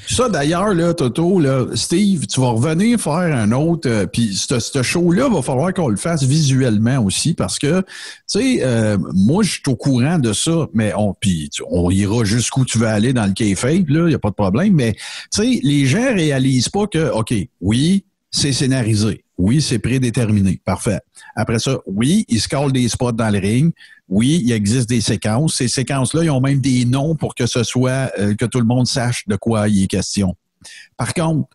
Ça, d'ailleurs, là, Toto, là, Steve, tu vas revenir faire un autre. euh, Puis, ce show-là, va falloir qu'on le fasse visuellement aussi parce que, tu sais, euh, moi, je suis au courant de ça, mais on, puis tu- on ira jusqu'où tu veux aller dans le kayfabe, là, il n'y a pas de problème. Mais, tu sais, les gens réalisent pas que, OK, oui, c'est scénarisé. Oui, c'est prédéterminé. Parfait. Après ça, oui, ils se collent des spots dans le ring. Oui, il existe des séquences. Ces séquences-là, ils ont même des noms pour que ce soit, euh, que tout le monde sache de quoi il est question. Par contre,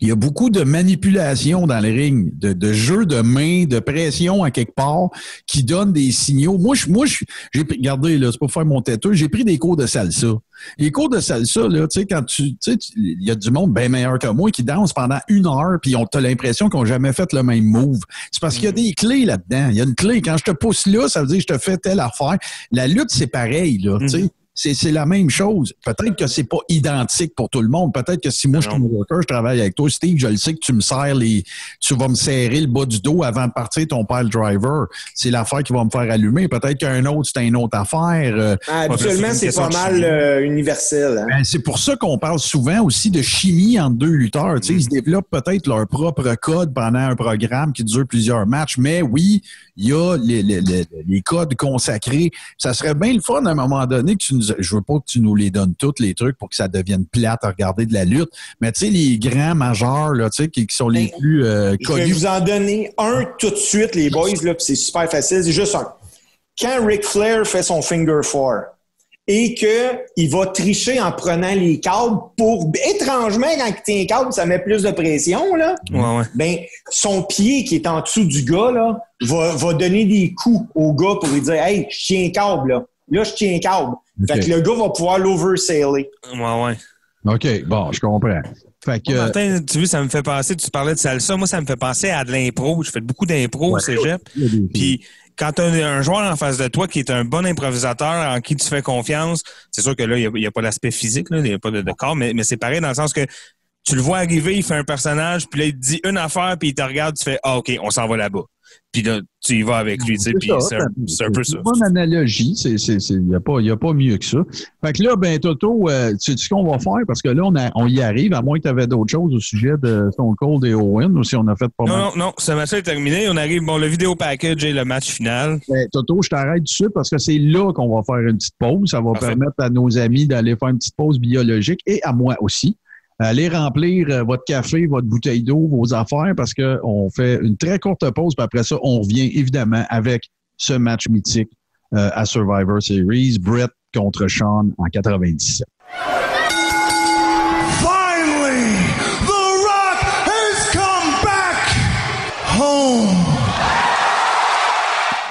il y a beaucoup de manipulation dans les rings, de, de jeux de main, de pression à quelque part qui donnent des signaux. Moi, je, moi, je- j'ai pris- regardez là, c'est pour faire mon têteux, j'ai pris des cours de salsa. Les cours de salsa, là, tu sais, quand tu, tu sais, il y a du monde bien meilleur que moi qui danse pendant une heure, puis on t'as l'impression qu'ils n'ont jamais fait le même move. C'est parce qu'il y a des clés là-dedans. Il y a une clé. Quand je te pousse là, ça veut dire que je te fais telle affaire. La lutte, c'est pareil, là, tu sais. C'est, c'est la même chose. Peut-être que c'est pas identique pour tout le monde. Peut-être que si moi, je suis worker, je travaille avec toi, Steve, je le sais que tu me serres les, tu vas me serrer le bas du dos avant de partir ton pile driver. C'est l'affaire qui va me faire allumer. Peut-être qu'un autre, c'est une autre affaire. Euh, Ah, Habituellement, c'est pas mal euh, universel. hein. ben, c'est pour ça qu'on parle souvent aussi de chimie entre deux lutteurs. Tu sais, Ils se développent peut-être leur propre code pendant un programme qui dure plusieurs matchs, mais oui, il y a les, les- les- les codes consacrés. Ça serait bien le fun à un moment donné que tu nous... Je veux pas que tu nous les donnes tous les trucs pour que ça devienne plate à regarder de la lutte, mais tu sais, les grands majeurs, là, tu sais, qui, qui sont les Ben, plus euh, Je vais vous en donner un tout de suite, les boys, là, c'est super facile. C'est juste un. Quand Ric Flair fait son finger four et qu'il va tricher en prenant les câbles pour. Étrangement, quand il tient les câbles, ça met plus de pression, là. Ouais, ouais. Ben, son pied qui est en dessous du gars, là, va, va donner des coups au gars pour lui dire Hey, je tiens un câble, là. Là, je tiens un câble. Fait que le gars va pouvoir l'oversaler. Ouais, ouais. OK, bon, je comprends. Fait que... Martin, tu vois, ça me fait penser, tu parlais de salsa, moi, ça me fait penser à de l'impro. Je fais beaucoup d'impro au cégep. Puis quand tu as un, joueur en face de toi qui est un bon improvisateur, en qui tu fais confiance, c'est sûr que là, il n'y a, pas l'aspect physique, là, il n'y a pas de, de corps, mais, mais c'est pareil dans le sens que tu le vois arriver, il fait un personnage, puis là, il te dit une affaire, puis il te regarde, tu fais Ah, OK, on s'en va là-bas. Puis là, tu y vas avec lui, tu sais, puis c'est un, c'est un peu ça. une bonne analogie. C'est, c'est, c'est, y a pas, y a pas mieux que ça. Fait que là, ben, Toto, euh, tu sais ce qu'on va faire? Parce que là, on, a, on y arrive, à moins que tu avais d'autres choses au sujet de Stone Cold et Owen, ou si on a fait pas Non, mal? non, non, ce match-là est terminé. On arrive, bon, le vidéo package et le match final. Ben, Toto, je t'arrête tout de suite parce que c'est là qu'on va faire une petite pause. Ça va Parfait. permettre à nos amis d'aller faire une petite pause biologique et à moi aussi. Allez remplir euh, votre café, votre bouteille d'eau, vos affaires parce qu'on fait une très courte pause. Puis après ça, on revient évidemment avec ce match mythique euh, à Survivor Series, Brett contre Sean en 97.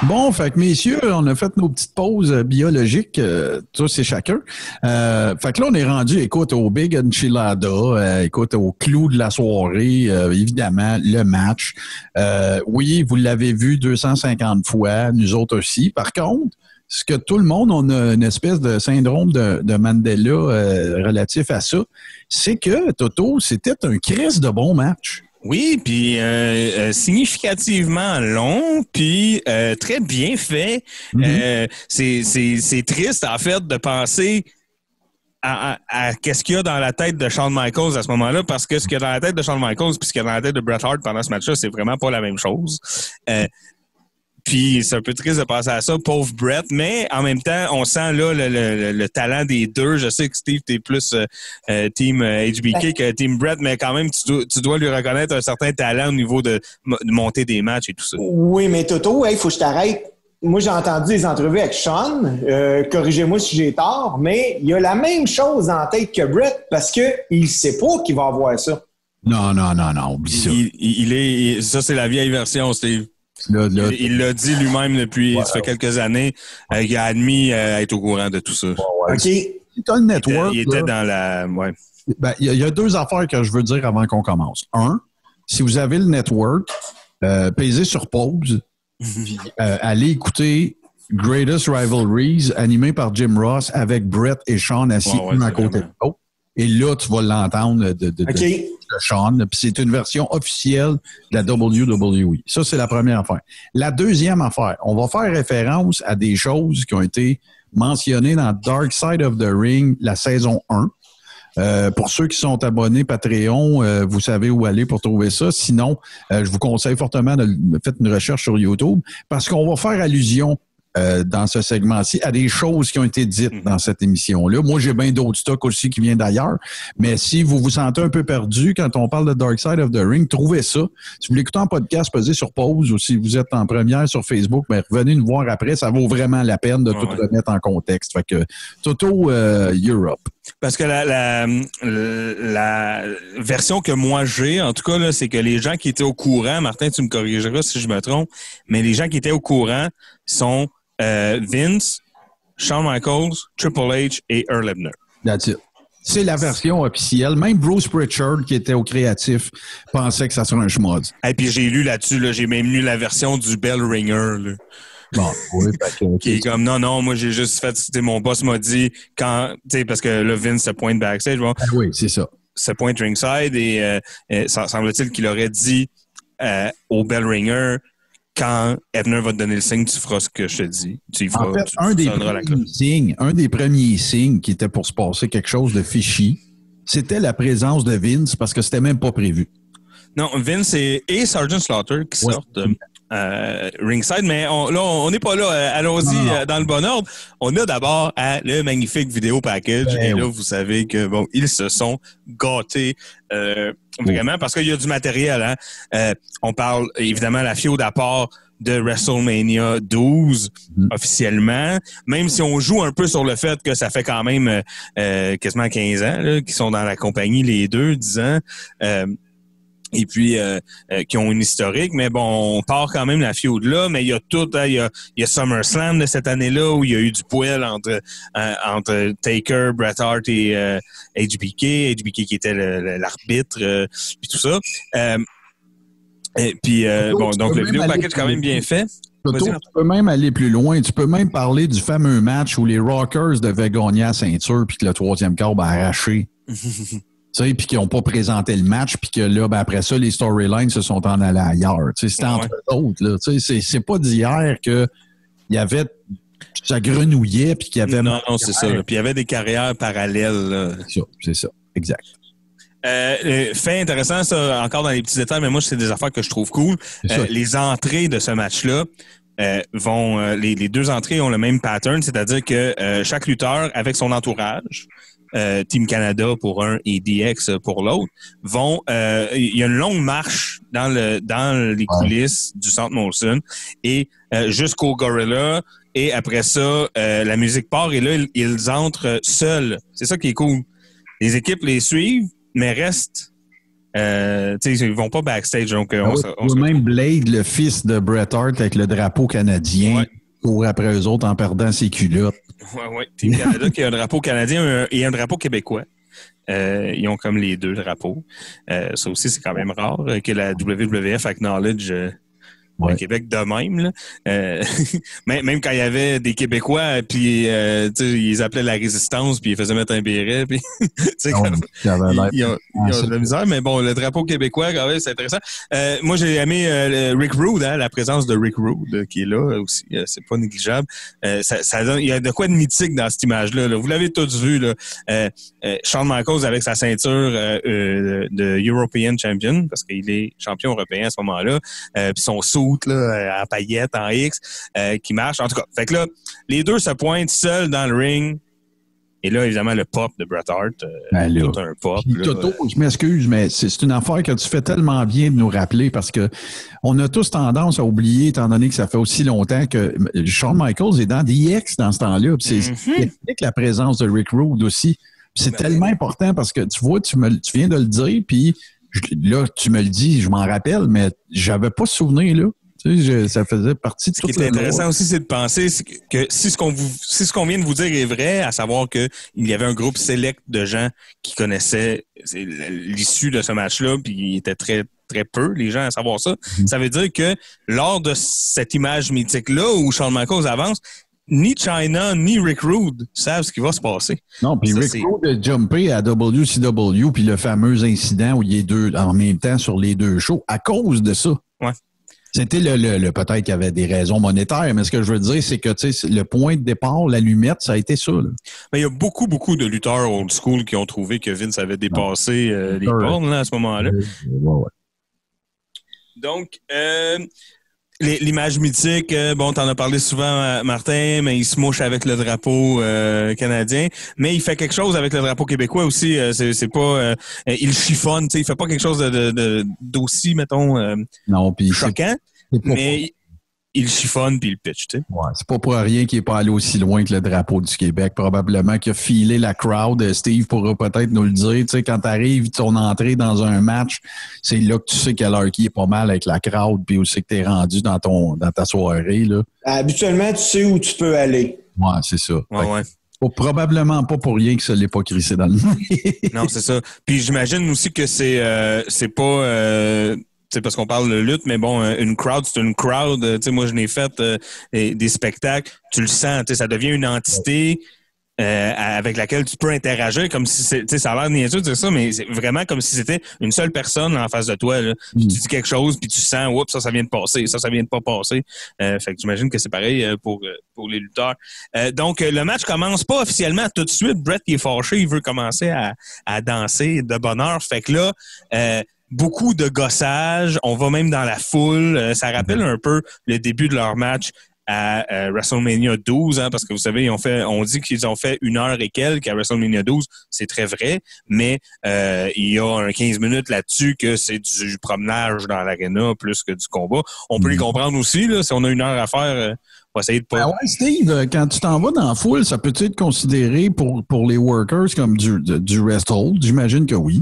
Bon, fait que messieurs, on a fait nos petites pauses euh, biologiques, euh, ça c'est chacun. Euh, fait que là, on est rendu, écoute, au Big Enchilada, euh, écoute, au clou de la soirée, euh, évidemment, le match. Euh, oui, vous l'avez vu 250 fois, nous autres aussi. Par contre, ce que tout le monde, on a une espèce de syndrome de, de Mandela relatif à ça, c'est que Toto, c'était un crise de bon match. Oui, puis euh, euh, significativement long, puis euh, très bien fait. Mhm. C'est- triste, en fait, de penser à, à- à qu'est-ce qu'il y a dans la tête de Shawn Michaels à ce moment-là, parce que ce qu'il y a dans la tête de Shawn Michaels puis ce qu'il y a dans la tête de Bret Hart pendant ce match-là, c'est vraiment pas la même chose. Euh, puis c'est un peu triste de penser à ça, pauvre Brett, mais en même temps, on sent là le, le- le talent des deux. Je sais que Steve, t'es plus euh, euh, team euh, HBK que team Brett, mais quand même, tu dois, tu dois lui reconnaître un certain talent au niveau de, mo- de monter des matchs et tout ça. Oui, mais Toto, il faut que je t'arrête. Moi, j'ai entendu des entrevues avec Sean. Euh, Corrigez-moi si j'ai tort, mais il y a la même chose en tête que Brett parce qu'il ne sait pas qu'il va avoir ça. Non, non, non, non, oublie ça. Il, il- il est, il- ça, c'est la vieille version, Steve. Là, là, Il l'a dit lui-même depuis ça fait quelques années. Euh, il a admis euh, être au courant de tout ça. Le Il était, network, il était là, dans la. Ouais. Ben, il y, a- il y a deux affaires que je veux dire avant qu'on commence. Un, si vous avez le network, euh, pesez sur pause, puis, euh, allez écouter Greatest Rivalries animé par Jim Ross avec Brett et Sean assis Ouais, ouais, un à côté de l'autre. Et là, tu vas l'entendre de, de, de- Sean. Puis c'est une version officielle de la WWE. Ça, c'est la première affaire. La deuxième affaire, on va faire référence à des choses qui ont été mentionnées dans Dark Side of the Ring, la saison 1. Euh, pour ceux qui sont abonnés Patreon, euh, vous savez où aller pour trouver ça. Sinon, euh, je vous conseille fortement de faire une recherche sur YouTube parce qu'on va faire allusion euh, dans ce segment-ci à des choses qui ont été dites dans cette émission-là. Moi, j'ai bien d'autres stocks aussi qui viennent d'ailleurs. Mais si vous vous sentez un peu perdu quand on parle de Dark Side of the Ring, trouvez ça. Si vous l'écoutez en podcast, posez sur pause ou si vous êtes en première sur Facebook, ben, revenez nous voir après. Ça vaut vraiment la peine de Ouais, tout ouais. remettre en contexte. Fait que Toto euh, Europe. Parce que la, la, la version que moi j'ai, en tout cas, c'est que les gens qui étaient au courant, Martin, tu me corrigeras si je me trompe, mais les gens qui étaient au courant sont euh, Vince, Shawn Michaels, Triple H et Earl Hebner. That's it. C'est la version officielle. Même Bruce Pritchard, qui était au créatif, pensait que ça serait un schmod. Et puis j'ai lu là-dessus, là, j'ai même lu la version du Bell Ringer. Là. Bon, oui, fait que- qui est comme non non moi j'ai juste fait mon boss m'a dit quand tu sais parce que là Vince se pointe backstage bon Ah oui, c'est ça. se pointe ringside et euh, ça- semble-t-il qu'il aurait dit euh, au bell ringer quand Ebner va te donner le signe tu feras ce que je te dis tu y feras En fait, tu, un tu des, premiers signes, un des premiers signes qui était pour se passer quelque chose de fichi, c'était la présence de Vince parce que c'était même pas prévu. non Vince et, et Sergeant Slaughter qui Ouais. sortent euh, euh, ringside mais on, là on n'est pas là Euh, allons-y euh, dans le bon ordre on a d'abord à le magnifique vidéo package Ben et là oui. vous savez que bon ils se sont gâtés vraiment parce qu'il y a du matériel hein. Euh, on parle évidemment la fiode à part de WrestleMania 12 Mhm. officiellement, même si on joue un peu sur le fait que ça fait quand même euh, euh, quasiment 15 ans qu'ils sont dans la compagnie les deux, 10 ans. Euh, et puis euh, euh, qui ont une historique, mais bon, on part quand même la fiode là, mais il y a tout, hein, il y a, il y a SummerSlam de cette année-là où il y a eu du poil entre euh, entre Taker, Bret Hart et HBK, HBK qui était l'arbitre, puis tout ça. Et puis bon, donc le vidéo package est quand même bien fait. Tu peux même aller plus loin. Tu peux même parler du fameux match où les Rockers devaient gagner la ceinture puis que le troisième câble a arraché. Sais, puis qu'ils n'ont pas présenté le match, puis que là, ben, après ça, les storylines se sont en allés ailleurs. Sais, c'était Ouais. entre autres. Là, c'est, c'est pas d'hier que il y avait ça grenouillait puis qu'il y avait Non, non, c'est ça. Puis il y avait des carrières parallèles. C'est ça, c'est ça. Exact. Euh, euh, fait intéressant, ça, encore dans les petits détails, mais moi, c'est des affaires que je trouve cool. C'est. Euh, les entrées de ce match-là euh, vont. les, les deux entrées ont le même pattern, c'est-à-dire que chaque lutteur, avec son entourage, euh, Team Canada pour un et DX pour l'autre, vont. euh, Il y a une longue marche dans le dans les coulisses du Centre Molson et euh, jusqu'au Gorilla. Et après ça, la musique part et là, ils, ils entrent seuls. C'est ça qui est cool. Les équipes les suivent, mais restent. Euh, tu sais, ils vont pas backstage. Donc, euh, Ah on oui, même Blade, le fils de Bret Hart avec le drapeau canadien, Ouais. Court après eux autres en perdant ses culottes. Ouais, ouais. Team Canada qui a un drapeau canadien et un drapeau québécois. Euh, ils ont comme les deux drapeaux. Euh, ça aussi, c'est quand même rare que la WWF acknowledge euh, Ouais. le Québec de même. Là. Euh, même, même quand il y avait des Québécois, puis euh, ils appelaient la résistance, puis ils faisaient mettre un béret, puis ça avait l'air- ils, ils ont, ils ont de la misère, mais bon, le drapeau québécois, quand même, c'est intéressant. Euh, moi, j'ai aimé euh, Rick Rude, hein, la présence de Rick Rude euh, qui est là aussi. Euh, c'est pas négligeable. Euh, ça, ça donne- il y a de quoi de mythique dans cette image-là. là. Vous l'avez tous vu. Là. Shawn Michaels avec sa ceinture de European Champion, parce qu'il est champion européen à ce moment-là, euh, puis son là, euh, en paillettes, en X, euh, qui marche. En tout cas, fait que là, les deux se pointent seuls dans le ring. Et là, évidemment, le pop de Bret Hart. euh, Ben là. tout un pop. Puis, là. Toto, je m'excuse, mais c'est une affaire que tu fais tellement bien de nous rappeler parce que on a tous tendance à oublier, étant donné que ça fait aussi longtemps que Shawn Michaels est dans DX dans ce temps-là. Puis C'est explique la présence de Rick Rude aussi. C'est Ben, tellement important parce que tu vois, tu, me, tu viens de le dire, puis là, tu me le dis, je m'en rappelle, mais j'avais pas ce souvenir là. Tu sais, je- ça faisait partie de Ce qui tout est le intéressant aussi, c'est de penser que, si ce qu'on vous, si ce qu'on vient de vous dire est vrai, à savoir que il y avait un groupe select de gens qui connaissaient l'issue de ce match-là, puis il était très très peu les gens à savoir ça. Mhm. Ça veut dire que lors de cette image mythique-là où Shawn Michaels avance, ni China ni Rick Rude savent ce qui va se passer. Non, puis Rick Rude a jumpé à WCW, puis le fameux incident où il est deux en même temps sur les deux shows à cause de ça. Ouais. C'était le, le- le- peut-être qu'il y avait des raisons monétaires, mais ce que je veux dire, c'est que le point de départ, l'allumette, ça a été ça. là. Mais il y a beaucoup, beaucoup de lutteurs old school qui ont trouvé que Vince avait dépassé euh, les bornes à ce moment-là. Ouais, ouais. Donc, euh, l'image mythique, euh, bon, t'en as parlé souvent, euh, Martin, mais il se mouche avec le drapeau euh, canadien. Mais il fait quelque chose avec le drapeau québécois aussi. euh, c'est pas, euh, il chiffonne, tu sais, il fait pas quelque chose de- de- de- d'aussi, mettons, euh, Non, choquant. Mais il chiffonne puis il pitch. Tu sais. Ouais, c'est pas pour rien qu'il n'est pas allé aussi loin que le drapeau du Québec. Probablement qu'il a filé la crowd. Euh, Steve pourra peut-être nous le dire. Tu sais, quand tu arrives, ton entrée dans un match, c'est là que tu sais quelle heure qui est pas mal avec la crowd, puis aussi que tu es rendu dans, ton, dans ta soirée. Là. Habituellement, tu sais où tu peux aller. Ouais, c'est ça. Ouais, ouais. probablement pas pour rien que ça l'ait pas crissé dans le. Non, c'est ça. Puis j'imagine aussi que c'est euh, c'est pas euh, tu sais, parce qu'on parle de lutte, mais bon, euh, une crowd, c'est une crowd. Euh, Tu sais, moi, je n'ai fait euh, des spectacles. Tu le sens, tu sais, ça devient une entité euh, avec laquelle tu peux interagir comme si c'est, tu sais, ça a l'air niaiseux de dire ça, mais c'est vraiment comme si c'était une seule personne en face de toi. Là. Puis Mm. tu dis quelque chose, puis tu sens, oups, ça, ça vient de passer, ça, ça vient de pas passer. Euh, fait que j'imagine que c'est pareil pour, pour les lutteurs. Donc, le match commence pas officiellement tout de suite. Brett il est fâché, il veut commencer à, à danser de bonne heure. Fait que là, euh, beaucoup de gossage. On va même dans la foule. Euh, ça rappelle un peu le début de leur match à euh, WrestleMania 12, hein, parce que vous savez, ils ont fait, on dit qu'ils ont fait une heure et quelques à WrestleMania 12. C'est très vrai, mais euh, il y a un 15 minutes là-dessus que c'est du promenage dans l'arena plus que du combat. On peut les comprendre aussi, là, si on a une heure à faire, euh, on va essayer de pas... Ah ouais, Steve, quand tu t'en vas dans la foule, ça peut être considéré pour, pour les workers comme du, de- du rest hold? J'imagine que oui.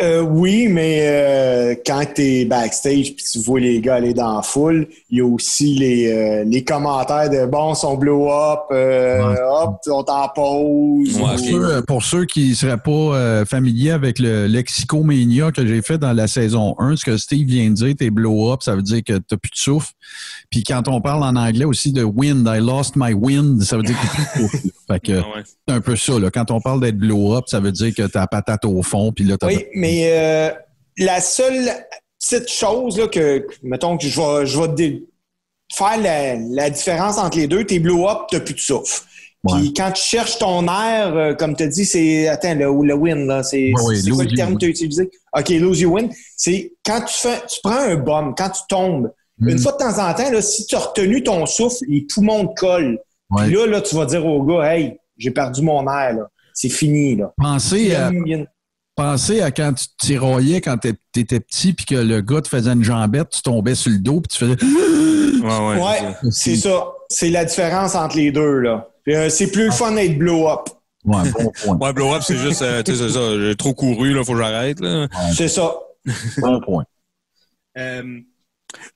Euh, oui, mais euh, quand tu es backstage puis tu vois les gars aller dans la foule, il y a aussi les, euh, les commentaires de bon, son blow up, euh, Ouais. hop, on t'en pause. Ouais, Pour, ceux, pour ceux qui ne seraient pas euh, familiers avec le lexicomania que j'ai fait dans la saison 1, ce que Steve vient de dire, tes blow-up, ça veut dire que tu n'as plus de souffle. Puis quand on parle en anglais aussi de wind, I lost my wind, ça veut dire que tu plus de souffle. Fait que Ah ouais. c'est un peu ça. Là. Quand on parle d'être blow-up, ça veut dire que tu as la patate au fond. Puis là, t'as Oui, mais euh, la seule petite chose là, que, mettons que je vais, je vais faire la, la différence entre les deux, tes blow-up, tu plus de souffle. Ouais. Puis quand tu cherches ton air, euh, comme tu as dit, c'est. Attends, le, le win, là. C'est Ouais, quoi le terme que tu as utilisé? OK, lose you win. C'est quand tu fais tu prends un bomb, quand tu tombes, Mm. une fois de temps en temps, là, si tu as retenu ton souffle, les poumons te collent. Puis là, là, tu vas dire au gars, hey, j'ai perdu mon air, là. C'est fini, là. Pensez à, une- pensez à quand tu te tiraillais quand tu étais petit puis que le gars te faisait une jambette, tu tombais sur le dos puis tu faisais Ouais, ouais, Ouais, c'est ça. c'est ça. C'est la différence entre les deux, là. Euh, c'est plus le fun d'être blow-up. Ouais, bon point. Ouais, blow up, c'est juste, euh, tu sais, c'est ça. J'ai trop couru, là, faut que j'arrête, là. C'est ça. Bon point. Euh,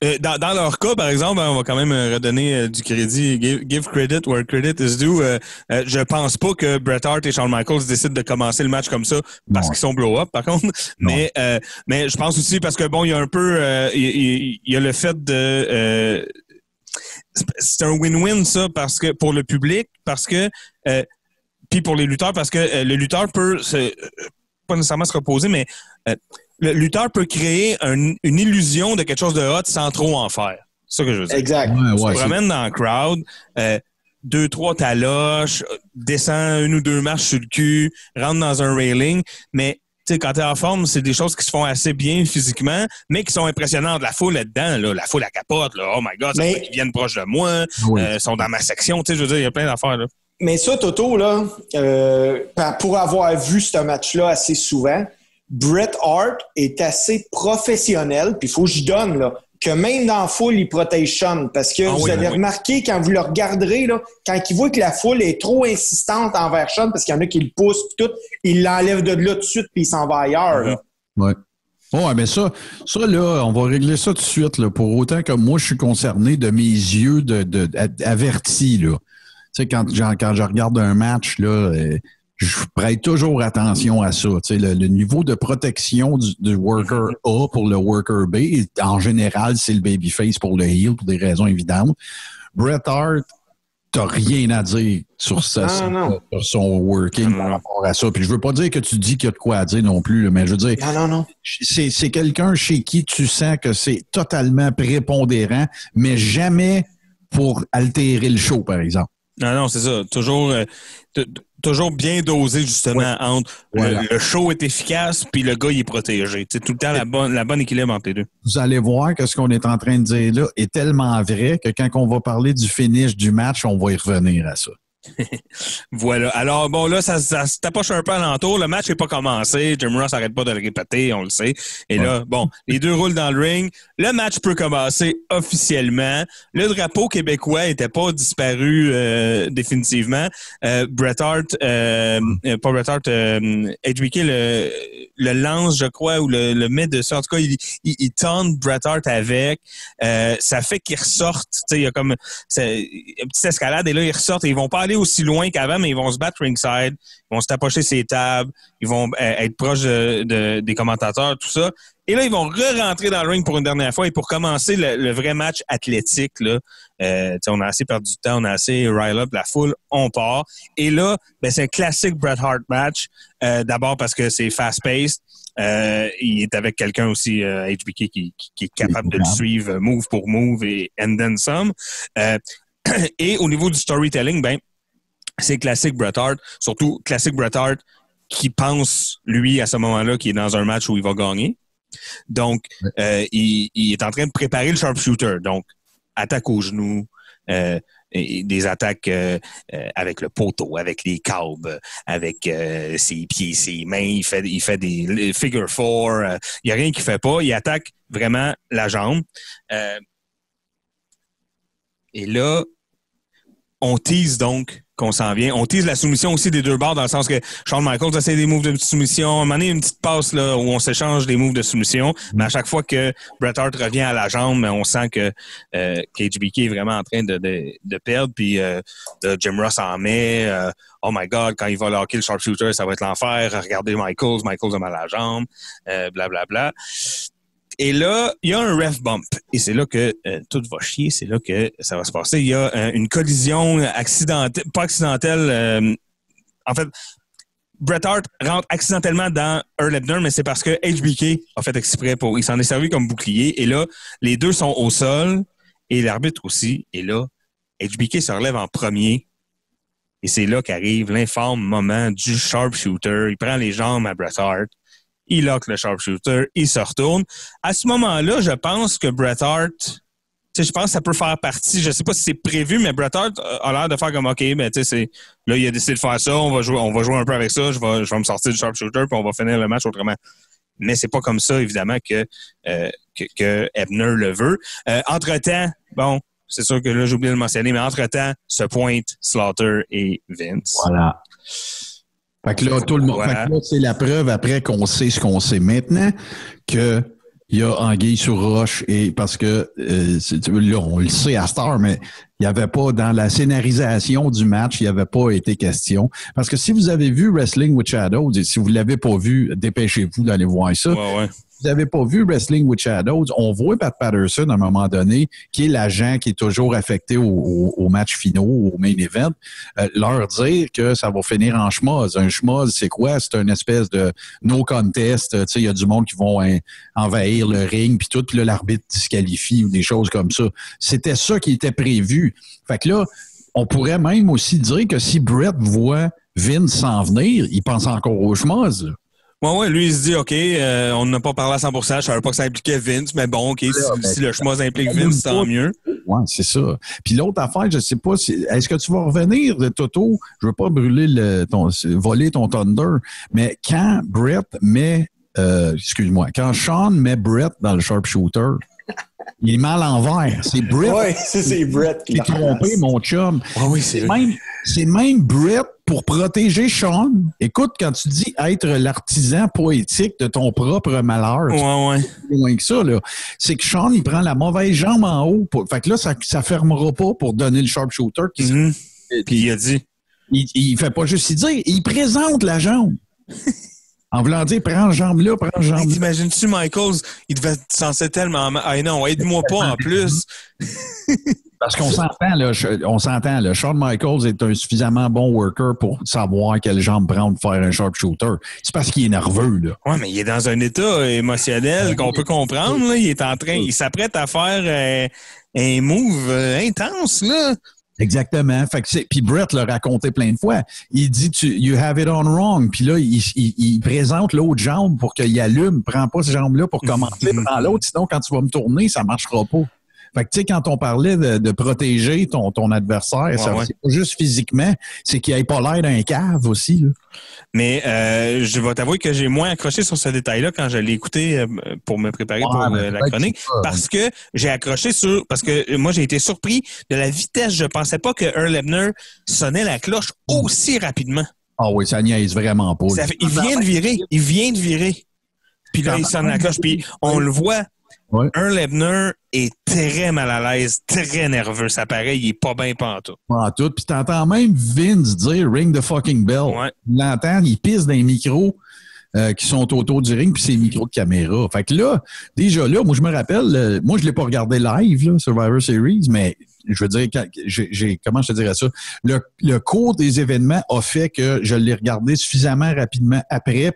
euh, dans, dans leur cas, par exemple, hein, on va quand même euh, redonner euh, du crédit, give, give credit where credit is due. Euh, je pense pas que Bret Hart et Shawn Michaels décident de commencer le match comme ça parce qu'ils sont blow-up, par contre. Mais, mais je pense aussi parce que bon, il y a un peu, il, il y a le fait de, c'est un win-win ça parce que pour le public, parce que puis pour les lutteurs parce que le lutteur peut se, pas nécessairement se reposer, mais le lutteur peut créer un- une illusion de quelque chose de hot sans trop en faire. C'est ça que je veux dire. Exact. Ouais, Tu ouais, te promènes dans le crowd, euh, deux, trois taloches, descends une ou deux marches sur le cul, rentre dans un railing, mais tu sais, quand t'es en forme, c'est des choses qui se font assez bien physiquement, mais qui sont impressionnantes. La foule là-dedans, là, la foule à capote, là, oh my god, ça Mais- fait qu'ils viennent proche de moi, Oui. euh, sont dans ma section, tu sais, je veux dire, il y a plein d'affaires, là. Mais ça, Toto, là, euh, pour avoir vu ce match-là assez souvent, Bret Hart est assez professionnel, puis il faut que je donne, là, que même dans la foule, il protège Sean. Parce que Ah vous oui, avez oui. remarqué, quand vous le regarderez, là, quand il voit que la foule est trop insistante envers Sean, parce qu'il y en a qui le poussent, puis tout, il l'enlève de là tout de suite, puis il s'en va ailleurs. là. Ouais. Mais ça, ça, là, on va régler ça tout de suite, là, pour autant que moi, je suis concerné de mes yeux de, avertis, là. Tu sais, quand, quand je regarde un match, là, euh, je prête toujours attention à ça. Tu sais, le, le niveau de protection du, du worker A pour le worker B, en général, c'est le babyface pour le heel, pour des raisons évidentes. Bret Hart, t'as rien à dire sur, ça, Non, sur- non. sur son working Non, par rapport à ça. Puis je veux pas dire que tu dis qu'il y a de quoi à dire non plus, mais je veux dire, Non, non, non. c'est c'est quelqu'un chez qui tu sens que c'est totalement prépondérant, mais jamais pour altérer le show, par exemple. Non, non, c'est ça. Toujours, euh, toujours bien dosé, justement, entre le- le, show est efficace, puis le gars, il est protégé. C'est tout le temps la bonne, la bonne équilibre entre les deux. Vous allez voir que ce qu'on est en train de dire là est tellement vrai que quand on va parler du finish du match, on va y revenir à ça. Voilà. Alors, bon, là, ça, ça se tapoche un peu alentour. Le match n'est pas commencé. Jim Ross n'arrête pas de le répéter, on le sait. Et là, bon, les deux roulent dans le ring. Le match peut commencer officiellement. Le drapeau québécois n'était pas disparu euh, définitivement. Euh, Bret Hart, euh, euh, pas Bret Hart, HBK le, le lance, je crois, ou le, le met dessus. En tout cas, il, il, il tente Bret Hart avec. Ça fait qu'il ressorte. Tu sais, il y a comme une petite escalade et là, ils ressortent et ils vont pas aller aussi loin qu'avant, mais ils vont se battre ringside, ils vont se tapocher ses tables, ils vont euh, être proches de- de- des commentateurs, tout ça. Et là, ils vont re-rentrer dans le ring pour une dernière fois et pour commencer le, le vrai match athlétique, là, euh, on a assez perdu du temps, on a assez rile up la foule, on part. Et là, ben, c'est un classique Bret Hart match. Euh, D'abord parce que c'est fast-paced. Euh, il est avec quelqu'un aussi, HBK, qui, qui- qui est capable de le suivre move pour move et and then some. Et au niveau du storytelling, ben, c'est classique Bret Hart, surtout classique Bret Hart qui pense, lui, à ce moment-là, qu'il est dans un match où il va gagner. Donc, euh, il, il est en train de préparer le sharpshooter. Donc, attaque au genou, euh, et- des attaques euh, euh, avec le poteau, avec les câbles, avec euh, ses pieds, ses mains. Il fait, il fait des figure four. euh, il n'y a rien qu'il fait pas. Il attaque vraiment la jambe. Euh, et là, on tease donc qu'on s'en vient. On tease la soumission aussi des deux bords dans le sens que Shawn Michaels essaie des moves de soumission. À un une petite passe là, où on s'échange des moves de soumission. Mais à chaque fois que Bret Hart revient à la jambe, on sent que euh, KHBK est vraiment en train de, de, de perdre. Puis euh, Jim Ross en met. euh, oh my God, quand il va locker le sharpshooter, ça va être l'enfer. Regardez Michaels, Michaels a mal à la jambe. Euh, bla bla bla. Et là, il y a un ref bump. Et c'est là que euh, tout va chier. C'est là que ça va se passer. Il y a euh, une collision accidentelle, pas accidentelle. euh, en fait, Bret Hart rentre accidentellement dans Earl Hebner, mais c'est parce que HBK a fait exprès pour. Il s'en est servi comme bouclier. Et là, les deux sont au sol et l'arbitre aussi. Et là, HBK se relève en premier. Et c'est là qu'arrive l'informe moment du sharpshooter. Il prend les jambes à Bret Hart il lock le sharpshooter, il se retourne. À ce moment-là, je pense que Bret Hart, je pense que ça peut faire partie, je sais pas si c'est prévu, mais Bret Hart a l'air de faire comme, OK, ben, tu sais, là, il a décidé de faire ça, on va jouer, on va jouer un peu avec ça, je vais, me sortir du sharpshooter, puis on va finir le match autrement. Mais c'est pas comme ça, évidemment, que, euh, Ebner le veut. Euh, entre-temps, bon, c'est sûr que là, j'ai oublié de le mentionner, mais entre-temps, se pointe Slaughter et Vince. Voilà. Fait que là, tout le monde. Voilà. Fait que là, c'est la preuve après qu'on sait ce qu'on sait maintenant que il y a Anguille sur Roche et parce que euh, là, on le sait à Star, mais il n'y avait pas dans la scénarisation du match, il n'y avait pas été question. Parce que si vous avez vu Wrestling with Shadows, et si vous ne l'avez pas vu, dépêchez-vous d'aller voir ça. Ouais, ouais. Vous n'avez pas vu Wrestling with Shadows, on voit Pat Patterson à un moment donné, qui est l'agent qui est toujours affecté au, au, au match finaux, au main event, euh, leur dire que ça va finir en schmoz. Un schmoz, c'est quoi? C'est une espèce de no contest. Il y a du monde qui vont hein, envahir le ring, puis tout, puis l'arbitre disqualifie ou des choses comme ça. C'était ça qui était prévu. Fait que là, on pourrait même aussi dire que si Brett voit Vince s'en venir, il pense encore au schmoz. Ouais, ouais, lui, il se dit, OK, euh, on n'a pas parlé à 100% je savais pas que ça impliquait Vince, mais bon, OK, si, ben, si le schmoz implique Vince, tant mieux. Oui, c'est ça. Puis l'autre affaire, je sais pas, si- est-ce que tu vas revenir, de Toto? Je veux pas brûler le, ton, voler ton Thunder, mais quand Brett met, euh, excuse-moi, quand Sean met Brett dans le sharpshooter, il est mal en l'envers. C'est Brett Ouais, ça, c'est Brett qui est trompé, mon chum. Ah oui, c'est C'est même, c'est même Brett pour protéger Sean. Écoute, quand tu dis être l'artisan poétique de ton propre malheur, Ouais, ouais. loin que ça, là. C'est que Sean, il prend la mauvaise jambe en haut. Pour... Fait que là, ça, ça fermera pas pour donner le sharpshooter. qui- Mhm. Puis il a dit, il, il fait pas juste y dire, il présente la jambe. en voulant dire, prends la jambe là, prends la hey, jambe là. t'imagines-tu, Michaels, il devait être censé tellement. mal- Ah non, aide-moi pas en plus. Parce qu'on s'entend, là, on s'entend, là. Shawn Michaels est un suffisamment bon worker pour savoir quelle jambe prendre pour faire un sharpshooter. C'est parce qu'il est nerveux, là. Ouais, mais il est dans un état émotionnel qu'on peut comprendre. Là. Il est en train, il s'apprête à faire euh, un move euh, intense, là. Exactement. Fait que c'est, puis Brett l'a raconté plein de fois. Il dit tu, you have it on wrong. Puis là, il, il- il présente l'autre jambe pour qu'il allume. Prends pas cette jambe-là pour commencer. Prends l'autre, sinon quand tu vas me tourner, ça marchera pas. Fait que, tu sais, quand on parlait de, de protéger ton, ton adversaire, ça ouais. c'est pas juste physiquement, c'est qu'il ait pas l'air d'un cave aussi. Là. Mais euh, je vais t'avouer que j'ai moins accroché sur ce détail-là quand je l'ai écouté euh, pour me préparer Ouais, pour euh, la chronique. Parce que j'ai accroché sur. Parce que moi, j'ai été surpris de la vitesse. Je pensais pas que Earl Ebner sonnait la cloche aussi rapidement. Ah oui, ça niaise vraiment pas. Ça il vient de virer. Il vient de virer. Puis là, il sonne la cloche. Puis on le voit. Ouais. Earl Ebner est très mal à l'aise, très nerveux. Ça paraît, il est pas bien pantoute. En tout. Puis t'entends même Vince dire ring the fucking bell. Ouais. Il l'entend, il pisse dans les micros euh, qui sont autour du ring, puis c'est les micros de caméra. Fait que là, déjà là, moi je me rappelle, euh, moi je l'ai pas regardé live, là, Survivor Series, mais je veux dire, j'ai- comment je te dirais ça? Le, le cours des événements a fait que je l'ai regardé suffisamment rapidement après.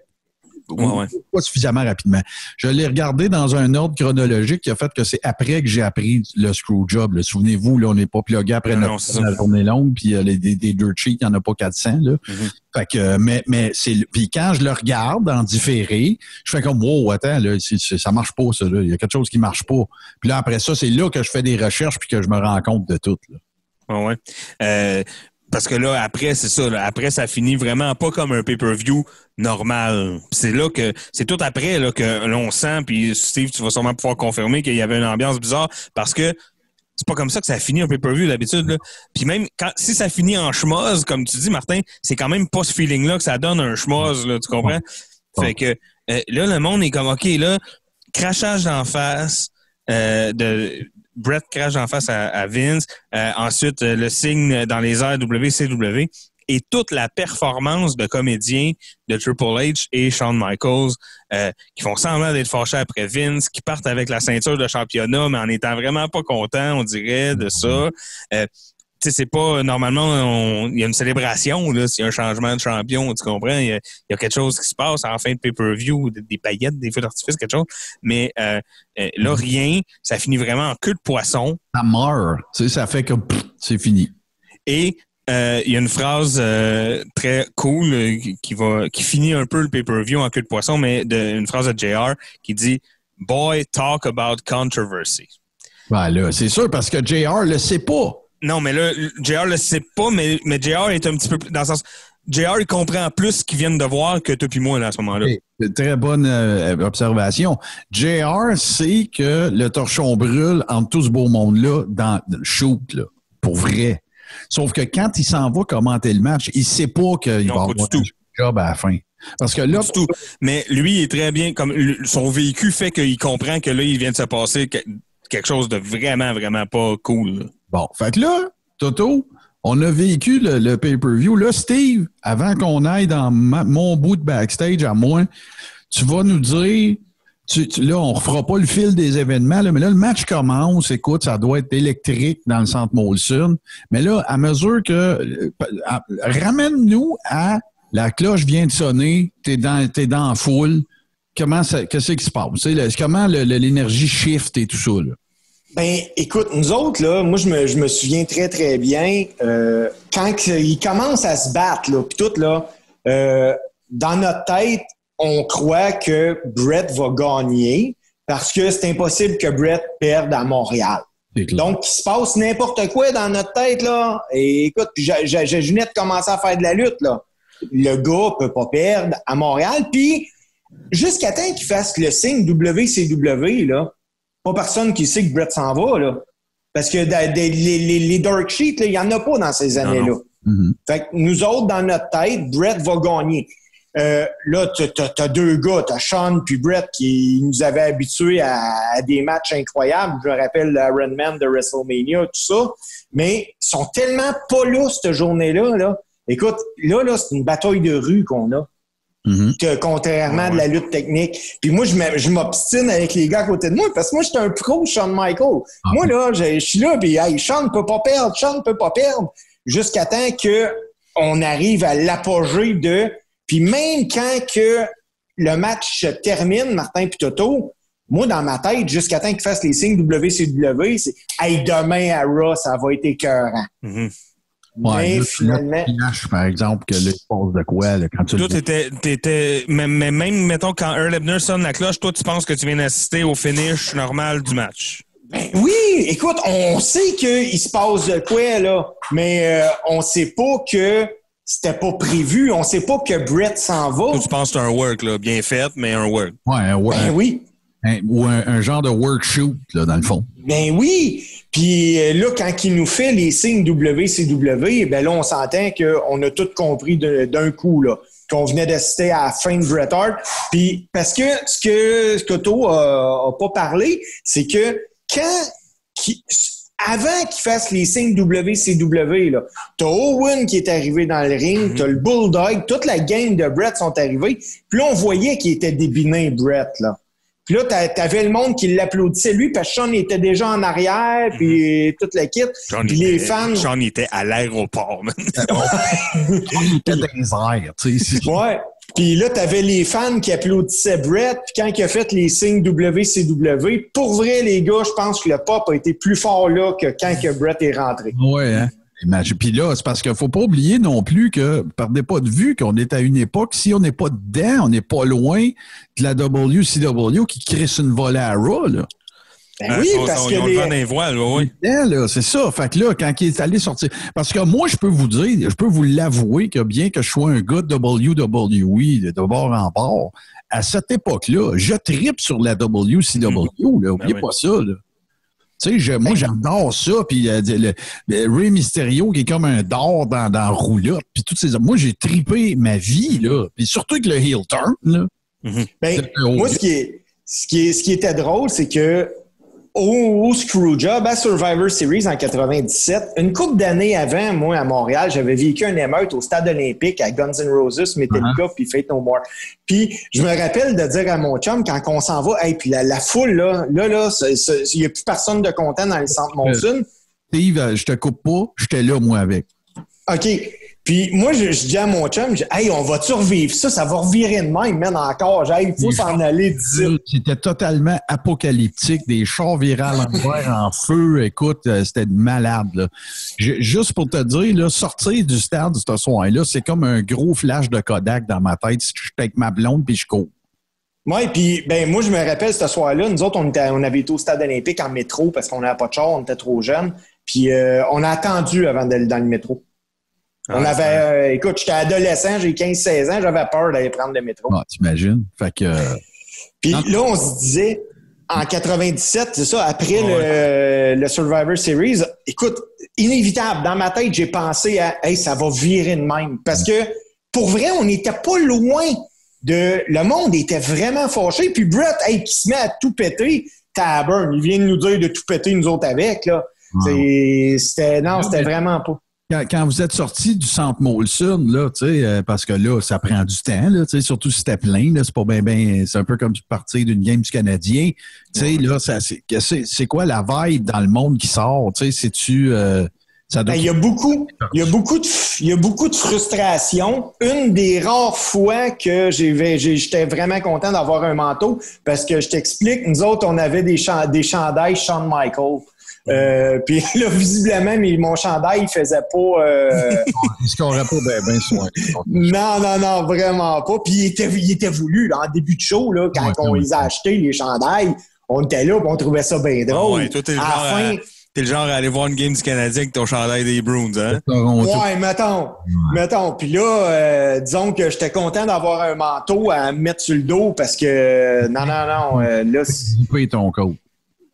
Ouais, ouais. Pas suffisamment rapidement. Je l'ai regardé dans un ordre chronologique qui a fait que c'est après que j'ai appris le screw job. Souvenez-vous, là, on n'est pas plugué après Non, non, notre la journée longue, puis euh, les, des, des dirt sheets, il n'y en a pas 400. Là. Mhm. Fait que, euh, mais, mais c'est, puis quand je le regarde en différé, je fais comme, wow, attends, là, c'est- ça marche pas, ça, là. Il y a quelque chose qui marche pas. Puis là, après ça, c'est là que je fais des recherches puis que je me rends compte de tout, là. Ouais, ouais. Euh, parce que là, après, c'est ça. là, après, ça finit vraiment pas comme un pay-per-view normal. C'est là que c'est tout après là, que l'on sent, puis Steve, tu vas sûrement pouvoir confirmer qu'il y avait une ambiance bizarre parce que c'est pas comme ça que ça finit un pay-per-view d'habitude. Puis même quand si ça finit en schmoz, comme tu dis, Martin, c'est quand même pas ce feeling-là que ça donne un schmoz, là, tu comprends? Fait que euh, là, le monde est comme OK, là, crachage d'en face, euh, de Brett crache en face à, Vince. Euh, ensuite, euh, le signe dans les airs WCW. Et toute la performance de comédiens de Triple H et Shawn Michaels euh, qui font semblant d'être fâchés après Vince, qui partent avec la ceinture de championnat, mais en étant vraiment pas contents, on dirait, de ça. Sais, c'est pas normalement on- il y a une célébration là, s'il y a un changement de champion, tu comprends? Il y a, il y a quelque chose qui se passe en fin de pay-per-view, des, des paillettes, des feux d'artifice, quelque chose. Mais euh, euh, là rien, ça finit vraiment en queue de poisson. Ça meurt. Tu sais, ça fait comme, c'est fini. Et euh, il y a une phrase euh, très cool euh, qui- qui va qui finit un peu le pay-per-view en queue de poisson, mais de, une phrase de JR qui dit Boy, talk about controversy. Ben là, c'est sûr, parce que JR le sait pas. Non, mais là, JR le sait pas, mais, mais JR est un petit peu plus dans le sens. JR, il comprend plus ce qu'ils viennent de voir que toi puis moi là, à ce moment-là. Très bonne euh, observation. JR sait que le torchon brûle entre tout ce beau monde-là dans le shoot, là, pour vrai. Sauf que quand il s'en va commenter le match, il sait pas qu'il va pas avoir du tout. un job à la fin. Parce que là, tout. Mais lui, il est très bien, comme son vécu fait qu'il comprend que là, il vient de se passer que- quelque chose de vraiment, vraiment pas cool. là. Bon, fait que là, Toto, on a vécu le, pay-per-view. Là, Steve, avant qu'on aille dans mon bout de backstage à moi, tu vas nous dire, tu, tu- là, on refera pas le fil des événements, mais là, le match commence. Écoute, ça doit être électrique dans le centre Molson. Mais là, à mesure que. euh, Ramène-nous à la cloche vient de sonner, t'es dans, t'es dans la foule. Comment ça, qu'est-ce qui se passe? Tu comment l'énergie shift et tout ça, là? Ben, écoute, nous autres, là, moi, je me, je me souviens très, très bien, euh, quand ils commencent à se battre, là, puis tout, là, euh, dans notre tête, on croit que Brett va gagner parce que c'est impossible que Brett perde à Montréal. Donc, il se passe n'importe quoi dans notre tête, là. Et écoute, j'ai- j'ai j'ai- je venais de commencer à faire de la lutte, là. Le gars peut pas perdre à Montréal. Puis, jusqu'à temps qu'il fasse le signe WCW, là, pas personne qui sait que Brett s'en va, là. Parce que les, les- les dark sheets, il n'y en a pas dans ces années-là. Mhm. Fait que nous autres, dans notre tête, Brett va gagner. Euh, là, tu as, deux gars, tu as Sean puis Brett qui nous avaient habitués à, à des matchs incroyables. Je me rappelle l'Iron Man de WrestleMania, tout ça. Mais ils sont tellement pas là cette journée-là. Là. Écoute, là, là c'est une bataille de rue qu'on a. Mhm. que contrairement de la lutte technique. Puis moi, je m'obstine avec les gars à côté de moi parce que moi, j'étais un pro Shawn Michael. Moi, là, je suis là, puis hey, Shawn ne peut pas perdre, Shawn ne peut pas perdre, jusqu'à temps que on arrive à l'apogée de... Puis même quand que le match se termine, Martin puis Toto, moi, dans ma tête, jusqu'à temps qu'ils fassent les signes WCW, c'est « Hey, demain à Raw, ça va être écœurant. Mhm. Ouais, Mais là, finalement... tu lâches, par exemple, que là, il se passe de quoi, là, quand tu Toi, t'étais, t'étais, mais, mais même, mettons, quand Earl Ebner sonne la cloche, toi, tu penses que tu viens d'assister au finish normal du match. Ben oui, écoute, on sait qu'il se passe de quoi, là, mais euh, on sait pas que c'était pas prévu. On sait pas que Brett s'en va. Toi, tu penses que c'est un work, là, bien fait, mais un work. Ouais, un, Ben un- oui. Un- ou un, un genre de workshoot, là, dans le fond. Ben oui. Puis euh, là, quand il nous fait les signes WCW, ben là, on s'entend qu'on a tout compris d'un coup, là. Qu'on venait d'assister à la fin de Bret Hart. Puis, parce que ce que Scotto a, a pas parlé, c'est que quand, qui- avant qu'il fasse les signes WCW, là, t'as Owen qui est arrivé dans le ring, t'as le Bulldog, toute la gang de Brett sont arrivés. Puis là, on voyait qu'il était débiné, Brett, là. Puis là, t'a- t'avais le monde qui l'applaudissait lui parce que Sean était déjà en arrière, puis toute la kit. Sean Puis les était- fans. Sean était à l'aéroport, man. Il était dans les airs, tu sais. Ouais. Puis là, t'avais les fans qui applaudissaient Brett. Puis quand il a fait les signes WCW, pour vrai, les gars, je pense que le pop a été plus fort là que quand que Brett est rentré. Ouais, hein. Imagine. Puis là, c'est parce qu'il faut pas oublier non plus que, perdez pas de vue qu'on est à une époque, si on n'est pas dedans, on n'est pas loin de la WCW qui crisse une volée à Raw, là. Ben oui, Ils parce sont- que ils ont le les- les voiles, là, oui. Dedans, là, c'est ça. Fait que là, quand il est allé sortir. Parce que moi, je peux vous dire, je peux vous l'avouer que bien que je sois un gars de WWE de bord en bord, à cette époque-là, je tripe sur la WCW, là. Oubliez oui. pas ça, là. Tu sais, je- moi, j'adore ça. Puis euh, le, le Ray Mysterio qui est comme un d'or dans, dans Roulotte. Puis toutes ces... Moi, j'ai tripé ma vie, là. Puis surtout avec le heel turn, là. Ben, Oh, moi, ce qui, est, ce, qui est, ce qui était drôle, c'est que au, au Screwjob, à Survivor Series en 97, une couple d'années avant, moi, à Montréal, j'avais vécu un émeute au stade olympique à Guns N' Roses, Metallica, puis Fate No More. Puis, je me rappelle de dire à mon chum, quand on s'en va, hey, puis la, la foule, là, là, là, il n'y a plus personne de content dans le centre Monson. Steve, euh, je te coupe pas, j'étais là, moi, avec. OK. Puis moi, je, je dis à mon chum, je dis, hey, on va survivre ça? Ça va revirer de même, man, encore. J'ai, il faut s'en aller d'ici. C'était totalement apocalyptique, des chars virales en en feu. Écoute, euh, c'était malade. Là. Ju- Juste pour te dire, là, sortir du stade ce soir-là, c'est comme un gros flash de Kodak dans ma tête. Je suis avec ma blonde puis je cours. Oui, puis ben moi, je me rappelle ce soir-là, nous autres, on, était, on avait été au stade olympique en métro parce qu'on n'avait pas de char, on était trop jeunes. Puis euh, on a attendu avant d'aller dans le métro. On Ah, avait, euh, écoute, j'étais adolescent, j'ai 15-16 ans, j'avais peur d'aller prendre le métro. Ah, T'imagines? Fait que. Puis là, on se disait, en 97, c'est ça, après le, le Survivor Series, écoute, inévitable, dans ma tête, j'ai pensé à, hey, ça va virer de même. Parce que, pour vrai, on n'était pas loin de, le monde était vraiment fâché. Puis Brett, hey, qui se met à tout péter, Tabern, il vient de nous dire de tout péter nous autres avec, là. C'était, non, c'était vraiment pas. Quand, quand vous êtes sorti du centre Molson, là, tu sais, euh, parce que là, ça prend du temps, là, tu sais, surtout si c'était plein, c'est pas bien, ben, c'est un peu comme partir d'une game du Canadien. Tu sais, là, c'est, quoi la vibe dans le monde qui sort? Tu sais, c'est-tu, euh, Ben, il y a beaucoup, il y a beaucoup de, il y a beaucoup de frustration. Une des rares fois que j'étais vraiment content d'avoir un manteau parce que je t'explique, nous autres, on avait des, des chandails Shawn Michael. Euh, puis là, visiblement, mais mon chandail, il faisait pas. euh, Est-ce qu'on aurait pas ben, ben soin? non, non, non, vraiment pas. Puis il était, il était voulu là, en début de show, là, quand Ouais, on ouais. les a achetés, les chandails. On était là, puis on trouvait ça bien drôle. Ouais, toi, t'es le, à genre fin, à, t'es le genre à aller voir une game du Canadien avec ton chandail des Bruins, hein? Ouais, mettons. Mettons. Puis là, euh, disons que j'étais content d'avoir un manteau à mettre sur le dos parce que non, non, non. euh, là, c'est- ton code.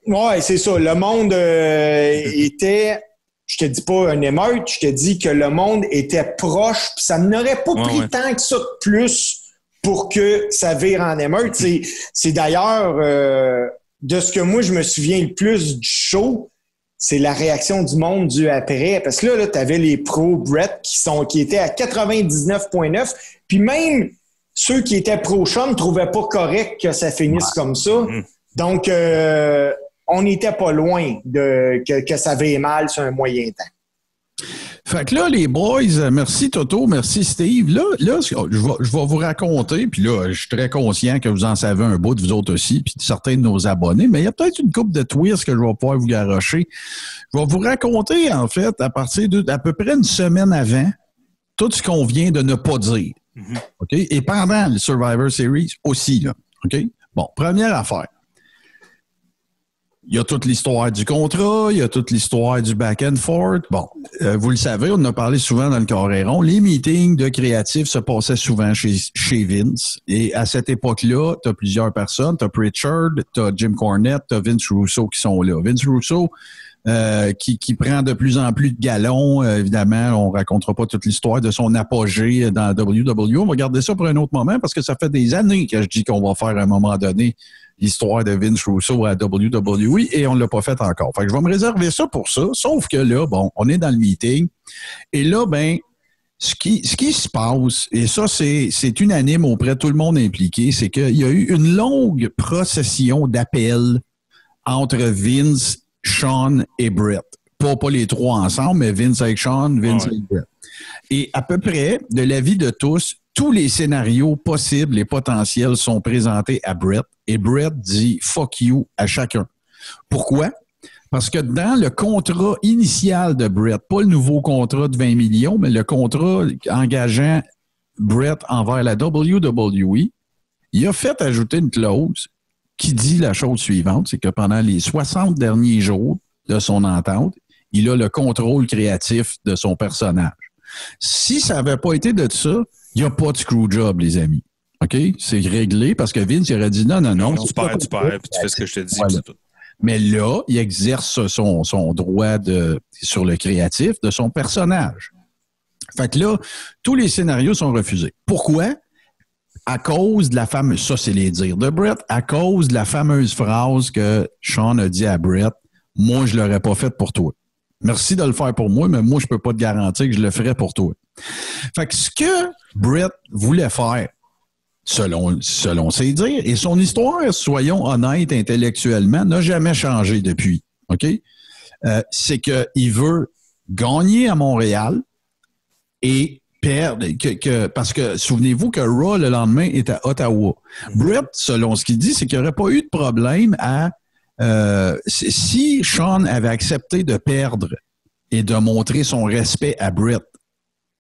Ouais, c'est ça. Le monde euh, était. Je te dis pas un émeute, je te dis que le monde était proche, puis ça n'aurait pas Ouais, pris ouais. tant que ça de plus pour que ça vire en émeute. C'est, c'est d'ailleurs euh, de ce que moi je me souviens le plus du show, c'est la réaction du monde du après. Parce que là, là tu avais les pros Brett qui, sont, qui étaient à 99,9. Puis même ceux qui étaient pro Sean ne trouvaient pas correct que ça finisse comme ça. Donc, euh, on n'était pas loin de que, que ça avait mal sur un moyen temps. Fait que là, les boys, euh, merci Toto, merci Steve. Là, là que- je vais, je vais vous raconter, puis là, je suis très conscient que vous en savez un bout de vous autres aussi, puis de certains de nos abonnés, mais il y a peut-être une coupe de twists que je vais pouvoir vous garocher. Je vais vous raconter, en fait, à partir de à peu près une semaine avant, tout ce qu'on vient de ne pas dire. OK? Et pendant le Survivor Series aussi, là. OK? Bon, première affaire. Il y a toute l'histoire du contrat, il y a toute l'histoire du back and forth. Bon, euh, vous le savez, on en a parlé souvent dans le Coréron. Les meetings de créatifs se passaient souvent chez, chez Vince. Et à cette époque-là, tu as plusieurs personnes. Tu as Pritchard, tu as Jim Cornette, tu as Vince Russo qui sont là. Vince Russo, euh, qui, qui prend de plus en plus de galons. Euh, évidemment, on racontera pas toute l'histoire de son apogée dans WWE. On va garder ça pour un autre moment parce que ça fait des années que je dis qu'on va faire à un moment donné l'histoire de Vince Russo à WWE et on l'a pas fait encore. Fait que je vais me réserver ça pour ça. Sauf que là, bon, on est dans le meeting et là, ben, ce qui, ce qui se passe, et ça, c'est, c'est unanime auprès de tout le monde impliqué, c'est qu'il y a eu une longue procession d'appels entre Vince, Sean et Brett. Pas, pas les trois ensemble, mais Vince avec Sean, Vince Ouais. avec Brett. Et à peu près, de l'avis de tous, tous les scénarios possibles et potentiels sont présentés à Brett. Et Brett dit fuck you à chacun. Pourquoi? Parce que dans le contrat initial de Brett, pas le nouveau contrat de 20 millions, mais le contrat engageant Brett envers la WWE, il a fait ajouter une clause qui dit la chose suivante, c'est que pendant les 60 derniers jours de son entente, il a le contrôle créatif de son personnage. Si ça n'avait pas été de ça, il n'y a pas de screwjob, les amis. OK? C'est réglé parce que Vince il aurait dit non, non, non. Non, tu perds, tu perds, puis tu fais ce que je te dis, Voilà. tout. Mais là, il exerce son, son droit de, sur le créatif de son personnage. Fait que là, tous les scénarios sont refusés. Pourquoi? À cause de la fameuse, ça c'est les dires de Brett, à cause de la fameuse phrase que Sean a dit à Brett, moi je l'aurais pas fait pour toi. Merci de le faire pour moi, mais moi je peux pas te garantir que je le ferais pour toi. Fait que ce que Brett voulait faire, selon, ses dires. Et son histoire, soyons honnêtes intellectuellement, n'a jamais changé depuis. OK? Euh, c'est qu'il veut gagner à Montréal et perdre. Parce que souvenez-vous que Raw, le lendemain, est à Ottawa. Brett, selon ce qu'il dit, c'est qu'il n'y aurait pas eu de problème à. euh, si- Sean avait accepté de perdre et de montrer son respect à Brett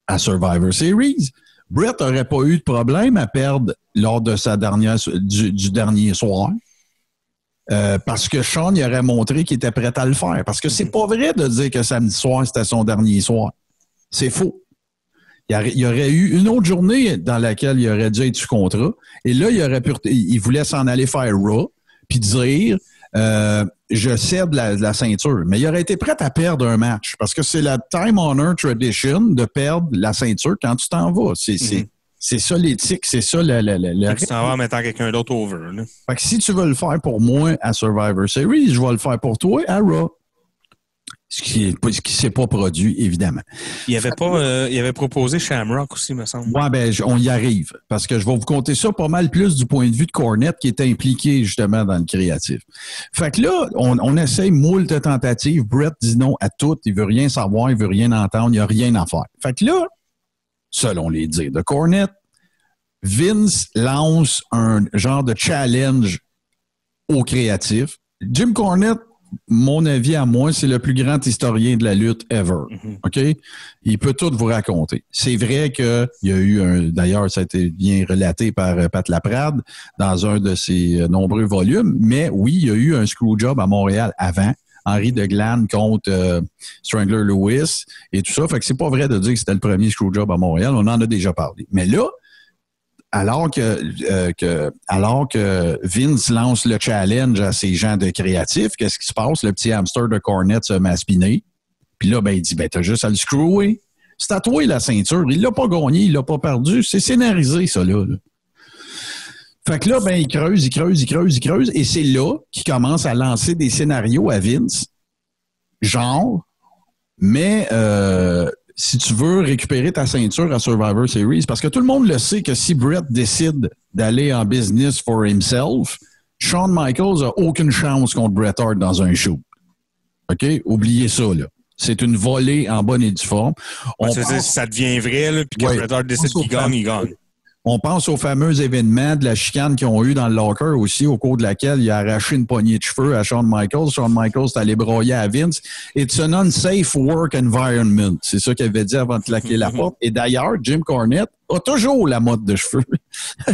à Survivor Series, Brett n'aurait pas eu de problème à perdre lors de sa dernière du, dernier soir. Euh, parce que Sean il aurait montré qu'il était prêt à le faire. Parce que c'est pas vrai de dire que samedi soir, c'était son dernier soir. C'est faux. Il y, aurait, il y aurait eu une autre journée dans laquelle il aurait dû être sous contrat. Et là, il aurait pu, il voulait s'en aller faire Raw, puis dire euh, je cède la, la ceinture. Mais il aurait été prêt à perdre un match. Parce que c'est la time honor tradition de perdre la ceinture quand tu t'en vas. C'est c'est ça l'éthique, c'est ça le, le, le- le Tu t'en vas en mettant quelqu'un d'autre over. Là. fait que si tu veux le faire pour moi à Survivor Series, je vais le faire pour toi à Raw. Ce qui qui s'est pas produit, évidemment. Il avait pas, euh, il avait proposé Shamrock aussi, me semble. Ouais, ben, on y arrive. Parce que je vais vous compter ça pas mal plus du point de vue de Cornette qui est impliqué justement dans le créatif. Fait que là, on, on essaye moult tentatives. Brett dit non à tout. Il veut rien savoir, il veut rien entendre, il n'y a rien à faire. Fait que là, selon les dires de Cornette, Vince lance un genre de challenge au créatif. Jim Cornette, mon avis à moi, c'est le plus grand historien de la lutte ever. OK? Il peut tout vous raconter. C'est vrai qu'il y a eu un, d'ailleurs, ça a été bien relaté par euh, Pat Laprade dans un de ses euh, nombreux volumes, mais oui, il y a eu un screwjob à Montréal avant. Henri de Glane contre euh, Strangler Lewis et tout ça. Fait que c'est pas vrai de dire que c'était le premier screwjob à Montréal. On en a déjà parlé. Mais là, alors que, euh, alors que Vince lance le challenge à ces gens de créatifs, qu'est-ce qui se passe? Le petit hamster de Cornet se spinner. Puis là, ben, il dit, ben, t'as juste à le screwer. C'est à toi la ceinture. Il l'a pas gagné, il l'a pas perdu. C'est scénarisé, ça, là. Fait que là, ben, il creuse, il creuse, il creuse, il creuse. Et c'est là qu'il commence à lancer des scénarios à Vince. Genre, mais euh, si tu veux récupérer ta ceinture à Survivor Series, parce que tout le monde le sait que si Brett décide d'aller en business for himself, Shawn Michaels a aucune chance contre Bret Hart dans un show. OK? Oubliez ça, là. C'est une volée en bonne et due forme. On Ouais, pense- ça devient vrai, là, puis que Ouais. Bret Hart décide qu'il gagne, il gagne. On pense au fameux événement de la chicane qu'ils ont eu dans le locker aussi, au cours de laquelle il a arraché une poignée de cheveux à Shawn Michaels. Shawn Michaels est allé broyer à Vince. It's an unsafe work environment. C'est ça qu'il avait dit avant de claquer la porte. Et d'ailleurs, Jim Cornette a toujours la mode de cheveux.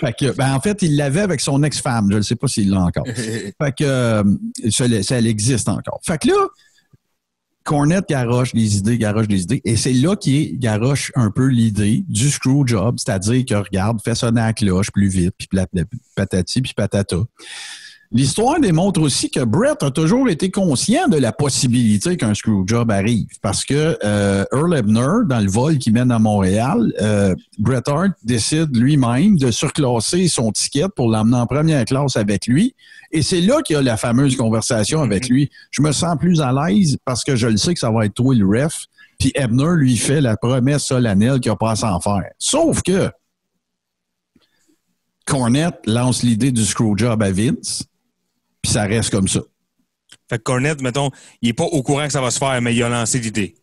fait que, ben, en fait, il l'avait avec son ex-femme. Je ne sais pas s'il l'a encore. fait que, euh, ça, ça, elle existe encore. Fait que là, Cornette garoche des idées, garoche des idées. Et c'est là qu'il garoche un peu l'idée du screw job, c'est-à-dire que regarde, fais sonner la cloche plus vite, puis patati, puis patata. L'histoire démontre aussi que Brett a toujours été conscient de la possibilité qu'un screwjob arrive parce que euh, Earl Ebner, dans le vol qui mène à Montréal, euh, Bret Hart décide lui-même de surclasser son ticket pour l'emmener en première classe avec lui. Et c'est là qu'il y a la fameuse conversation avec Mhm. lui. Je me sens plus à l'aise parce que je le sais que ça va être toi le ref. Puis Ebner lui fait la promesse solennelle qu'il n'a pas à s'en faire. Sauf que Cornette lance l'idée du screwjob à Vince, puis ça reste comme ça. Fait que Cornette, mettons, il est pas au courant que ça va se faire, mais il a lancé l'idée.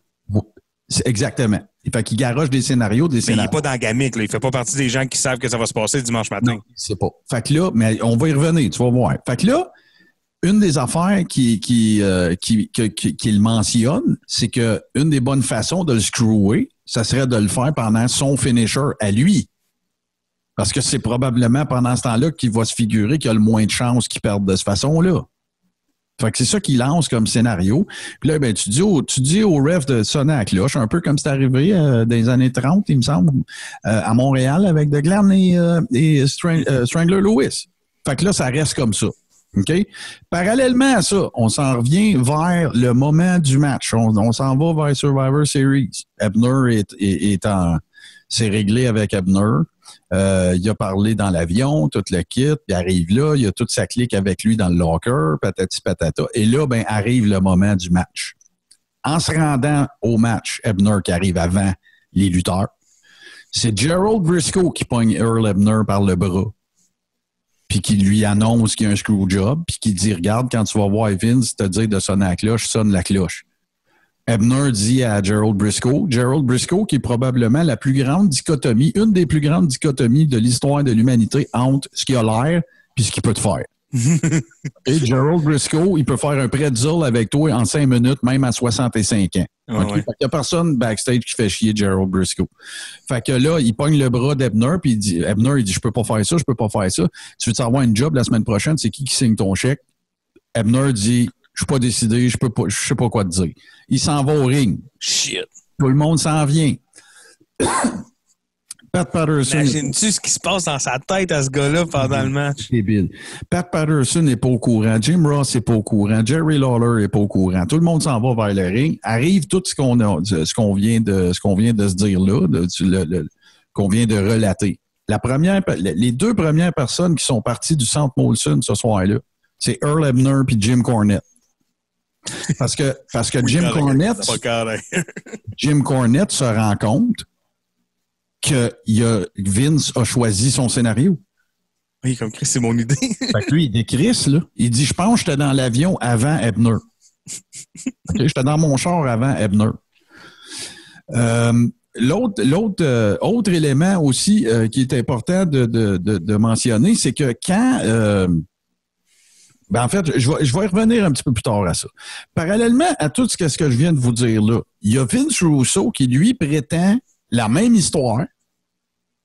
Exactement. Fait qu'il garoche des scénarios, des Mais il scénarios. est pas dans la gamique, là. Il fait pas partie des gens qui savent que ça va se passer dimanche matin. Non, c'est pas. Fait que là, mais on va y revenir, tu vas voir. Fait que là, une des affaires qui, qui, euh, qui, qui- qu'il mentionne, c'est que une des bonnes façons de le screwer, ça serait de le faire pendant son finisher à lui. Parce que c'est probablement pendant ce temps-là qu'il va se figurer qu'il a le moins de chances qu'il perde de cette façon-là. Fait que c'est ça qu'il lance comme scénario. Puis là, ben, tu dis au, tu dis au ref de sonner à cloche, un peu comme c'est arrivé euh, dans les années 30, il me semble, euh, à Montréal avec De Glam et, euh, euh, Strangler Lewis. Fait que là, ça reste comme ça. OK? Parallèlement à ça, on s'en revient vers le moment du match. On, s'en va vers Survivor Series. Ebner est, est, est en. C'est réglé avec Ebner. Euh, il a parlé dans l'avion, tout le kit. Il arrive là, il a toute sa clique avec lui dans le locker, patati patata. Et là, ben, arrive le moment du match. En se rendant au match, Ebner qui arrive avant les lutteurs, c'est Gerald Briscoe qui pogne Earl Ebner par le bras. Puis qui lui annonce qu'il y a un screw job, puis qui dit Regarde, quand tu vas voir Vince te dire de sonner la cloche, sonne la cloche. Ebner dit à Gerald Briscoe, Gerald Briscoe qui est probablement la plus grande dichotomie, une des plus grandes dichotomies de l'histoire de l'humanité entre ce qui a l'air puis ce qu'il peut te faire. Et Gerald Briscoe, il peut faire un pretzel avec toi en cinq minutes, même à 65 ans. OK? ouais. Fait qu'il n'y a personne backstage qui fait chier Gerald Briscoe. Fait que là, il pogne le bras d'Ebner, puis il dit, Ebner, il dit, je peux pas faire ça, je peux pas faire ça. Tu veux avoir une job la semaine prochaine, c'est qui qui signe ton chèque? Ebner dit, je suis pas décidé, je peux pas, je sais pas quoi te dire. Il s'en va au ring. Shit. Tout le monde s'en vient. Pat Patterson. Imagines-tu ce qui se passe dans sa tête à ce gars-là pendant le match? débile. Pat Patterson n'est pas au courant. Jim Ross n'est pas au courant. Jerry Lawler n'est pas au courant. Tout le monde s'en va vers le ring. Arrive tout ce qu'on a, ce qu'on vient de, ce qu'on vient de se dire là, qu'on vient de relater. La première, les deux premières personnes qui sont parties du centre Molson ce soir-là, c'est Earl Ebner puis Jim Cornette. Parce que, parce que Jim Cornette. Jim Cornette se rend compte que il a, Vince a choisi son scénario. Oui, comme Chris, c'est mon idée. Fait que lui, il décrit là. Il dit, je pense que j'étais dans l'avion avant Ebner. J'étais dans mon char avant Ebner. Euh, L'autre, l'autre, euh, autre élément aussi euh, qui est important de, de, de, de mentionner, c'est que quand, ben en fait, je vais, je vais y revenir un petit peu plus tard à ça. Parallèlement à tout ce que, ce que je viens de vous dire là, il y a Vince Russo qui lui prétend la même histoire,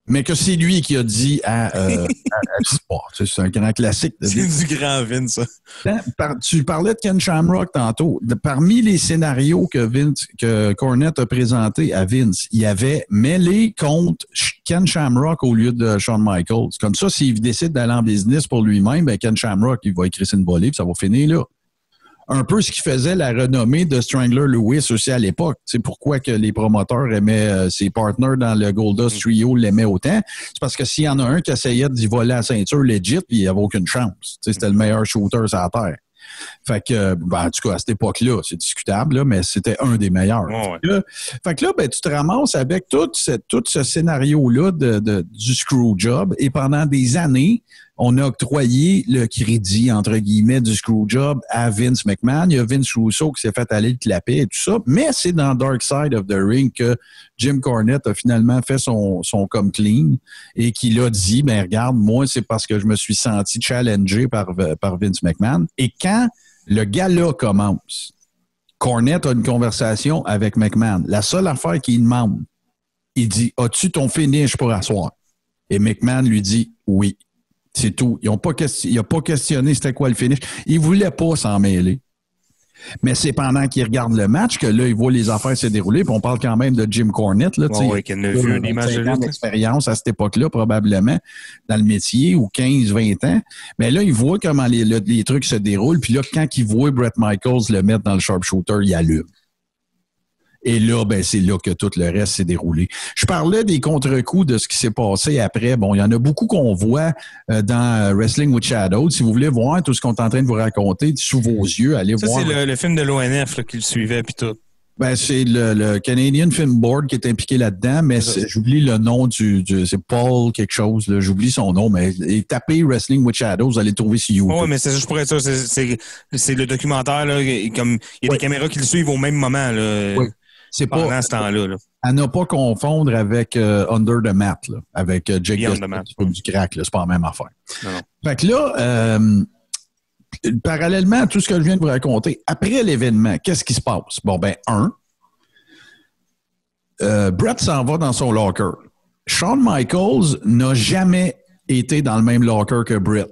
mais que c'est lui qui a dit à, euh, à- à- bon, c'est un grand classique. de c'est du grand Vin, ça. Hein, par- tu parlais de Ken Shamrock tantôt. De- parmi les scénarios que Vince, que Cornette a présenté à Vince, il y avait mêlé contre Ken Shamrock au lieu de Shawn Michaels. Comme ça, s'il décide d'aller en business pour lui-même, ben Ken Shamrock, il va écrire une volée, puis ça va finir là. Un peu ce qui faisait la renommée de Strangler Lewis aussi à l'époque. C'est pourquoi que les promoteurs aimaient euh, ses partners dans le Goldust Trio l'aimaient autant? C'est parce que s'il y en a un qui essayait d'y voler la ceinture legit, puis il n'y avait aucune chance. C'était le meilleur shooter sur la terre. Fait que, euh, ben, en tout cas, à cette époque-là, c'est discutable, là, mais c'était un des meilleurs. Ouais. Fait que là, fait que là, ben, tu te ramasses avec tout ce, tout ce scénario-là de, de- du screw job et pendant des années, on a octroyé le crédit, entre guillemets, du screwjob à Vince McMahon. Il y a Vince Russo qui s'est fait aller le clapper et tout ça. Mais c'est dans Dark Side of the Ring que Jim Cornette a finalement fait son, son come clean et qu'il a dit, ben regarde, moi, c'est parce que je me suis senti challengé par, par Vince McMahon. Et quand le gala commence, Cornette a une conversation avec McMahon. La seule affaire qu'il demande, il dit As-tu ton finish pour asseoir Et McMahon lui dit Oui. C'est tout. Ils ont pas il n'a pas questionné c'était quoi le finish. Il voulait pas s'en mêler. Mais c'est pendant qu'il regarde le match que là, il voit les affaires se dérouler. Puis on parle quand même de Jim Cornette. Là, Ouais, ouais, qu'il a vu une image d'expérience à cette époque-là, probablement, dans le métier, ou 15, 20 ans. Mais là, il voit comment les, le- les trucs se déroulent. Puis là, quand il voit Brett Michaels le mettre dans le sharpshooter, il allume. Et là, ben, c'est là que tout le reste s'est déroulé. Je parlais des contre-coups de ce qui s'est passé après. Bon, il y en a beaucoup qu'on voit euh, dans euh, Wrestling with Shadows. Si vous voulez voir tout ce qu'on est en train de vous raconter sous vos yeux, allez Ça, voir. c'est le, le film de l'ONF qui le suivait, puis tout. Ben, c'est le, le Canadian Film Board qui est impliqué là-dedans, mais j'oublie le nom du, du- c'est Paul quelque chose, j'oublie son nom, mais et tapez Wrestling with Shadows, vous allez le trouver sur YouTube. Oui, mais c'est ça, je pourrais dire, c'est- le documentaire, là, comme il y a Ouais. des caméras qui le suivent au même moment, là. C'est pendant pas ce temps-là. Là. à ne pas confondre avec euh, Under the Mat, là, avec euh, Jake Beyond the Mat. du crack, c'est pas la même affaire. Non, non. Fait que là, euh, parallèlement à tout ce que je viens de vous raconter, après l'événement, qu'est-ce qui se passe? Bon, ben, un, Brett s'en va dans son locker. Shawn Michaels n'a jamais été dans le même locker que Brett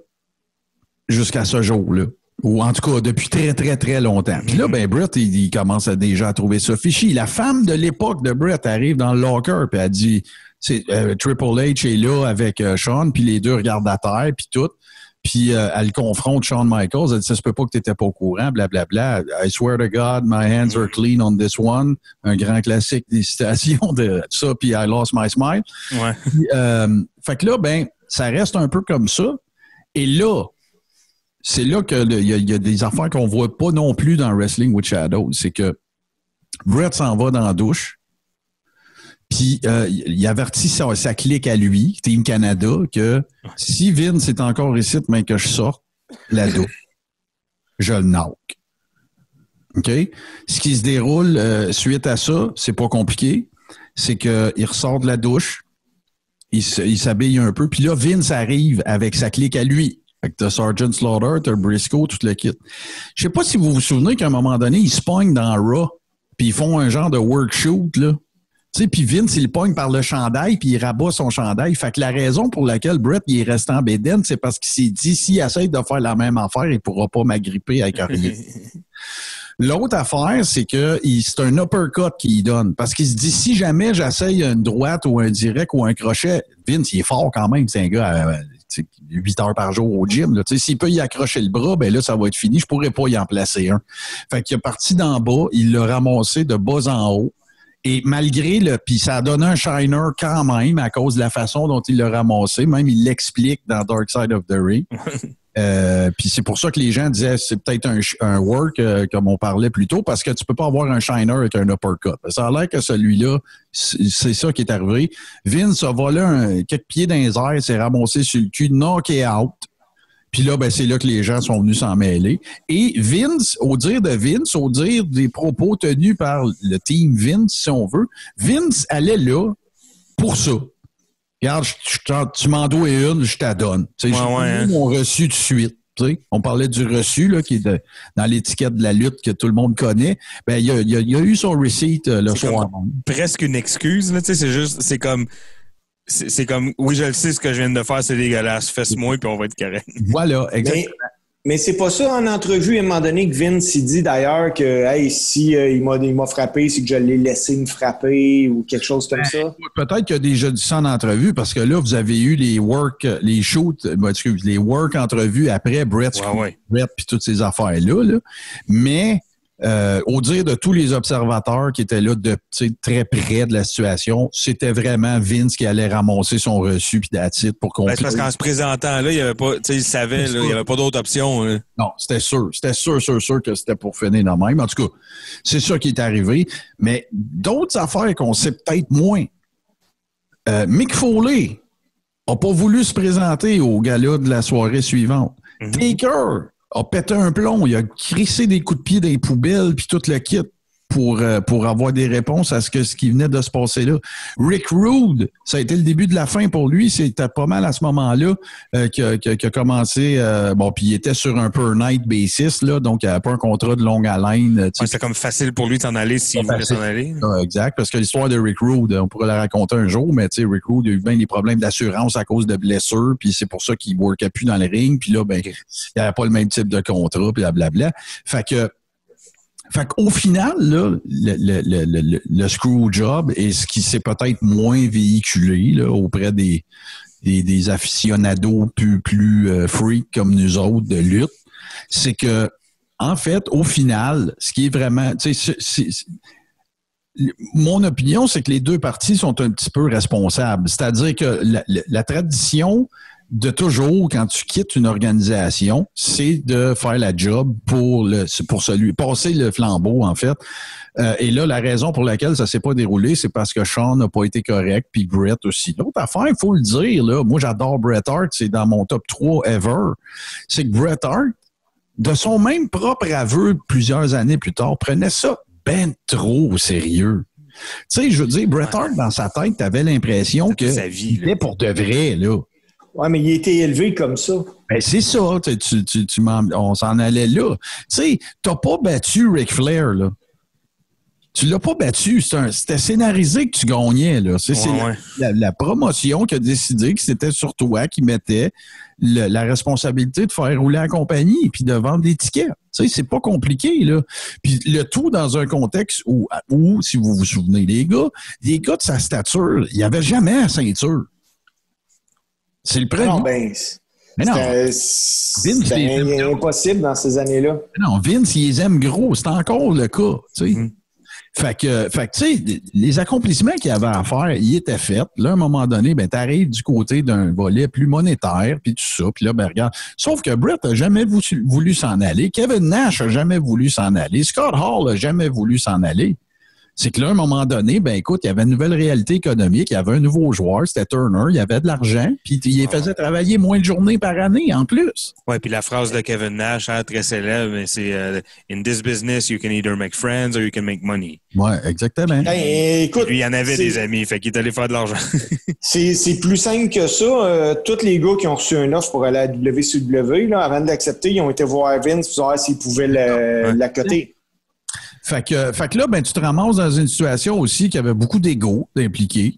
jusqu'à ce jour-là. Ou en tout cas, depuis très, très, très longtemps. Puis là, ben, Brett, il, il commence à déjà à trouver ça fichi. La femme de l'époque de Brett arrive dans le locker, puis elle dit, c'est, euh, Triple H est là avec euh, Shawn, puis les deux regardent à terre, puis tout. Puis euh, elle confronte Shawn Michaels. Elle dit Ça se peut pas que tu n'étais pas au courant, blablabla. I swear to God, my hands are clean on this one. Un grand classique des citations de ça, puis I lost my smile. Ouais. Puis, euh, fait que là, ben, ça reste un peu comme ça. Et là, c'est là qu'il y, y a des affaires qu'on voit pas non plus dans Wrestling with Shadows. C'est que Brett s'en va dans la douche. Puis euh, il avertit sa, sa clique à lui, Team Canada, que si Vince est encore ici, mais que je sorte la douche, je le knock. OK? Ce qui se déroule euh, suite à ça, c'est pas compliqué. C'est qu'il ressort de la douche, il s'habille un peu, puis là, Vince arrive avec sa clique à lui. Fait que t'as Sergeant Slaughter, t'as Briscoe, tout le kit. Je sais pas si vous vous souvenez qu'à un moment donné, ils se pognent dans Raw, puis ils font un genre de workshoot, là. Tu sais, puis Vince, il pogne par le chandail, puis il rabat son chandail. Fait que la raison pour laquelle Brett il est resté en bédaine, c'est parce qu'il s'est dit, s'il essaye de faire la même affaire, il pourra pas m'agripper avec rien. L'autre affaire, c'est que c'est un uppercut qu'il donne. Parce qu'il se dit, si jamais j'essaye une droite ou un direct ou un crochet, Vince, il est fort quand même. C'est un gars, euh, 8 heures par jour au gym. S'il peut y accrocher le bras, ben là, ça va être fini. Je pourrais pas y en placer un. Fait qu'il est parti d'en bas, il l'a ramassé de bas en haut. Et malgré le, puis ça a donné un shiner quand même à cause de la façon dont il l'a ramassé. Même il l'explique dans Dark Side of the Ring. Euh, puis c'est pour ça que les gens disaient c'est peut-être un, work euh, comme on parlait plus tôt parce que tu peux pas avoir un shiner avec un uppercut. Ça a l'air que celui-là, c'est c'est ça qui est arrivé. Vince a volé un, quelques pieds dans les airs, s'est ramassé sur le cul, knocké out. Puis là, ben, c'est là que les gens sont venus s'en mêler. Et Vince, au dire de Vince, au dire des propos tenus par le team Vince, si on veut, Vince allait là pour ça. Regarde, je- tu m'en dois une, je t'adonne. Tu sais, Ouais, j'ai ouais, hein. mon reçu de suite. tu sais. On parlait du reçu, là, qui est de- dans l'étiquette de la lutte que tout le monde connaît. Ben, il y a, il a- il y a eu son receipt euh, le soir. Presque une excuse, là, tu sais, c'est juste, c'est comme, c'est c'est comme, oui, je le sais, ce que je viens de faire, c'est dégueulasse, fais-moi, puis on va être correct. Voilà, exactement. Mais, c'est pas ça en entrevue à un moment donné que Vince il dit d'ailleurs que hey, si euh, il m'a il m'a frappé, c'est que je l'ai laissé me frapper ou quelque chose comme ça. Peut-être qu'il y a déjà dit ça en entrevue parce que là, vous avez eu les work, les shoots, ben, excuse, les work entrevues après Brett, Ouais, ouais. Brett puis toutes ces affaires-là. là. Mais euh, au dire de tous les observateurs qui étaient là de très près de la situation, c'était vraiment Vince qui allait ramasser son reçu puis pour qu'on Ben, parce qu'en se présentant là, il y avait pas, il savait, là, il y avait pas d'autre option. là. Non, c'était sûr. C'était sûr, sûr, sûr que c'était pour finir même. En tout cas, c'est ça qui est arrivé. Mais d'autres affaires qu'on sait peut-être moins. Euh, Mick Foley a pas voulu se présenter au gala de la soirée suivante. Taker a pété un plomb, il a crissé des coups de pied dans les poubelles, puis tout le kit pour, euh, pour avoir des réponses à ce, que, ce qui venait de se passer là. Rick Rude, ça a été le début de la fin pour lui. C'était pas mal à ce moment-là euh, qu'il a, a- commencé. euh, bon, puis il était sur un per night basis, là, donc il n'avait pas un contrat de longue haleine. Ouais, C'était comme facile pour lui de s'en aller s'il voulait s'en aller. ah, exact, parce que l'histoire de Rick Rude, on pourrait la raconter un jour, mais tu sais, Rick Rude a eu bien des problèmes d'assurance à cause de blessures, puis c'est pour ça qu'il ne workait plus dans le ring, puis là, ben, il n'y avait pas le même type de contrat, puis blablabla. Fait que, fait qu'au final, là, le, le, le, le, screw job est ce qui s'est peut-être moins véhiculé là, auprès des, des, des aficionados plus, plus euh, freaks comme nous autres de lutte, c'est que en fait, au final, ce qui est vraiment, c'est- c'est- mon opinion, c'est que les deux parties sont un petit peu responsables. C'est-à-dire que la tradition de toujours, quand tu quittes une organisation, c'est de faire la job pour le, pour celui, passer le flambeau, en fait. Euh, et là, la raison pour laquelle ça s'est pas déroulé, c'est parce que Sean n'a pas été correct, puis Brett aussi. L'autre affaire, il faut le dire, là, moi j'adore Bret Hart, c'est dans mon top 3 ever. C'est que Bret Hart, de son même propre aveu plusieurs années plus tard, prenait ça ben trop au sérieux. Tu sais, je veux dire, Bret Hart, dans sa tête, t'avais l'impression que sa vie, il là. était pour de vrai, là. Ouais, mais il a été élevé comme ça. Ben, c'est ça, tu, tu, tu, tu on s'en allait là. Tu sais, t'as pas battu Ric Flair, là. Tu l'as pas battu. C'est un- C'était scénarisé que tu gagnais, là. C'est Ouais, la- ouais. la, la promotion qui a décidé que c'était sur toi qui mettait le- la responsabilité de faire rouler la compagnie puis de vendre des tickets. Tu sais, c'est pas compliqué, là. Puis le tout dans un contexte où, où, si vous vous souvenez, les gars, les gars de sa stature, il n'y avait jamais la ceinture. C'est le premier. Non, ben, Mais non. c'était impossible dans ces années-là. Non, Vince, il les aime gros. C'est encore le cas. Tu sais. Mhm. Fait que, fait que, tu sais, les accomplissements qu'il avait à faire, ils étaient faits. Là, à un moment donné, ben, t'arrives du côté d'un volet plus monétaire, puis tout ça. Puis là, ben, regarde. Sauf que Brett a jamais voulu, voulu s'en aller. Kevin Nash a jamais voulu s'en aller. Scott Hall a jamais voulu s'en aller. C'est que là, à un moment donné, ben écoute, il y avait une nouvelle réalité économique, il y avait un nouveau joueur, c'était Turner, il y avait de l'argent, puis il les faisait travailler moins de journées par année en plus. Ouais, puis la phrase de Kevin Nash, hein, très célèbre, mais c'est euh, In this business, you can either make friends or you can make money. Ouais, exactement. Ben, écoute, Lui, il y en avait des amis, fait qu'il est allé faire de l'argent. C'est plus simple que ça. Euh, tous les gars qui ont reçu un offre pour aller à la WCW, là, avant de l'accepter, ils ont été voir Vince pour savoir s'ils pouvaient l'accoter. Fait que, fait que là, ben, tu te ramasses dans une situation aussi qui avait beaucoup d'ego impliqué.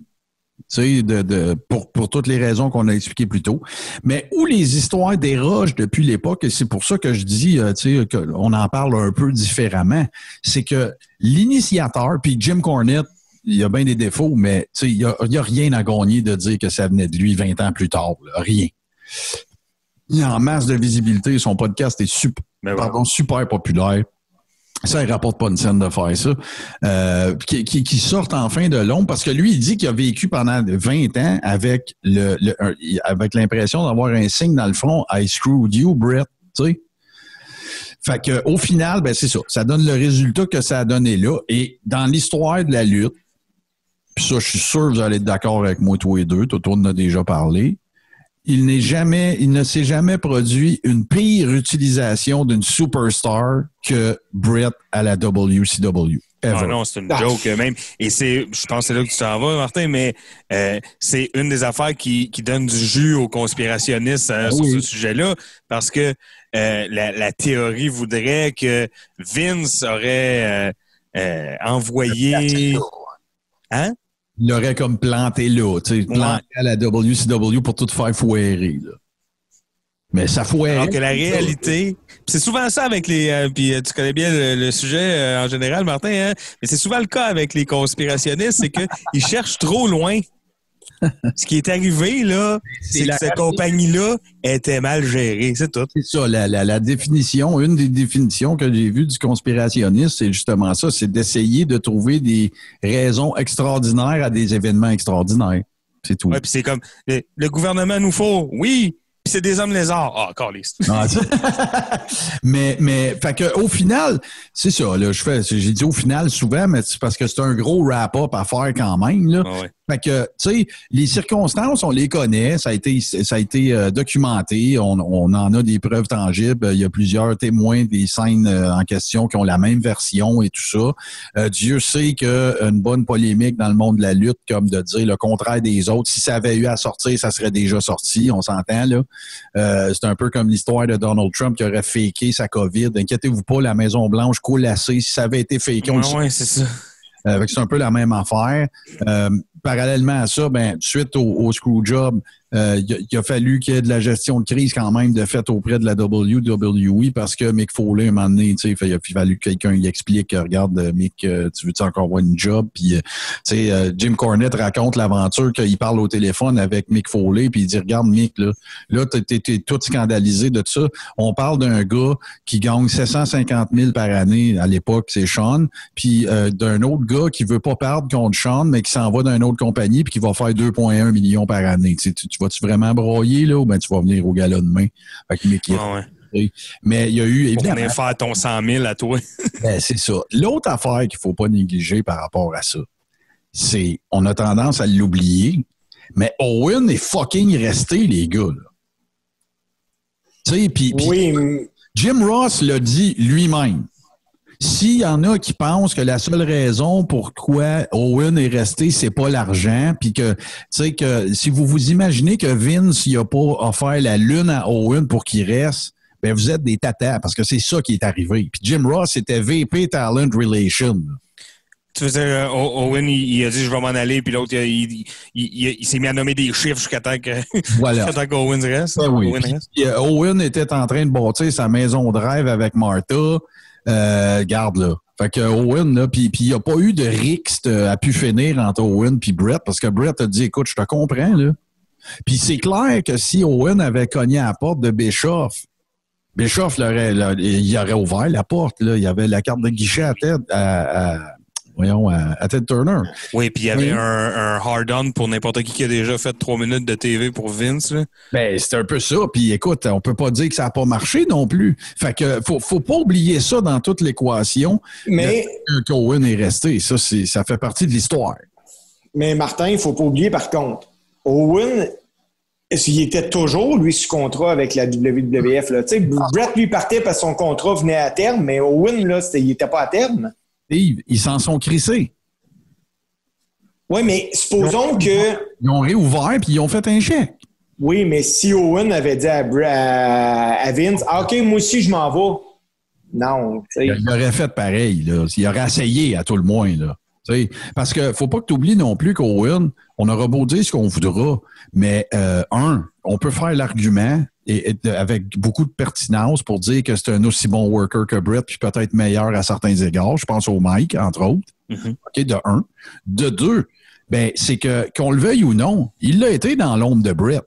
Tu sais, de, de, pour, pour toutes les raisons qu'on a expliquées plus tôt. Mais où les histoires dérogent depuis l'époque, et c'est pour ça que je dis, euh, tu sais, qu'on en parle un peu différemment, c'est que l'initiateur, puis Jim Cornette, il y a bien des défauts, mais tu sais, il n'y a, rien à gagner de dire que ça venait de lui 20 ans plus tard. là. Rien. Il a en masse de visibilité. Son podcast est super, ouais. pardon, super populaire. Ça, il rapporte pas une scène de faire ça. Euh, qui, qui, qui sortent enfin de l'ombre parce que lui, il dit qu'il a vécu pendant 20 ans avec le, le- avec l'impression d'avoir un signe dans le front I screwed you, Brett. Tu sais? Fait que au final, ben c'est ça. Ça donne le résultat que ça a donné là. Et dans l'histoire de la lutte, ça, je suis sûr que vous allez être d'accord avec moi tous les deux, Toto en a déjà parlé. Il n'est jamais, il ne s'est jamais produit une pire utilisation d'une superstar que Brett à la WCW. Ever. Ah non, c'est une Ah. joke euh, même. Et c'est, je pense que c'est là que tu t'en vas, Martin, mais euh, c'est une des affaires qui, qui donne du jus aux conspirationnistes euh, Ah sur ce sujet-là, parce que euh, la, la théorie voudrait que Vince aurait euh, euh, envoyé... Hein? Il l'aurait comme planté là, tu sais, planté à la WCW pour tout faire foirer. Là. Mais ça foirait. Alors que la réalité, c'est souvent ça avec les, euh, puis euh, tu connais bien le, le sujet euh, en général, Martin, hein? mais c'est souvent le cas avec les conspirationnistes, c'est qu'ils cherchent trop loin. Ce qui est arrivé, là, c'est que cette compagnie-là était mal gérée, c'est tout. C'est ça, la, la, la définition, une des définitions que j'ai vues du conspirationniste, c'est justement ça, c'est d'essayer de trouver des raisons extraordinaires à des événements extraordinaires. C'est tout. Ouais, puis c'est comme, le, le gouvernement nous faut, oui, puis c'est des hommes lézards. Ah, caliste. Ah, mais, mais, fait que, au final, c'est ça, là, je fais, j'ai dit au final souvent, mais c'est parce que c'est un gros wrap-up à faire quand même, là. Ah ouais. Fait que, tu sais, les circonstances, on les connaît, ça a été, ça a été euh, documenté, on, on en a des preuves tangibles. Il y a plusieurs témoins des scènes euh, en question qui ont la même version et tout ça. Euh, Dieu sait qu'une bonne polémique dans le monde de la lutte, comme de dire le contraire des autres, si ça avait eu à sortir, ça serait déjà sorti, on s'entend là. C'est un peu comme l'histoire de Donald Trump qui aurait faké sa COVID. Inquiétez-vous pas, la Maison Blanche coule assez. Si ça avait été faké, on le Ouais, ouais, c'est ça. euh, c'est un peu la même affaire. Euh, parallèlement à ça, ben, suite au, au screwjob, euh, il, a, fallu qu'il y ait de la gestion de crise quand même de fait auprès de la WWE parce que Mick Foley, un moment donné, fait- il a fallu que quelqu'un y explique, euh, regarde, euh, Mick, tu veux-tu encore avoir une job? Puis, Jim Cornette raconte l'aventure qu'il parle au téléphone avec Mick Foley, puis il dit, regarde, Mick, là, là, t'es, tout scandalisé de ça. On parle d'un gars qui gagne 750 000 par année à l'époque, c'est Sean, puis d'un autre gars qui veut pas perdre contre Sean, mais qui s'en va d'une autre compagnie puis qui va faire 2,1 millions par année. Tu, sais, tu, tu vas-tu vraiment broyer là ou ben tu vas venir au gala demain? Fait que Ouais, ouais. Mais il y a eu Pour évidemment. venir faire ton 100 000 à toi. Ben, c'est ça. L'autre affaire qu'il faut pas négliger par rapport à ça, c'est on a tendance à l'oublier, mais Owen est fucking resté, les gars. là. Tu sais, puis Oui, Jim Ross l'a dit lui-même. S'il y en a qui pensent que la seule raison pourquoi Owen est resté, c'est pas l'argent, puis que, tu sais, que si vous vous imaginez que Vince il a pas offert la lune à Owen pour qu'il reste, ben vous êtes des tatas, parce que c'est ça qui est arrivé. Puis Jim Ross était VP Talent Relation. Tu veux dire, euh, Owen, il, a dit je vais m'en aller, puis l'autre, il, il, il- il- il s'est mis à nommer des chiffres jusqu'à temps que Voilà. qu'Owen reste. Ben oui. Owen reste. puis, euh, Owen était en train de bâtir sa maison de rêve avec Martha. Euh, garde là. Fait que Owen, là, puis il n'y a pas eu de rixe euh, à pu finir entre Owen puis Brett parce que Brett a dit écoute, je te comprends là. Puis c'est clair que si Owen avait cogné à la porte de Bischoff, Bischoff il aurait ouvert la porte là. Il y avait la carte de guichet à tête à- voyons à, à Ted Turner. Oui, puis il y avait Oui. un, un hard-on pour n'importe qui qui a déjà fait trois minutes de TV pour Vince. Là. Ben, c'est un peu ça. Puis écoute, on peut pas dire que ça n'a pas marché non plus. Fait que faut, faut pas oublier ça dans toute l'équation mais, que Cohen est resté. Ça, c'est, ça fait partie de l'histoire. mais Martin, il ne faut pas oublier par contre, Owen, il était toujours, lui, sous contrat avec la WWF. Là? Tu sais, Brett, lui, partait parce que son contrat venait à terme, mais Owen, là, c'était- il n'était pas à terme. Steve, ils s'en sont crissés. Oui, mais supposons que. Ils ont réouvert puis ils ont fait un chèque. Oui, mais si Owen avait dit à, Bra- à- à Vince, Ah, OK, moi aussi, je m'en vais. Non. Il aurait fait pareil. Là. Il aurait essayé à tout le moins. Là. Tu sais, Parce que faut pas que tu oublies non plus qu'Owen, on aura beau dire ce qu'on voudra, mais euh, un, on peut faire l'argument et, et avec beaucoup de pertinence pour dire que c'est un aussi bon worker que Brett, puis peut-être meilleur à certains égards. Je pense au Mike, entre autres. Mhm. OK, de un. De deux, ben, c'est que qu'on le veuille ou non, il l'a été dans l'ombre de Brett.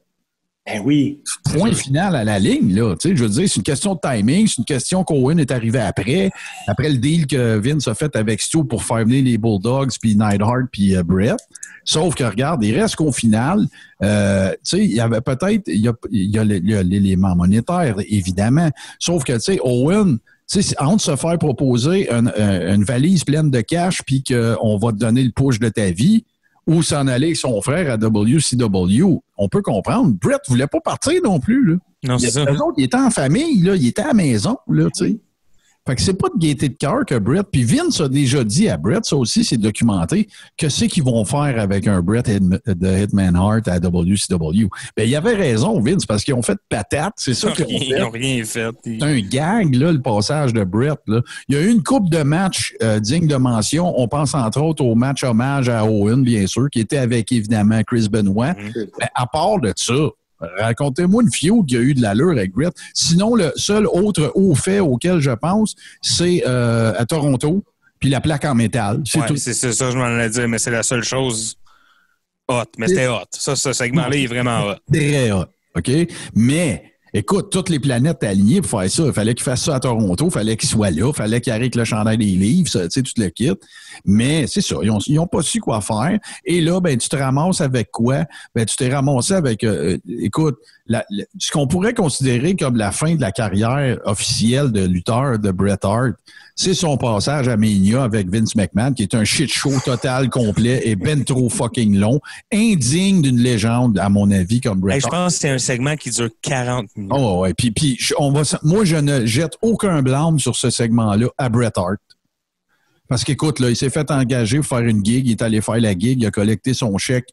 Ben oui. Point final à la ligne, là. Tu sais, je veux dire, c'est une question de timing, c'est une question qu'Owen est arrivé après, après le deal que Vince a fait avec Stu pour faire venir les Bulldogs, puis Neidhart, puis euh, Brett. Sauf que, regarde, il reste qu'au final, euh, tu sais, il y avait peut-être, il y a, l'élément monétaire, évidemment. Sauf que, tu sais, Owen, tu sais, entre se faire proposer une, un- une valise pleine de cash, puis qu'on va te donner le push de ta vie, ou s'en aller avec son frère à WCW, on peut comprendre. Brett voulait pas partir non plus. Là. Non, c'est Il, ça. autres, il était en famille, là, il était à la maison. Là, tu sais. Fait que c'est pas de gaieté de cœur que Brett. Puis Vince a déjà dit à Brett, ça aussi c'est documenté, que c'est qu'ils vont faire avec un Brett de Hitman Hart à WCW. Ben, il avait raison, Vince, parce qu'ils ont fait patate. C'est ça qu'ils ont Ils fait. n'ont rien fait. Ils- C'est un gag, là, le passage de Brett. Là. Il y a eu une coupe de matchs euh, dignes de mention. On pense entre autres au match hommage à Owen, bien sûr, qui était avec évidemment Chris Benoit. Mais à part de ça, racontez-moi une feud qui a eu de l'allure avec Brett. Sinon, le seul autre haut fait auquel je pense, c'est euh, à Toronto, puis la plaque en métal. C'est Ouais, tout. c'est ça, je m'en allais dire, mais c'est la seule chose hot. Mais c'était hot. Ça, ce segment-là il est vraiment hot. Très hot. OK? Mais Écoute, toutes les planètes alignées pour faire ça. Il fallait qu'il fasse ça à Toronto, il fallait qu'il soit là, il fallait qu'il arrête le chandail des livres, tu sais, tout le kit. Mais c'est ça, ils ont, ils ont pas su quoi faire. Et là, ben, tu te ramasses avec quoi? Ben, tu t'es ramassé avec, euh, écoute, la- la- ce qu'on pourrait considérer comme la fin de la carrière officielle de lutteur de Bret Hart, c'est son passage à Mania avec Vince McMahon, qui est un shit show total, complet et ben trop fucking long, indigne d'une légende, à mon avis, comme Bret Hey, je pense que c'est un segment qui dure 40 minutes. Oh, ouais. Puis, puis on va, moi, je ne jette aucun blâme sur ce segment-là à Bret Hart. Parce qu'écoute, là, il s'est fait engager pour faire une gig, il est allé faire la gig, il a collecté son chèque.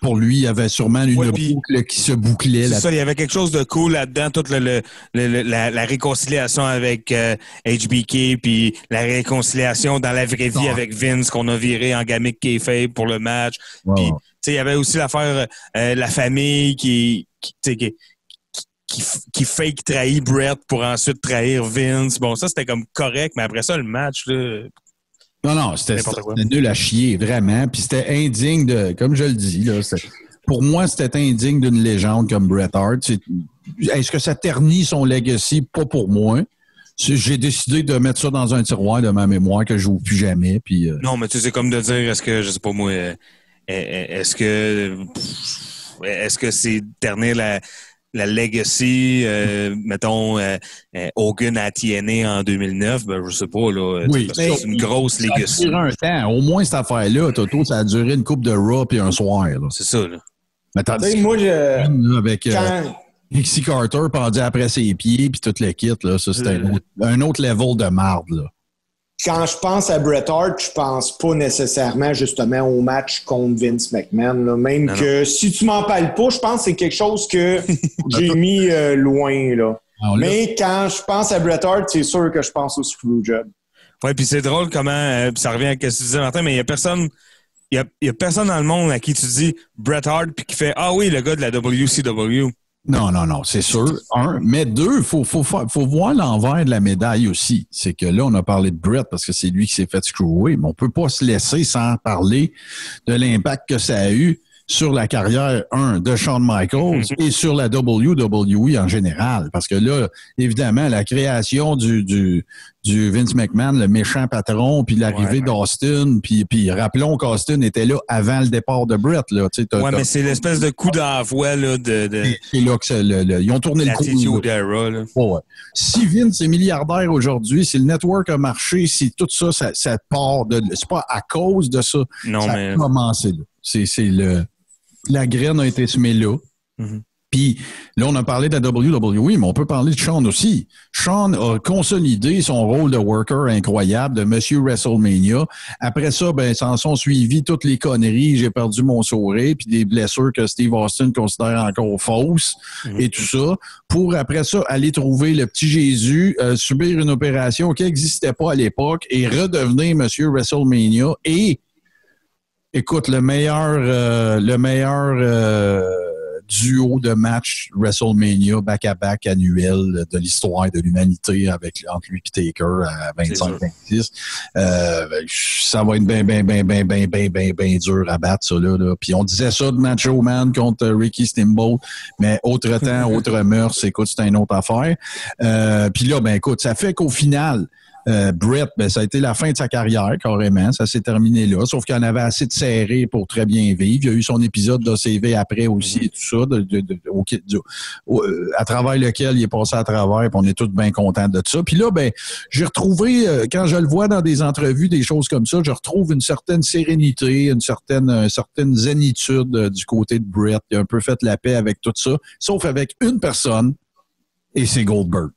Pour lui, il y avait sûrement une Ouais, puis- boucle qui se bouclait. C'est ça, il y avait quelque chose de cool là-dedans, toute le, le- le- le- la, la réconciliation avec euh, HBK, puis la réconciliation dans la vraie vie avec Vince qu'on a viré en gamique kayfabe pour le match. Puis, ouais. tu sais, il y avait aussi l'affaire euh, la famille qui, qui, qui, qui, qui fake trahit Brett pour ensuite trahir Vince. Bon, ça, c'était comme correct, mais après ça, le match, là, Non, non, c'était nul à chier, vraiment. Puis c'était indigne de, comme je le dis, là, pour moi, c'était indigne d'une légende comme Bret Hart. Est-ce que ça ternit son legacy? Pas pour moi. J'ai décidé de mettre ça dans un tiroir de ma mémoire que je joue plus jamais. Puis, euh, Non, mais tu sais, c'est comme de dire, est-ce que, je sais pas moi, euh, est-ce que, est-ce que c'est ternir la, la legacy, euh, mettons, euh, euh, Hogan à TNA en 2009? Ben, je sais pas, là. Oui, parce que c'est une grosse ça a legacy. duré un temps. Au moins, cette affaire-là, Toto, ça a duré une coupe de Raw puis un soir. Là. C'est ça, là. Mais tandis moi, je, avec euh, quand, Dixie Carter pendu après ses pieds puis tout le kit, là, ça, c'était un, autre- un autre level de marde. Là. Quand je pense à Bret Hart, je pense pas nécessairement justement au match contre Vince McMahon. là. Même Non, que si tu m'en parles pas, je pense que c'est quelque chose que j'ai mis euh, loin. Là. Alors là, Mais quand je pense à Bret Hart, c'est sûr que je pense au Screwjob. Ouais, puis c'est drôle comment, euh, ça revient à ce que tu disais, Martin, mais il y a personne, il y a, il y a personne dans le monde à qui tu dis Bret Hart, puis qui fait, ah oui, le gars de la WCW. Non, non, non, c'est sûr. Un, mais deux, faut, faut, fa- faut voir l'envers de la médaille aussi. C'est que là, on a parlé de Brett parce que c'est lui qui s'est fait screwer, mais on peut pas se laisser sans parler de l'impact que ça a eu sur la carrière, un, de Shawn Michaels et sur la WWE en général. Parce que là, évidemment, la création du, du, du Vince McMahon, le méchant patron, puis l'arrivée Ouais. d'Austin, puis, puis rappelons qu'Austin était là avant le départ de Brett. Là, Tu sais, t'as- Ouais, mais c'est l'espèce de coup d'envoi, là, de, de c'est là que le- le- ils ont tourné le coup. là. là. Ouais, ouais. Si Vince est milliardaire aujourd'hui, si le network a marché, si tout ça, ça, ça part de. C'est pas à cause de ça. Non, ça mais. a commencé là. C'est, c'est le. La graine a été semée là. Mhm. Puis là, on a parlé de la WWE, mais on peut parler de Sean aussi. Sean a consolidé son rôle de worker incroyable de Monsieur WrestleMania. Après ça, ben, s'en sont suivis toutes les conneries. J'ai perdu mon sourire, puis des blessures que Steve Austin considère encore fausses Mhm. et tout ça. Pour après ça, aller trouver le petit Jésus, euh, subir une opération qui n'existait pas à l'époque et redevenir Monsieur WrestleMania et écoute, le meilleur, euh, le meilleur euh, duo de match WrestleMania back-à-back annuel de l'histoire de l'humanité avec entre lui et Taker à 25-26. Euh, ça va être bien, bien, bien, bien, bien, bien, bien, bien dur à battre, ça, là, là. Puis on disait ça de Macho Man contre euh, Ricky Steamboat, mais autre temps, autre mœurs, écoute, c'est une autre affaire. Euh, Puis là, ben écoute, ça fait qu'au final, euh, Brett, ben, ça a été la fin de sa carrière, carrément. Ça s'est terminé là. Sauf qu'il en avait assez de serré pour très bien vivre. Il y a eu son épisode d'ACV après aussi et tout ça, de, de- de- euh, à travers lequel il est passé à travers, on est tous bien contents de ça. Puis là, ben, j'ai retrouvé, euh, quand je le vois dans des entrevues, des choses comme ça, je retrouve une certaine sérénité, une certaine, une certaine zénitude euh, du côté de Brett. Il a un peu fait la paix avec tout ça, sauf avec une personne, et c'est Goldberg.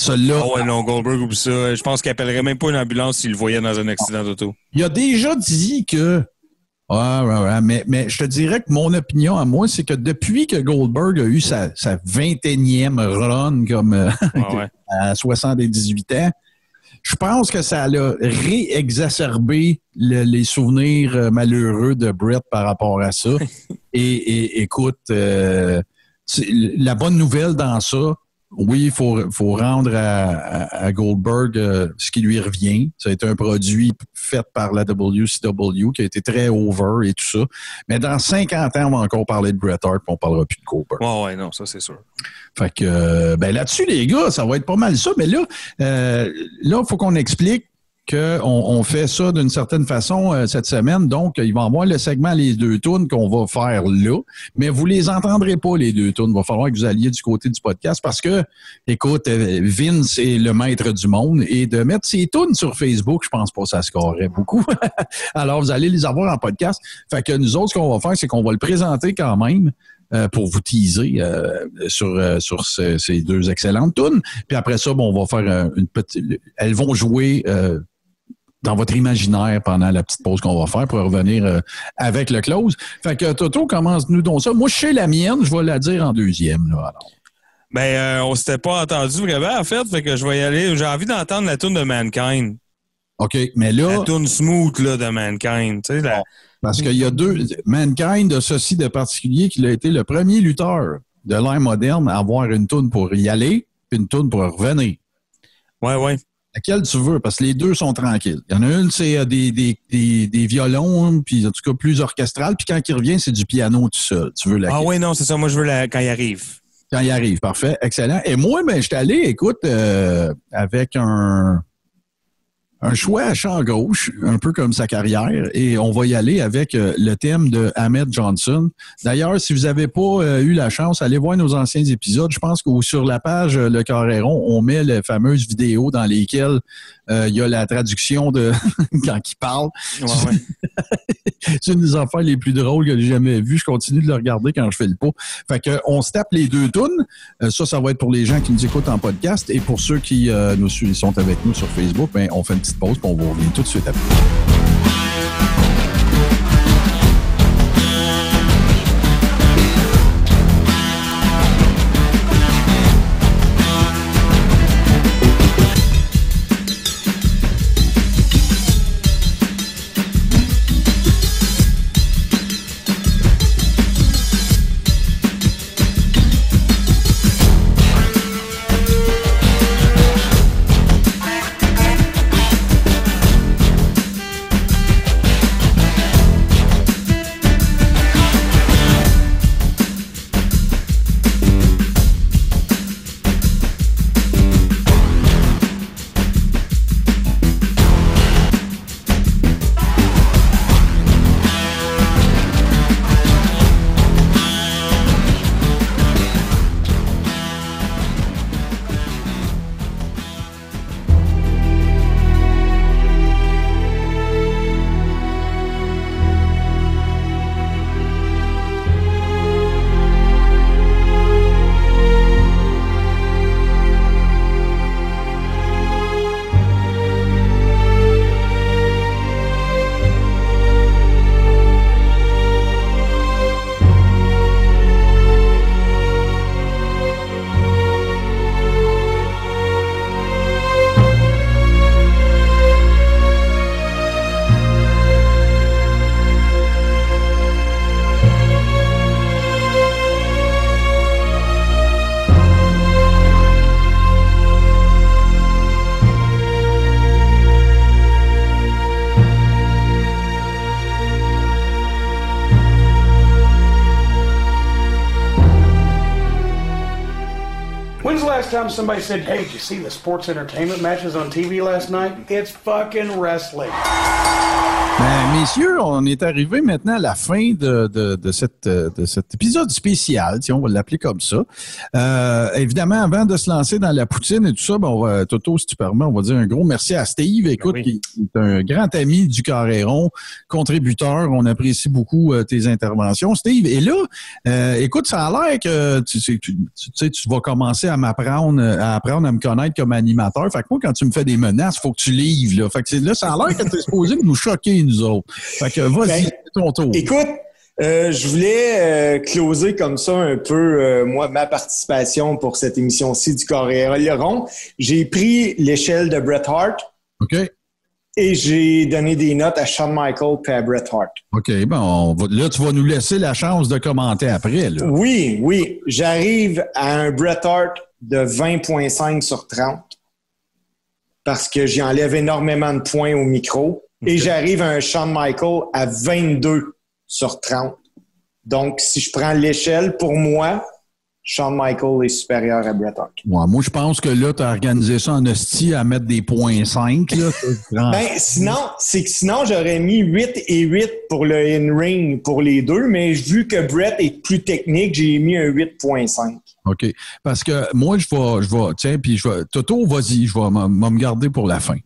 Celui-là, Ah ouais, non, Goldberg ou ça. Je pense qu'il appellerait même pas une ambulance s'il le voyait dans un accident d'auto. il a déjà dit que. Ouais, ouais, ouais, mais, mais je te dirais que mon opinion à moi, c'est que depuis que Goldberg a eu sa, sa 21e run comme euh, ouais. à 78 ans, je pense que ça a réexacerbé le- les souvenirs euh, malheureux de Brett par rapport à ça. et, et écoute, euh, la bonne nouvelle dans ça, oui, il faut, faut rendre à, à- à Goldberg euh, ce qui lui revient. Ça a été un produit fait par la WCW qui a été très over et tout ça. Mais dans 50 ans, on va encore parler de Bret Hart, puis on parlera plus de Goldberg. Ouais, ouais, non, ça, c'est sûr. Fait que, euh, ben là-dessus, les gars, ça va être pas mal ça. Mais là, euh, là, il faut qu'on explique qu'on on fait ça d'une certaine façon euh, cette semaine. Donc, il va y avoir le segment Les deux tunes qu'on va faire là. Mais vous les entendrez pas, les deux tunes. Il va falloir que vous alliez du côté du podcast parce que, écoute, euh, Vince est le maître du monde et de mettre ses tunes sur Facebook, je pense pas que ça scorerait beaucoup. Alors, vous allez les avoir en podcast. Fait que nous autres, ce qu'on va faire, c'est qu'on va le présenter quand même euh, pour vous teaser euh, sur, euh, sur ce- ces deux excellentes tunes. Puis après ça, bon, on va faire euh, une petite. Elles vont jouer euh, dans votre imaginaire pendant la petite pause qu'on va faire pour revenir euh, avec le close. Fait que Toto, commence-nous donc ça. Moi, je sais la mienne, je vais la dire en deuxième. Là, alors. Ben, euh, on s'était pas entendu vraiment, en fait, fait que je vais y aller. J'ai envie d'entendre la tune de Mankind. OK, mais là, La tune smooth, là, de Mankind. Tu sais, la- parce qu'il y a deux. Mankind a ceci de particulier qu'il a été le premier lutteur de l'ère moderne à avoir une toune pour y aller, puis une toune pour revenir. Ouais, ouais. Laquelle tu veux, parce que les deux sont tranquilles. Il y en a une, c'est euh, des, des, des, des violons, puis en tout cas plus orchestral, puis quand il revient, c'est du piano tout seul. Tu veux laquelle? Ah, ouais, non, c'est ça. Moi, je veux la... quand il arrive. Quand il arrive, parfait, excellent. Et moi, ben, je suis allé, écoute, euh, avec un, un choix à champ gauche, un peu comme sa carrière, et on va y aller avec euh, le thème de Ahmed Johnson. D'ailleurs, si vous n'avez pas euh, eu la chance, allez voir nos anciens épisodes. Je pense que sur la page euh, Le Carréron, on met les fameuses vidéos dans lesquelles il y a la traduction de quand il parle. Ouais, ouais. C'est une des affaires les plus drôles que j'ai jamais vues. Je continue de le regarder quand je fais le pot. Fait que on se tape les deux tunes. Euh, ça, ça va être pour les gens qui nous écoutent en podcast. Et pour ceux qui euh, nous suivent, sont avec nous sur Facebook, ben, on fait une petite pause puis on vous revient tout de suite après. Said, hey, did you see the sports entertainment matches on TV last night? It's fucking wrestling. Ben, messieurs, on est arrivé maintenant à la fin de, de, de, cette, euh, de cet épisode spécial, si on va l'appeler comme ça. Euh, évidemment, avant de se lancer dans la poutine et tout ça, ben, on va, Toto, si tu permets, on va dire un gros merci à Steve. Écoute, oui. qui est un grand ami du Carréron, contributeur. On apprécie beaucoup euh, tes interventions. Steve, et là, euh, écoute, ça a l'air que tu, sais, tu, tu sais, tu vas commencer à m'apprendre, à apprendre à me connaître comme animateur. Fait que moi, quand tu me fais des menaces, faut que tu livres. Là, fait que là ça a l'air que tu es supposé nous choquer, nous autres. Fait que vas-y, Ben, c'est ton tour. Écoute, euh, je voulais euh, closer comme ça un peu, euh, moi, ma participation pour cette émission-ci du Coréon. J'ai pris l'échelle de Bret Hart OK? et j'ai donné des notes à Shawn Michaels et à Bret Hart. OK, ben on va- là, tu vas nous laisser la chance de commenter après. Là. Oui, oui. J'arrive à un Bret Hart de 20,5 sur 30 parce que j'y enlève énormément de points au micro. Et j'arrive à un Shawn Michael à 22 sur 30. Donc, si je prends l'échelle, pour moi, Shawn Michael est supérieur à Bret Hart. Ouais, moi, je pense que là, tu as organisé ça en hostie à mettre des points 5. Là, Ben, sinon, c'est que sinon, j'aurais mis 8 et 8 pour le in-ring pour les deux, mais vu que Brett est plus technique, j'ai mis un 8.5. OK. Parce que moi, je vais, je vais, tiens, puis je vais, Toto, vas-y, je vais me garder pour la fin.